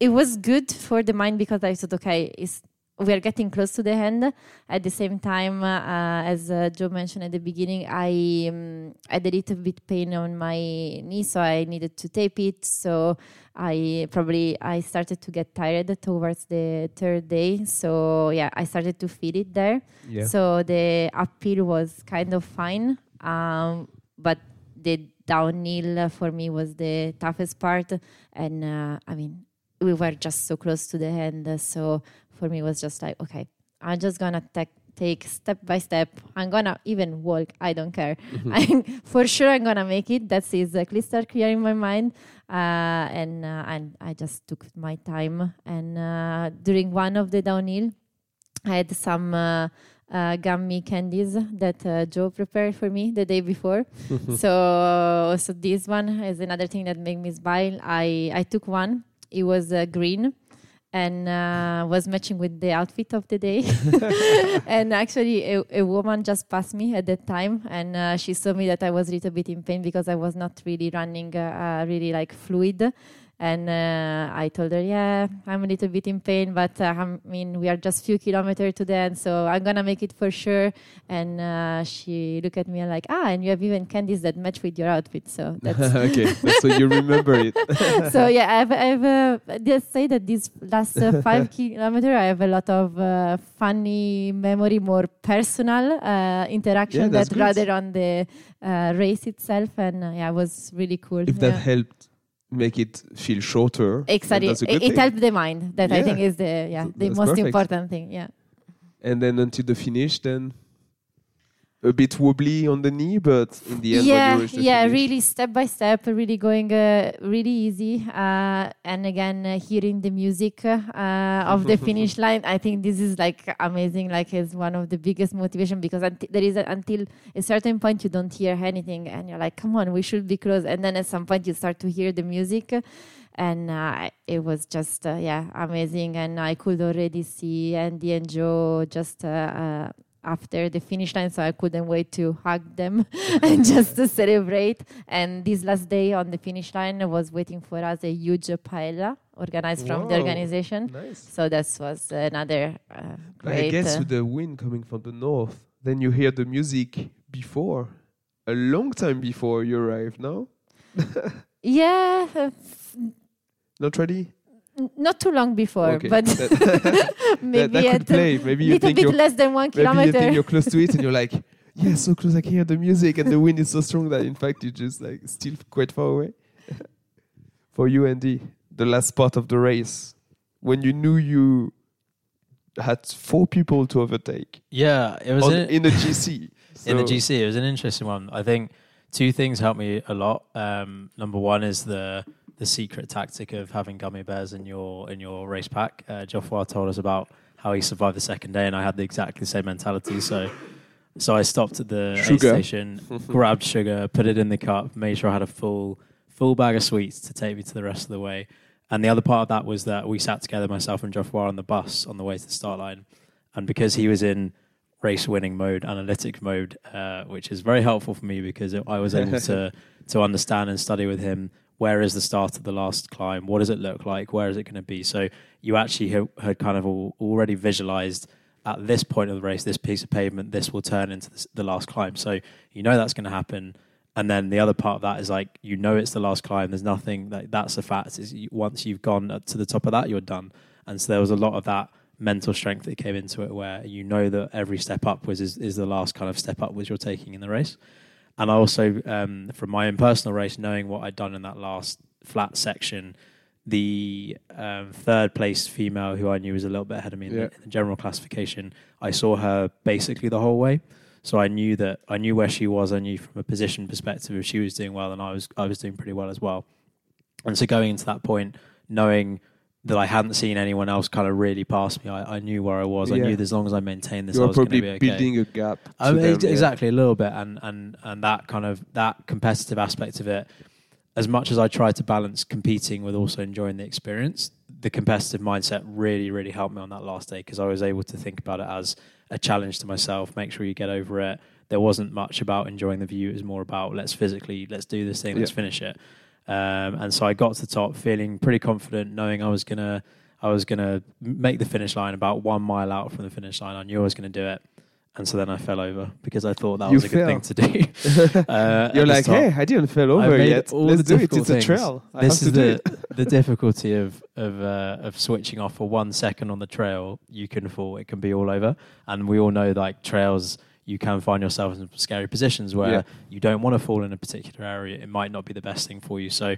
it was good for the mind because I thought okay, it's we are getting close to the end. At the same time, uh, as uh, Joe mentioned at the beginning, I um, had a little bit pain on my knee, so I needed to tape it. So I probably I started to get tired towards the third day. So yeah, I started to feel it there. Yeah. So the uphill was kind of fine, um, but the downhill for me was the toughest part. And uh, I mean, we were just so close to the end. So for me, it was just like, okay, I'm just gonna take take step by step. I'm gonna even walk. I don't care. I'm for sure I'm gonna make it. That's exactly start clear in my mind. Uh, and uh, and I just took my time. And uh, during one of the downhill, I had some uh, uh, gummy candies that uh, Joe prepared for me the day before. so so this one is another thing that made me smile. I I took one. It was uh, green. And uh, was matching with the outfit of the day. and actually, a, a woman just passed me at that time, and uh, she saw me that I was a little bit in pain because I was not really running, uh, uh, really like fluid. And uh, I told her, yeah, I'm a little bit in pain, but uh, I mean, we are just few kilometers to the end, so I'm gonna make it for sure. And uh, she looked at me and like, ah, and you have even candies that match with your outfit, so that's okay, so you remember it. so yeah, I've, I've uh, just say that these last uh, five kilometer, I have a lot of uh, funny memory, more personal uh, interaction that's that good. rather on the uh, race itself, and uh, yeah, it was really cool. If that helped make it feel shorter, Exactly, it, it helped the mind. That I think is the yeah the that's most perfect. important thing. Yeah. And then until the finish, then a bit wobbly on the knee, but in the end, yeah, when you reach the yeah, finish, really step by step, really going uh, really easy. Uh, and again, uh, hearing the music uh, of the finish line, I think this is like amazing. Like, it's one of the biggest motivation because there is a, until a certain point you don't hear anything, and you're like, come on, we should be close. And then at some point you start to hear the music. And uh, it was just uh, yeah amazing, and I could already see Andy and Joe just after the finish line, so I couldn't wait to hug them and just to celebrate. And this last day on the finish line was waiting for us a huge paella organized from the organization. Nice. So that was another uh, great. I guess uh, with the wind coming from the north, then you hear the music before, a long time before you arrive. No, yeah, uh, not really. N- not too long before, Okay. but that, that, maybe that at could play. Maybe you little think bit you're less than one maybe you think kilometer. you're close to it, and you're like, yeah, so close. I can hear the music, and the wind is so strong that in fact you're just like still quite far away. For you, Andy, the last part of the race, when you knew you had four people to overtake Yeah, it was on, an- in the GC. in the GC. It was an interesting one. I think two things helped me a lot. Um, number one is the the secret tactic of having gummy bears in your in your race pack. Uh, told us about how he survived the second day, and I had the exactly the same mentality. So, so I stopped at the station, grabbed sugar, put it in the cup, made sure I had a full full bag of sweets to take me to the rest of the way. And the other part of that was that we sat together, myself and Geoffroy, on the bus on the way to the start line. And because he was in race winning mode, analytics mode, uh, which is very helpful for me because I was able to to understand and study with him where is the start of the last climb, what does it look like, where is it going to be. So you actually had, kind of al- already visualized at this point of the race, this piece of pavement, this will turn into the last climb. So you know that's going to happen. And then the other part of that is like you know it's the last climb. There's nothing that that's a fact. Is once you've gone up to the top of that, you're done. And so there was a lot of that mental strength that came into it, where you know that every step upwards is, is the last kind of step up was you're taking in the race. And I also, um, from my own personal race, knowing what I'd done in that last flat section, the um, third place female who I knew was a little bit ahead of me in, Yeah. the, in the general classification, I saw her basically the whole way. So I knew that I knew where she was. I knew from a position perspective if she was doing well, and I was I was doing pretty well as well. And so going into that point, knowing that I hadn't seen anyone else kind of really pass me, I, I knew where I was. I knew that as long as I maintained this, I You're was going to probably be okay. building a gap. Oh, I mean, them, yeah. exactly a little bit, and and and that kind of that competitive aspect of it. As much as I tried to balance competing with also enjoying the experience, the competitive mindset really, really helped me on that last day because I was able to think about it as a challenge to myself. Make sure you get over it. There wasn't much about enjoying the view; it was more about let's physically, let's do this thing, let's finish it. Um, and so I got to the top, feeling pretty confident, knowing I was gonna, I was gonna make the finish line about one mile out from the finish line. I knew I was gonna do it. And so then I fell over because I thought that You was a good thing to do. Uh, You're like, start. hey, I didn't fall over yet. Let's do it. It's difficult a trail. I this is the the difficulty of of uh, of switching off for one second on the trail. You can fall; it can be all over. And we all know, like trails, you can find yourself in scary positions where Yeah. you don't want to fall in a particular area. It might not be the best thing for you. So,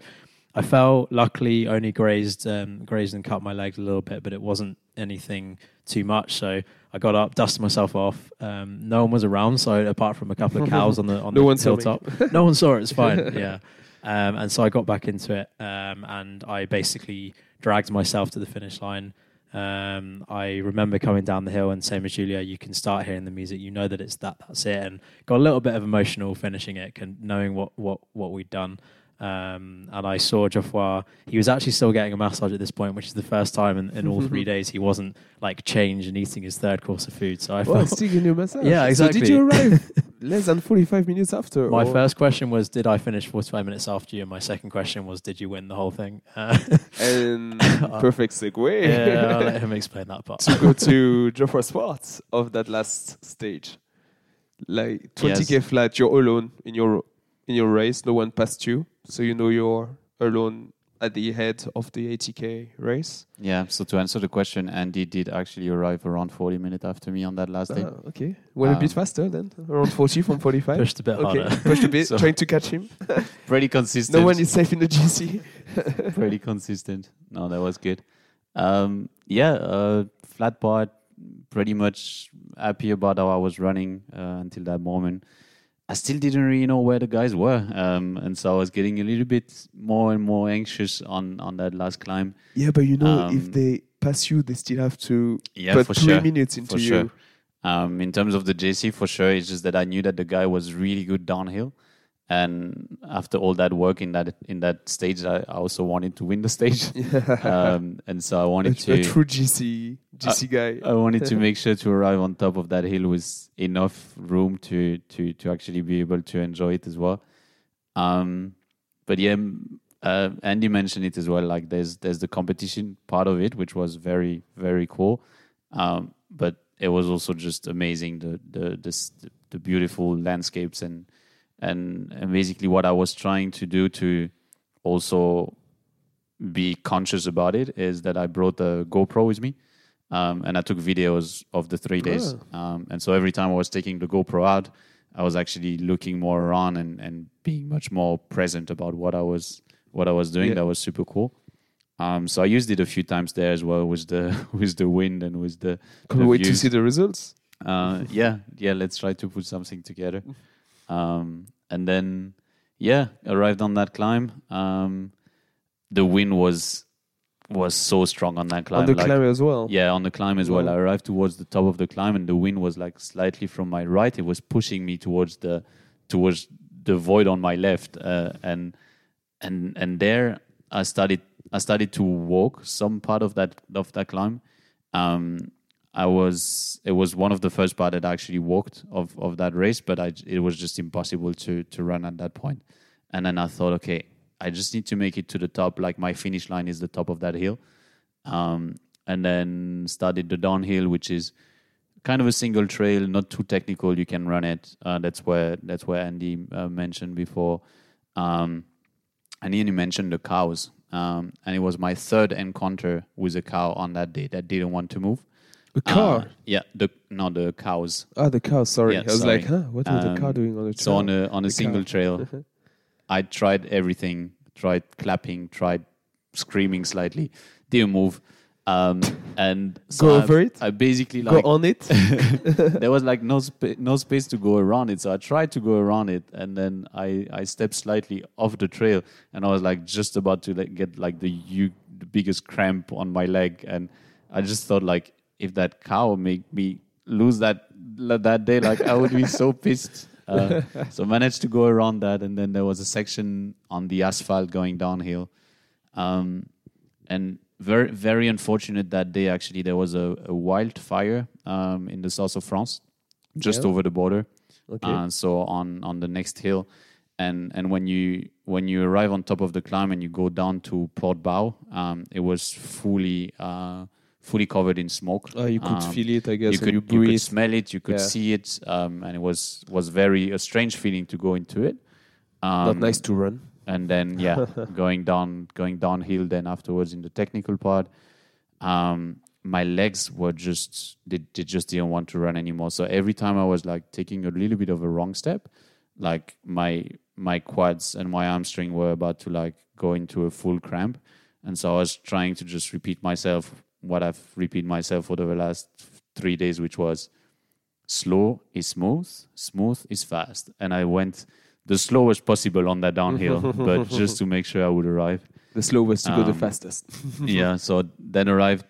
I fell. Luckily, only grazed um, grazed and cut my leg a little bit, but it wasn't anything too much. So I got up, dusted myself off. Um, no one was around, so apart from a couple of cows on the on No the hilltop, no one saw it. It's fine. Yeah. Um, and so I got back into it, um, and I basically dragged myself to the finish line. Um, I remember coming down the hill, and same as Giulia, you can start hearing the music. You know that it's that. That's it, and got a little bit of emotional finishing it, can, knowing what what what we'd done. Um, and I saw Geoffroy. He was actually still getting a massage at this point, which is the first time in, in all three days he wasn't like changed and eating his third course of food. So I Well, felt still you a massage. Yeah, So did you arrive less than 45 minutes after? My or- first question was, did I finish 45 minutes after you? And my second question was, did you win the whole thing? Uh, And perfect segue. yeah, I'll let him explain that part. to go to Geoffroy Sports of that last stage. Like 20k flat, you're alone in your in your race. No one passed you, so you know you're alone at the head of the 80k race. Yeah. So to answer the question, Andy did actually arrive around 40 minutes after me on that last day. Ah, okay, went a bit Um, faster then, around 40 from 45. Pushed a bit okay, harder. pushed a bit, So- trying to catch him. Pretty consistent. No one is safe in the GC. pretty consistent. No, that was good. Um, yeah, uh, flat part. Pretty much happy about how I was running uh, until that moment. I still didn't really know where the guys were, um, and so I was getting a little bit more and more anxious on on that last climb. yeah, but you know, Um, if they pass you, they still have to Yeah, put three sure. minutes into for you. sure. Um, in terms of the GC, for sure, it's just that I knew that the guy was really good downhill, and after all that work in that in that stage, I, I also wanted to win the stage, um, and so I wanted a to. true GC GC guy. I wanted to make sure to arrive on top of that hill with enough room to to to actually be able to enjoy it as well. Um, but yeah, uh, Andy mentioned it as well. Like there's there's the competition part of it, which was very very cool. Um, but it was also just amazing the the the, the beautiful landscapes and and and basically what I was trying to do to also be conscious about it is that I brought the GoPro with me. Um, and I took videos of the three days. Um, and so every time I was taking the GoPro out, I was actually looking more around and, and being much more present about what I was what I was doing. Yeah. That was super cool. Um, so I used it a few times there as well with the with the wind and with the the wait to see the results. uh, yeah, yeah. Let's try to put something together. Um, and then, yeah, arrived on that climb. Um, the wind was was so strong on that climb. on the like- climb as well. yeah, on the climb as well. Wow. I arrived towards the top of the climb, and the wind was like slightly from my right. It was pushing me towards the towards the void on my left, uh, and and and there I started I started to walk some part of that of that climb. Um, I was it was one of the first part that I actually walked of of that race, but I it was just impossible to to run at that point. And then I thought, okay, I just need to make it to the top. Like my finish line is the top of that hill um, and then started the downhill, which is kind of a single trail, not too technical. You can run it. Uh, that's where that's where Andy uh, mentioned before, um, and then he mentioned the cows. Um, and it was my third encounter with a cow on that day that didn't want to move. The Uh, car. yeah, the no the cows. ah, the cow. Sorry, yeah, I was sorry. like, huh? What was the car Um, doing on the trail? So on a on a The single cow. trail, I tried everything. Tried clapping. Tried screaming slightly. Didn't move. Um, and so Go I, over it. I basically Go like on it. there was like no no space to go around it. So I tried to go around it, and then I I stepped slightly off the trail, and I was like just about to like get like the you the biggest cramp on my leg, and I just thought like if that cow make me lose that that day, like I would be so pissed. Uh, so managed to go around that, and then there was a section on the asphalt going downhill, um, and very very unfortunate that day. Actually, there was a, a wildfire um, in the south of France, just Yeah. over the border. Okay. Uh, so on on the next hill, and and when you when you arrive on top of the climb and you go down to Portbou, um, it was fully uh, fully covered in smoke. oh, you could Um, feel it, I guess, you could you you could smell it, you could Yeah. see it, um, and it was was very a strange feeling to go into it. Um, Not nice to run. and then yeah going down going downhill then afterwards in the technical part um my legs were just they, they just didn't want to run anymore so every time i was like taking a little bit of a wrong step like my my quads and my hamstring were about to like go into a full cramp and so i was trying to just repeat myself what i've repeated myself for the last three days which was slow is smooth smooth is fast and i went the slowest possible on that downhill, but just to make sure I would arrive. The slowest to go the Um, fastest. yeah, so then arrived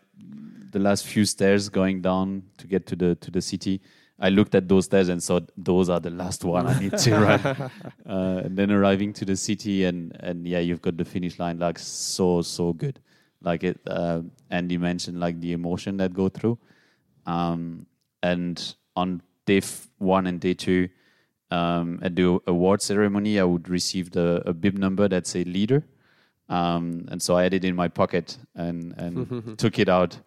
the last few stairs going down to get to the to the city. I looked at those stairs and thought those are the last one I need to run. Uh, and then arriving to the city and and yeah, you've got the finish line like so so good. Like it, uh, Andy mentioned like the emotion that go through. Um, and on day f- one and day two, um, at the award ceremony, I would receive the, a bib number that say leader. Um, and so I had it in my pocket and, and took it out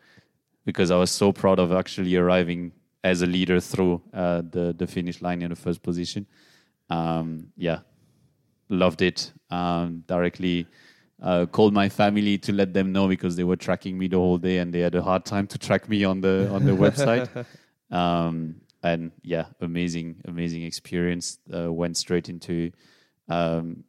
because I was so proud of actually arriving as a leader through uh, the, the finish line in the first position. Um, yeah, loved it. Um, directly uh, called my family to let them know because they were tracking me the whole day and they had a hard time to track me on the on the website. Um, and yeah, amazing, amazing experience. Uh, went straight into um,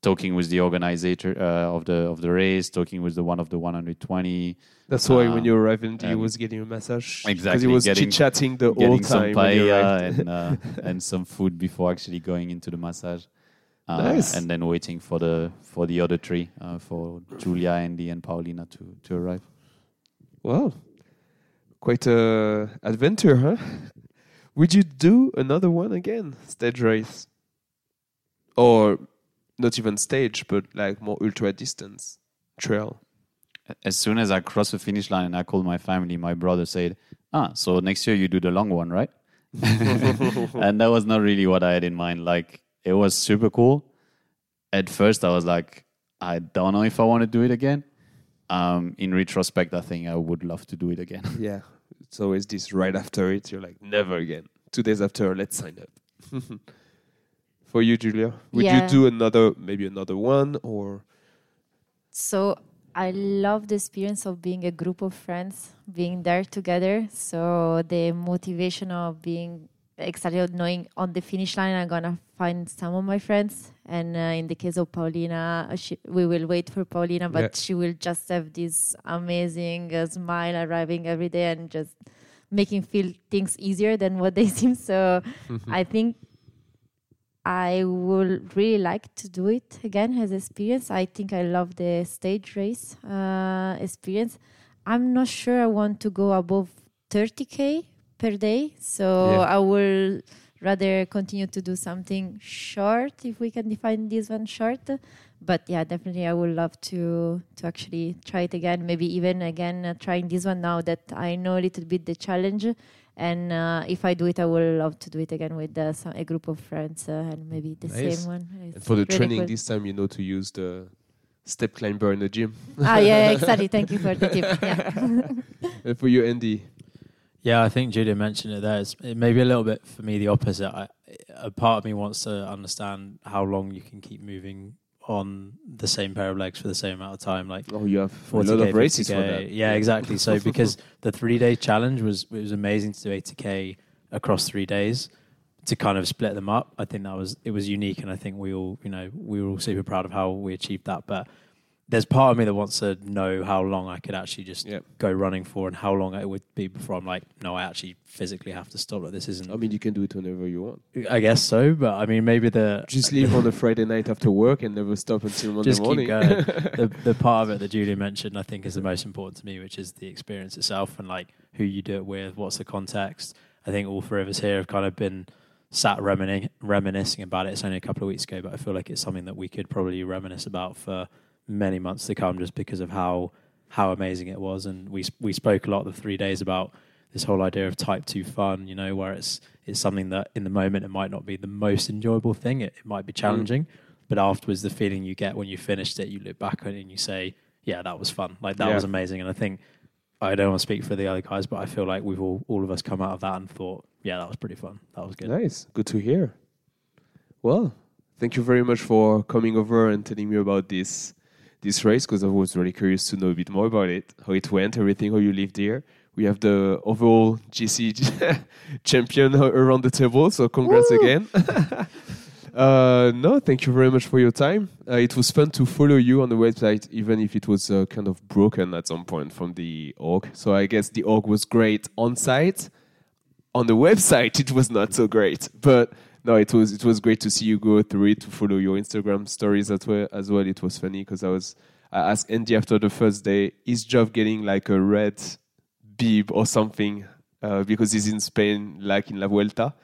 talking with the organizer uh, of the of the race, talking with the one of the 120, That's why when Um, you arrived, he and- was getting a massage. Because Exactly, he was getting- chit chatting the whole getting some time. when you paella and uh, and some food before actually going into the massage. Uh, Nice. And then waiting for the for the other three, uh, for Giulia, Andy, and Paulina to to arrive. Well, quite a adventure, huh? Would you do another one again, stage race, or not even stage, but like more ultra distance trail? As soon as I crossed the finish line and I called my family, my brother said, "Ah, so next year you do the long one, right?" and that was not really what I had in mind. Like it was super cool. At first, I was like, I don't know if I want to do it again. Um, in retrospect, I think I would love to do it again. Yeah, it's always this right after it. You're like, never again. Two days after, let's sign up. For you, Giulia, would Yeah. you do another, maybe another one, or So I love the experience of being a group of friends, being there together. So the motivation of being excited, of knowing on the finish line, I'm gonna find some of my friends. And uh, in the case of Paulina, uh, she, we will wait for Paulina, but Yeah. she will just have this amazing uh, smile arriving every day and just making feel things easier than what they seem. So I think I would really like to do it again as experience. I think I love the stage race uh, experience. I'm not sure I want to go above 30k per day, so Yeah. I will rather continue to do something short if we can define this one short. But yeah, definitely I would love to to actually try it again. Maybe even again uh, trying this one now that I know a little bit the challenge. And uh, if I do it, I would love to do it again with uh, some, a group of friends uh, and maybe the Nice. same one. and for the really training cool. this time, you know to use the step climber in the gym. ah, yeah, exactly. Thank you for the tip. Yeah. for you, Andy, Yeah, I think Giulia mentioned it there. It's it may be a little bit for me the opposite. I, a part of me wants to understand how long you can keep moving on the same pair of legs for the same amount of time. Like Oh, you have a 40K, lot of races for 50K. that. Yeah, exactly. So because the three day challenge was it was amazing to do 80k across three days to kind of split them up. I think that was it was unique, and I think we all you know we were all super proud of how we achieved that. But there's part of me that wants to know how long I could actually just Yeah. go running for, and how long it would be before I'm like, no, I actually physically have to stop. Like this isn't. I mean, you can do it whenever you want. I guess so, but I mean maybe the Just leave on a Friday night after work and never stop until Monday Just keep morning. going. the the part of it that Giulia mentioned, I think, is the most important to me, which is the experience itself and like who you do it with, what's the context. I think all three of us here have kind of been sat reminiscing, reminiscing about it. It's only a couple of weeks ago, but I feel like it's something that we could probably reminisce about for many months to come, just because of how how amazing it was. And we we spoke a lot the three days about this whole idea of type two fun, you know, where it's it's something that in the moment it might not be the most enjoyable thing. It, it might be mm. challenging, but afterwards the feeling you get when you finished it, you look back on it and you say, "Yeah, that was fun. Like that Yeah. was amazing." And I think I don't want to speak for the other guys, but I feel like we've all all of us come out of that and thought, "Yeah, that was pretty fun. That was good." Nice. Good to hear. Well, thank you very much for coming over and telling me about this this race because I was really curious to know a bit more about it, how it went, everything, how you lived here. We have the overall GC champion around the table, so congrats Woo! again. uh, no, thank you very much for your time. Uh, it was fun to follow you on the website, even if it was uh, kind of broken at some point from the org. So I guess the org was great on site on the website it was not so great but no it was it was great to see you go through it to follow your instagram stories as well as well. It was funny because i was i asked andy after the first day is Geoff getting like a red bib or something uh, because he's in spain like in la vuelta?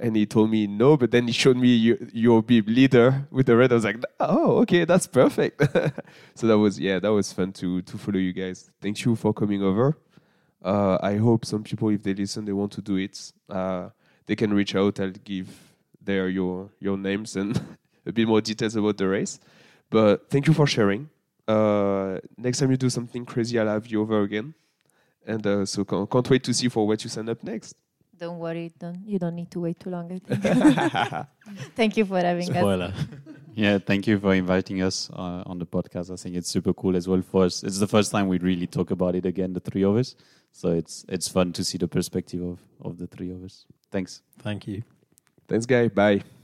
And he told me no but then he showed me your, your bib leader with the red. I was like oh okay that's perfect. So that was yeah that was fun to to follow you guys. Thank you for coming over. Uh, I hope some people, if they listen, they want to do it. Uh, they can reach out. I'll give there your your names and a bit more details about the race. But thank you for sharing. Uh, next time you do something crazy, I'll have you over again. And uh, so can't, can't wait to see for what you sign up next. Don't worry, don't you don't need to wait too long. I think. Thank you for having us. Spoiler. Yeah, thank you for inviting us uh, on the podcast. I think it's super cool as well for us. It's the first time we really talk about it again, the three of us. So it's it's fun to see the perspective of, of the three of us. Thanks. Thank you. Thanks, guy. Bye.